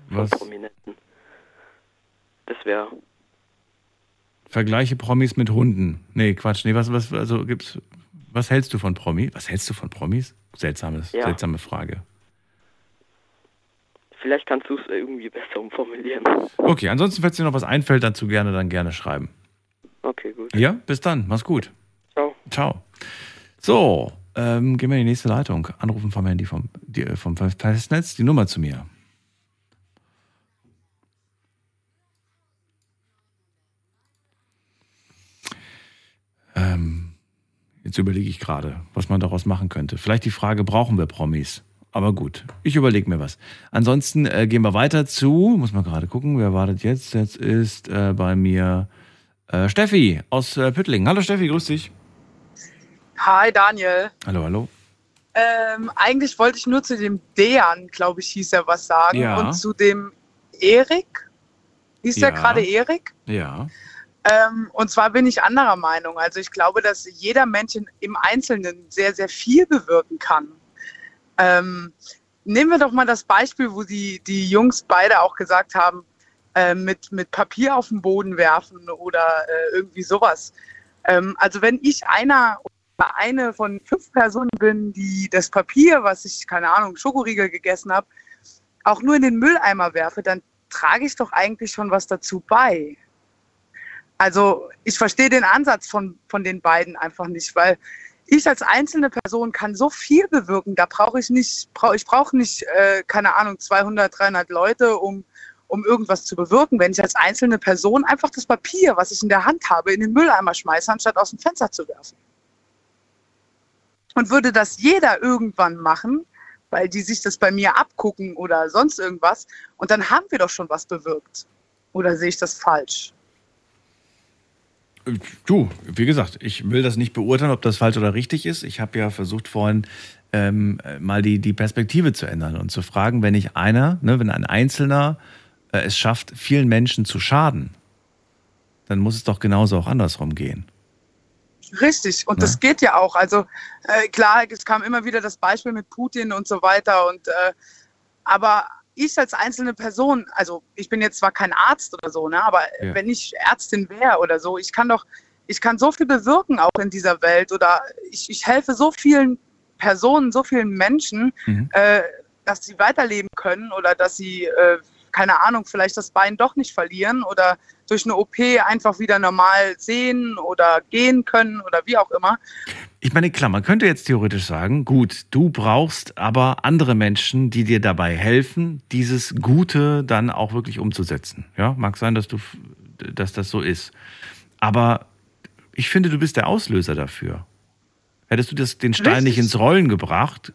von Was? Prominenten? Das wäre Vergleiche Promis mit Hunden. Nee, Quatsch. Nee, was, was, also gibt's, was hältst du von Promis? Was hältst du von Promis? Seltsames, Ja. seltsame Frage. Vielleicht kannst du es irgendwie besser umformulieren. Okay, ansonsten, falls dir noch was einfällt, dazu gerne, dann gerne schreiben. Ja, bis dann. Mach's gut. Ciao. Ciao. So, ähm, gehen wir in die nächste Leitung. Anrufen vom Handy vom, die, äh, vom Festnetz. Die Nummer zu mir. Ähm, jetzt überlege ich gerade, was man daraus machen könnte. Vielleicht die Frage, brauchen wir Promis? Aber gut, ich überlege mir was. Ansonsten äh, gehen wir weiter zu, muss man gerade gucken, wer wartet jetzt? Jetzt ist äh, bei mir äh, Steffi aus äh, Püttlingen. Hallo Steffi, grüß dich. Hi Daniel. Hallo, hallo. Ähm, eigentlich wollte ich nur zu dem Dejan, glaube ich, hieß er was sagen. Ja. Und zu dem Erik. Hieß Ja. der gerade Erik? Ja. Ähm, und zwar bin ich anderer Meinung. Also ich glaube, dass jeder Mensch im Einzelnen sehr, sehr viel bewirken kann. Ähm, nehmen wir doch mal das Beispiel, wo die, die Jungs beide auch gesagt haben, äh, mit, mit Papier auf den Boden werfen oder äh, irgendwie sowas. Ähm, also wenn ich einer oder eine von fünf Personen bin, die das Papier, was ich, keine Ahnung, Schokoriegel gegessen habe, auch nur in den Mülleimer werfe, dann trage ich doch eigentlich schon was dazu bei. Also ich verstehe den Ansatz von, von den beiden einfach nicht, weil ich als einzelne Person kann so viel bewirken. Da brauche ich nicht, brauch, ich brauche nicht, äh, keine Ahnung, 200, 300 Leute, um, um irgendwas zu bewirken. Wenn ich als einzelne Person einfach das Papier, was ich in der Hand habe, in den Mülleimer schmeiße, anstatt aus dem Fenster zu werfen. Und würde das jeder irgendwann machen, weil die sich das bei mir abgucken oder sonst irgendwas, und dann haben wir doch schon was bewirkt. Oder sehe ich das falsch? Du, wie gesagt, ich will das nicht beurteilen, ob das falsch oder richtig ist. Ich habe ja versucht vorhin ähm, mal die, die Perspektive zu ändern und zu fragen, wenn ich einer, ne, wenn ein Einzelner äh, es schafft, vielen Menschen zu schaden, dann muss es doch genauso auch andersrum gehen. Richtig, und das geht ja auch. Also äh, klar, es kam immer wieder das Beispiel mit Putin und so weiter. Und äh, aber ich als einzelne Person, also ich bin jetzt zwar kein Arzt oder so, ne, aber Ja. wenn ich Ärztin wäre oder so, ich kann doch, ich kann so viel bewirken auch in dieser Welt oder ich, ich helfe so vielen Personen, so vielen Menschen, äh, dass sie weiterleben können oder dass sie, äh, keine Ahnung, vielleicht das Bein doch nicht verlieren oder durch eine OP einfach wieder normal sehen oder gehen können oder wie auch immer. Ich meine, klar, man könnte jetzt theoretisch sagen, gut, du brauchst aber andere Menschen, die dir dabei helfen, dieses Gute dann auch wirklich umzusetzen. Ja, mag sein, dass du, dass das so ist. Aber ich finde, du bist der Auslöser dafür. Hättest du das, den Stein nicht Richtig. ins Rollen gebracht,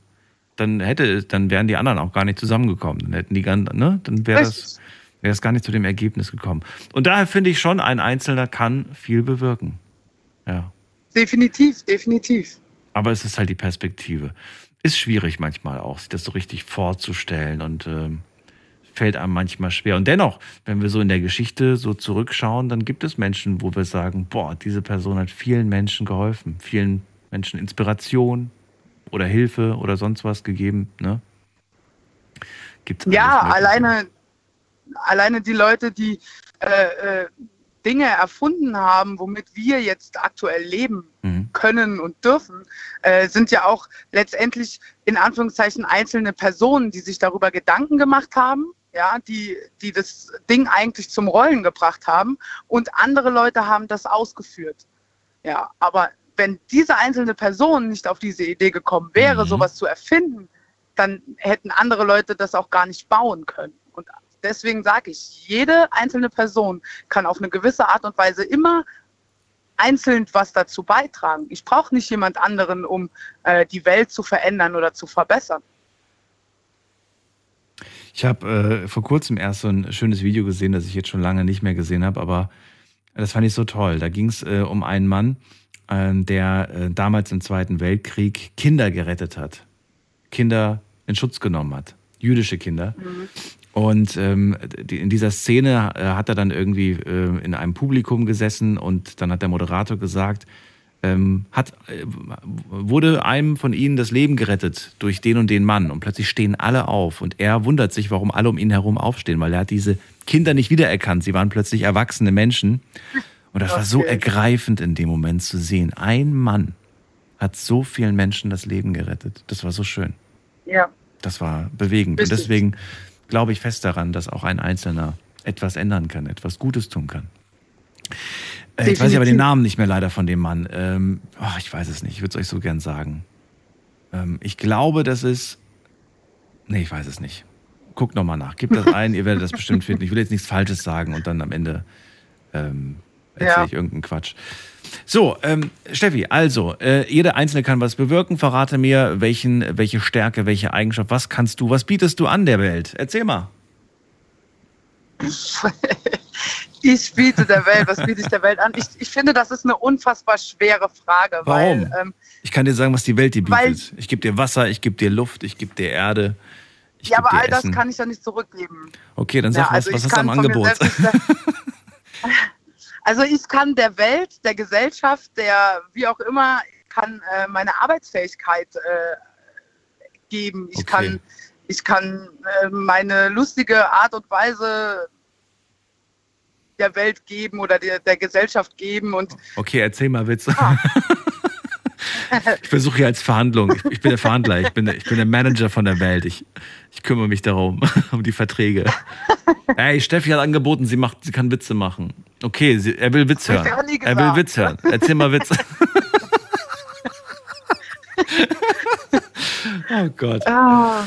dann hätte, dann wären die anderen auch gar nicht zusammengekommen. Dann hätten die ganz, ne, dann wäre das, wäre es gar nicht zu dem Ergebnis gekommen. Und daher finde ich schon, ein Einzelner kann viel bewirken. Ja. Definitiv, definitiv. Aber es ist halt die Perspektive. Ist schwierig manchmal auch, sich das so richtig vorzustellen und ähm, fällt einem manchmal schwer. Und dennoch, wenn wir so in der Geschichte so zurückschauen, dann gibt es Menschen, wo wir sagen, boah, diese Person hat vielen Menschen geholfen, vielen Menschen Inspiration oder Hilfe oder sonst was gegeben. Ne? Gibt's Ja, alleine, alleine die Leute, die äh, äh, Dinge erfunden haben, womit wir jetzt aktuell leben können und dürfen, äh, sind ja auch letztendlich in Anführungszeichen einzelne Personen, die sich darüber Gedanken gemacht haben, ja, die, die das Ding eigentlich zum Rollen gebracht haben und andere Leute haben das ausgeführt. Ja, aber wenn diese einzelne Person nicht auf diese Idee gekommen wäre, sowas zu erfinden, dann hätten andere Leute das auch gar nicht bauen können. Und deswegen sage ich, jede einzelne Person kann auf eine gewisse Art und Weise immer einzeln was dazu beitragen. Ich brauche nicht jemand anderen, um äh, die Welt zu verändern oder zu verbessern. Ich habe äh, vor kurzem erst so ein schönes Video gesehen, das ich jetzt schon lange nicht mehr gesehen habe, aber das fand ich so toll. Da ging es äh, um einen Mann, der äh, damals im Zweiten Weltkrieg Kinder gerettet hat. Kinder in Schutz genommen hat. Jüdische Kinder. Und ähm, die, in dieser Szene äh, hat er dann irgendwie äh, in einem Publikum gesessen und dann hat der Moderator gesagt, ähm, hat, äh, wurde einem von ihnen das Leben gerettet durch den und den Mann. Und plötzlich stehen alle auf. Und er wundert sich, warum alle um ihn herum aufstehen, weil er hat diese Kinder nicht wiedererkannt. Sie waren plötzlich erwachsene Menschen. Und das war so ergreifend in dem Moment zu sehen. Ein Mann hat so vielen Menschen das Leben gerettet. Das war so schön. Ja. Das war bewegend. Und Richtig. deswegen glaube ich fest daran, dass auch ein Einzelner etwas ändern kann, etwas Gutes tun kann. Äh, ich weiß aber den Namen nicht mehr leider von dem Mann. Ähm, oh, ich weiß es nicht. Ich würde es euch so gern sagen. Ähm, ich glaube, das ist. Nee, ich weiß es nicht. Guckt nochmal nach. Gebt das ein, ihr werdet das bestimmt finden. Ich will jetzt nichts Falsches sagen und dann am Ende ähm, erzähle ja. ich irgendeinen Quatsch. So, ähm, Steffi, also, äh, jeder Einzelne kann was bewirken. Verrate mir, welchen, welche Stärke, welche Eigenschaft, was kannst du, was bietest du an der Welt? Erzähl mal. ich biete der Welt, was biete ich der Welt an? Ich, ich finde, das ist eine unfassbar schwere Frage. Warum? Weil, ähm, ich kann dir sagen, was die Welt dir bietet. ich gebe dir Wasser, ich gebe dir Luft, ich gebe dir Erde. ja, aber all Essen. das kann ich ja nicht zurückgeben. Okay, dann sag ja, also was, was hast du am Angebot? also ich kann der Welt, der Gesellschaft, der wie auch immer, kann äh, meine Arbeitsfähigkeit äh, geben. Ich okay. kann, ich kann äh, meine lustige Art und Weise der Welt geben oder der, der Gesellschaft geben. Und okay, erzähl mal Witze. Ah. ich versuche hier als Verhandlung. Ich, ich, bin der Verhandler, ich bin der, ich bin der Manager von der Welt. Ich, ich kümmere mich darum, um die Verträge. Ey, Steffi hat angeboten, sie, macht, sie kann Witze machen. Okay, sie, er will Witz hören. Er will Witz hören. Erzähl mal Witz. oh Gott. Ah.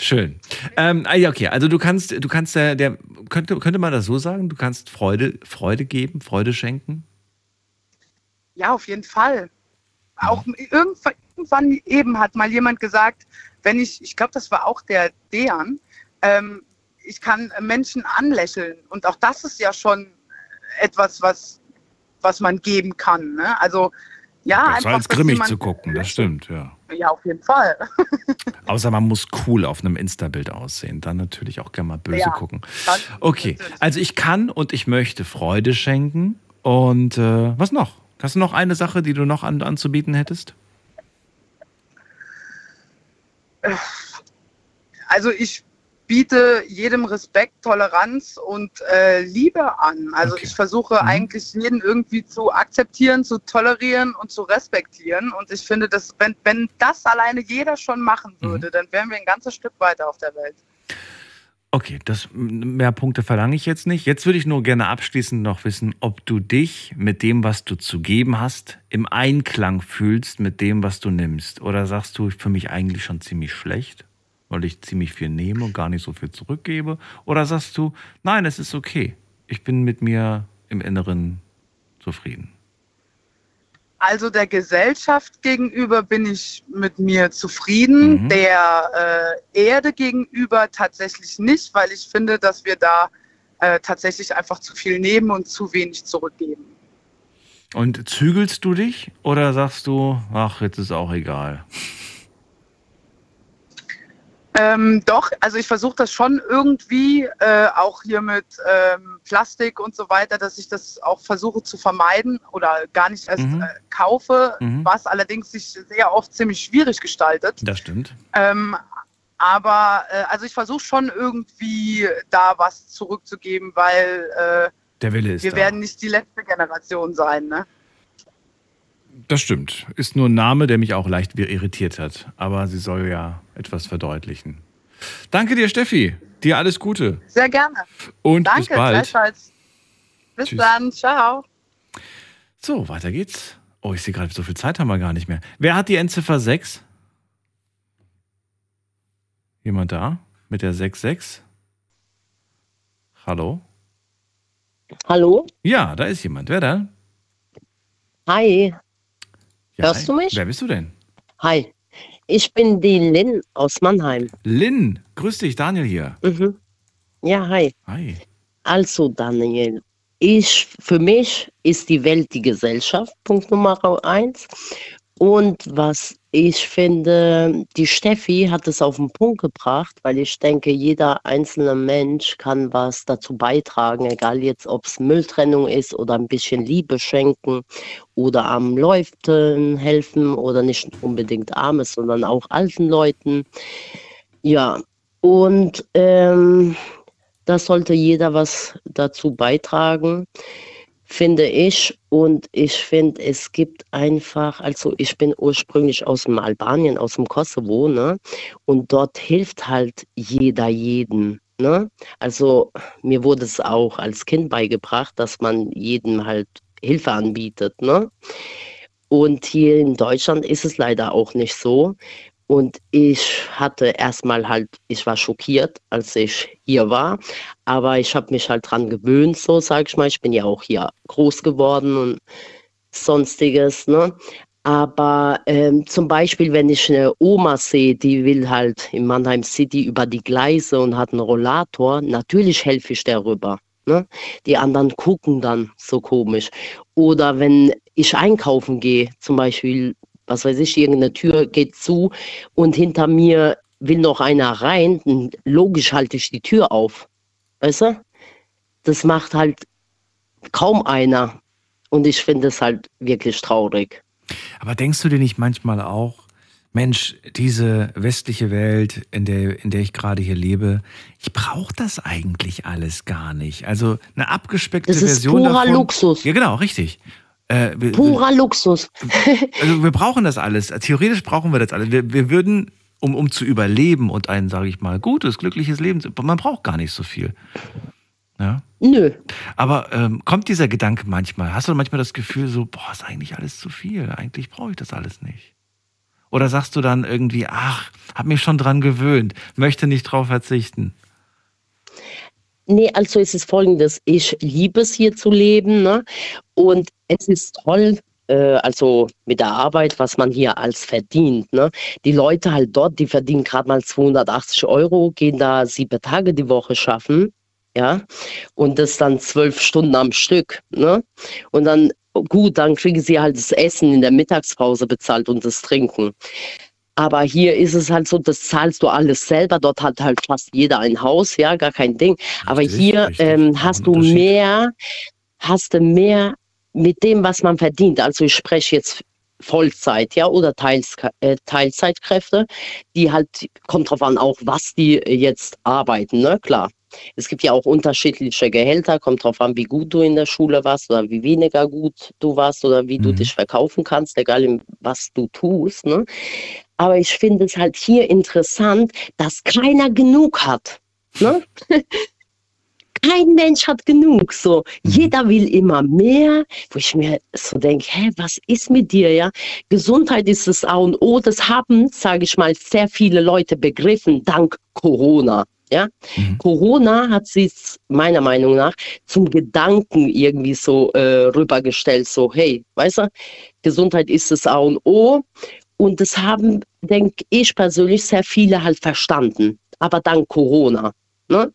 Schön. Ähm, ah, okay, also du kannst, du kannst der, der könnte, könnte man das so sagen, du kannst Freude, Freude geben, Freude schenken? Ja, auf jeden Fall. Auch irgendwann, irgendwann eben hat mal jemand gesagt, wenn ich, ich glaube, das war auch der Dean, ähm, ich kann Menschen anlächeln. Und auch das ist ja schon etwas, was, was man geben kann. Ne? Also ja, das einfach. als grimmig zu gucken, das stimmt, ja. Ja, auf jeden Fall. Außer man muss cool auf einem Insta-Bild aussehen. Dann natürlich auch gerne mal böse ja, gucken. Okay, also ich kann und ich möchte Freude schenken. Und äh, was noch? Hast du noch eine Sache, die du noch an, anzubieten hättest? Also ich biete jedem Respekt, Toleranz und äh, Liebe an. Also okay. ich versuche mhm. eigentlich jeden irgendwie zu akzeptieren, zu tolerieren und zu respektieren. Und ich finde, dass wenn, wenn das alleine jeder schon machen mhm. würde, mhm. dann wären wir ein ganzes Stück weiter auf der Welt. Okay, das mehr Punkte verlange ich jetzt nicht. Jetzt würde ich nur gerne abschließend noch wissen, ob du dich mit dem, was du zu geben hast, im Einklang fühlst mit dem, was du nimmst. Oder sagst du für mich eigentlich schon ziemlich schlecht? weil ich ziemlich viel nehme und gar nicht so viel zurückgebe? Oder sagst du, nein, es ist okay, ich bin mit mir im Inneren zufrieden? Also der Gesellschaft gegenüber bin ich mit mir zufrieden, mhm. der äh, Erde gegenüber tatsächlich nicht, weil ich finde, dass wir da äh, tatsächlich einfach zu viel nehmen und zu wenig zurückgeben. Und zügelst du dich oder sagst du, ach, jetzt ist auch egal? Ähm, doch, also ich versuche das schon irgendwie, äh, auch hier mit ähm, Plastik und so weiter, dass ich das auch versuche zu vermeiden oder gar nicht erst mhm. äh, kaufe, mhm. was allerdings sich sehr oft ziemlich schwierig gestaltet. Das stimmt. Ähm, aber äh, also ich versuche schon irgendwie da was zurückzugeben, weil äh, Der Wille ist wir da. werden nicht die letzte Generation sein. Ne? Das stimmt. Ist nur ein Name, der mich auch leicht irritiert hat. Aber sie soll ja etwas verdeutlichen. Danke dir, Steffi. Dir alles Gute. Sehr gerne. Und Danke, bis bald. Bis Tschüss. dann. Ciao. So, weiter geht's. Oh, ich sehe gerade, so viel Zeit haben wir gar nicht mehr. Wer hat die Endziffer 6? Jemand da? Mit der 66? Hallo? Hallo? Ja, da ist jemand. Wer da? Hi. Ja, Hörst hi. du mich? Wer bist du denn? Hi. Ich bin die Lynn aus Mannheim. Lynn, grüß dich, Daniel hier. Mhm. Ja, hi. Hi. Also, Daniel, ich, für mich ist die Welt die Gesellschaft, Punkt Nummer eins. Und was ich finde, die Steffi hat es auf den Punkt gebracht, weil ich denke, jeder einzelne Mensch kann was dazu beitragen, egal jetzt, ob es Mülltrennung ist oder ein bisschen Liebe schenken oder am Läuften helfen oder nicht unbedingt Armes, sondern auch alten Leuten. Ja, und ähm, da sollte jeder was dazu beitragen finde ich. Und ich finde, es gibt einfach, also ich bin ursprünglich aus dem Albanien, aus dem Kosovo, ne? Und dort hilft halt jeder jeden. Ne? Also mir wurde es auch als Kind beigebracht, dass man jedem halt Hilfe anbietet. Ne? Und hier in Deutschland ist es leider auch nicht so. Und ich hatte erstmal halt, ich war schockiert, als ich hier war, aber ich habe mich halt dran gewöhnt, so sage ich mal. Ich bin ja auch hier groß geworden und sonstiges. Ne? Aber ähm, zum Beispiel, wenn ich eine Oma sehe, die will halt in Mannheim City über die Gleise und hat einen Rollator, natürlich helfe ich darüber. Ne? Die anderen gucken dann so komisch. Oder wenn ich einkaufen gehe, zum Beispiel was weiß ich, irgendeine Tür geht zu und hinter mir will noch einer rein, logisch halte ich die Tür auf. Weißt du? Das macht halt kaum einer. Und ich finde es halt wirklich traurig. Aber denkst du dir nicht manchmal auch, Mensch, diese westliche Welt, in der, in der ich gerade hier lebe, ich brauche das eigentlich alles gar nicht. Also eine abgespeckte das ist Version purer davon. Luxus. Ja, genau, richtig. Äh, wir, Purer Luxus. also wir brauchen das alles. Theoretisch brauchen wir das alles. Wir, wir würden, um, um zu überleben und ein, sage ich mal, gutes, glückliches Leben, zu- man braucht gar nicht so viel. Ja? Nö. Aber ähm, kommt dieser Gedanke manchmal? Hast du manchmal das Gefühl, so, boah, ist eigentlich alles zu viel? Eigentlich brauche ich das alles nicht. Oder sagst du dann irgendwie, ach, hab mich schon dran gewöhnt, möchte nicht drauf verzichten? Nee, also es ist folgendes, ich liebe es hier zu leben ne? und es ist toll, äh, also mit der Arbeit, was man hier als verdient. Ne? Die Leute halt dort, die verdienen gerade mal 280 Euro, gehen da sieben Tage die Woche schaffen, ja, und das dann zwölf Stunden am Stück. Ne? Und dann, gut, dann kriegen sie halt das Essen in der Mittagspause bezahlt und das Trinken. Aber hier ist es halt so, das zahlst du alles selber. Dort hat halt fast jeder ein Haus, ja, gar kein Ding. Aber hier ähm, hast du mehr, hast du mehr mit dem, was man verdient. Also ich spreche jetzt Vollzeit, ja, oder Teils, äh, Teilzeitkräfte, die halt, kommt drauf an, auch was die jetzt arbeiten, ne, klar. Es gibt ja auch unterschiedliche Gehälter, kommt drauf an, wie gut du in der Schule warst oder wie weniger gut du warst oder wie du dich verkaufen kannst, egal was du tust. Ne? Aber ich finde es halt hier interessant, dass keiner genug hat. Ne? Kein Mensch hat genug. So, jeder will immer mehr, wo ich mir so denke, hä, was ist mit dir, ja? Gesundheit ist das A und O. Das haben, sage ich mal, sehr viele Leute begriffen, dank Corona. Ja, Corona hat sie meiner Meinung nach zum Gedanken irgendwie so äh, rübergestellt, so hey, weißt du, Gesundheit ist das A und O und das haben, denke ich persönlich, sehr viele halt verstanden, aber dank Corona. Ne?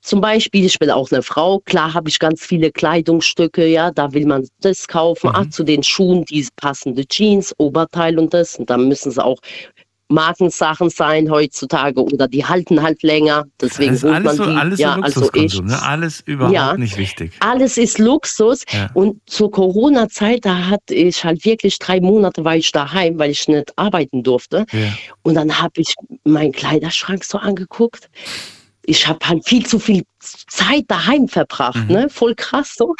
Zum Beispiel, ich bin auch eine Frau, klar habe ich ganz viele Kleidungsstücke, ja, da will man das kaufen, ah, zu den Schuhen die passende Jeans, Oberteil und das, und dann müssen es auch Markensachen sein heutzutage oder die halten halt länger, deswegen Das ist alles man so, die. alles ja, so also ich, Luxuskonsum, ne? alles überhaupt Ja. nicht wichtig. alles ist Luxus. Ja. Und zur Corona-Zeit, da hatte ich halt wirklich drei Monate war ich daheim, weil ich nicht arbeiten durfte. Ja. Und dann habe ich meinen Kleiderschrank so angeguckt. Ich habe halt viel zu viel Zeit daheim verbracht, ne? Voll krass so.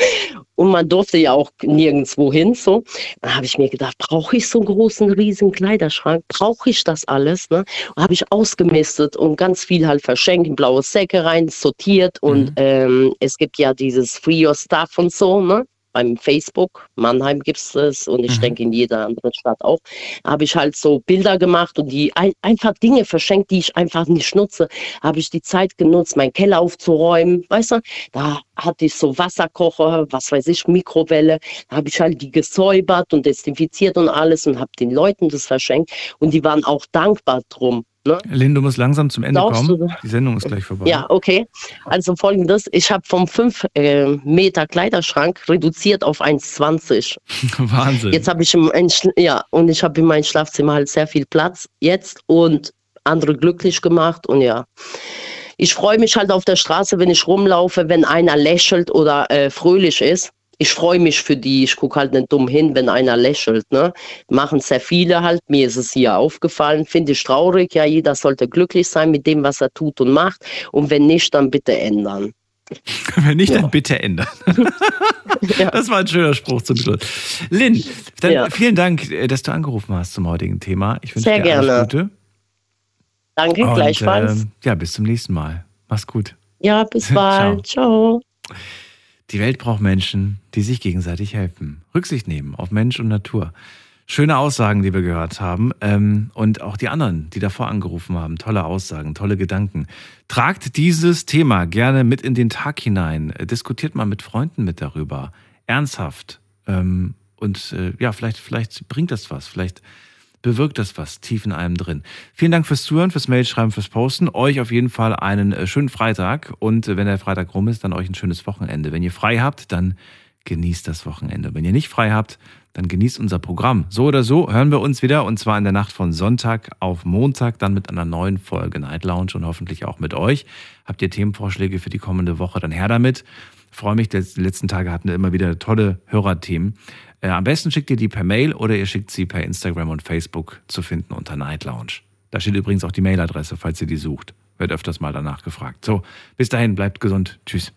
Und man durfte ja auch nirgendwo hin so. Dann habe ich mir gedacht, brauche ich so einen großen, riesen Kleiderschrank? Brauche ich das alles? Ne? Und habe ich ausgemistet und ganz viel halt verschenkt, in blaue Säcke rein, sortiert. Und ähm, es gibt ja dieses Free Your Stuff und so, ne? Beim Facebook, Mannheim gibt es das und ich denke in jeder anderen Stadt auch, habe ich halt so Bilder gemacht und die ein, einfach Dinge verschenkt, die ich einfach nicht nutze. Habe ich die Zeit genutzt, meinen Keller aufzuräumen, weißt du? Da hatte ich so Wasserkocher, was weiß ich, Mikrowelle. Da habe ich halt die gesäubert und desinfiziert und alles und habe den Leuten das verschenkt und die waren auch dankbar drum. Ne? Lynn, du musst langsam zum Ende Glaubst kommen. Die Sendung ist gleich vorbei. Ja, okay. Also folgendes, ich habe vom 5 äh, Meter Kleiderschrank reduziert auf 1,20. Wahnsinn. Jetzt habe ich im, ja, und ich habe in meinem Schlafzimmer halt sehr viel Platz jetzt und andere glücklich gemacht und ja. Ich freue mich halt auf der Straße, wenn ich rumlaufe, wenn einer lächelt oder äh, fröhlich ist. Ich freue mich für die. Ich gucke halt nicht dumm hin, wenn einer lächelt. Ne? Machen sehr viele halt. Mir ist es hier aufgefallen. Finde ich traurig. Ja, jeder sollte glücklich sein mit dem, was er tut und macht. Und wenn nicht, dann bitte ändern. Wenn nicht, dann bitte ändern. Das war ein schöner Spruch zum Schluss. Lynn, dann Ja. vielen Dank, äh, dass du angerufen hast zum heutigen Thema. Ich wünsche Sehr dir alles gerne. Gute. Danke, Und, gleichfalls. ähm, ja, bis zum nächsten Mal. Mach's gut. Ja, bis bald. Ciao. Die Welt braucht Menschen, die sich gegenseitig helfen. Rücksicht nehmen auf Mensch und Natur. Schöne Aussagen, die wir gehört haben. Ähm, und auch die anderen, die davor angerufen haben. Tolle Aussagen, tolle Gedanken. Tragt dieses Thema gerne mit in den Tag hinein. Diskutiert mal mit Freunden mit darüber. Ernsthaft. Ähm, und äh, ja, vielleicht, vielleicht bringt das was. Vielleicht bewirkt das was tief in einem drin. Vielen Dank fürs Zuhören, fürs Mailschreiben, fürs Posten. Euch auf jeden Fall einen äh, schönen Freitag. Und äh, wenn der Freitag rum ist, dann euch ein schönes Wochenende. Wenn ihr frei habt, dann genießt das Wochenende. Wenn ihr nicht frei habt, dann genießt unser Programm. So oder so hören wir uns wieder und zwar in der Nacht von Sonntag auf Montag, dann mit einer neuen Folge Night Lounge und hoffentlich auch mit euch. Habt ihr Themenvorschläge für die kommende Woche, dann her damit. Freue mich, die letzten Tage hatten wir immer wieder tolle Hörerthemen. Äh, am besten schickt ihr die per Mail oder ihr schickt sie per Instagram und Facebook zu finden unter Night Lounge. Da steht übrigens auch die Mailadresse, falls ihr die sucht. Wird öfters mal danach gefragt. So, bis dahin, bleibt gesund. Tschüss.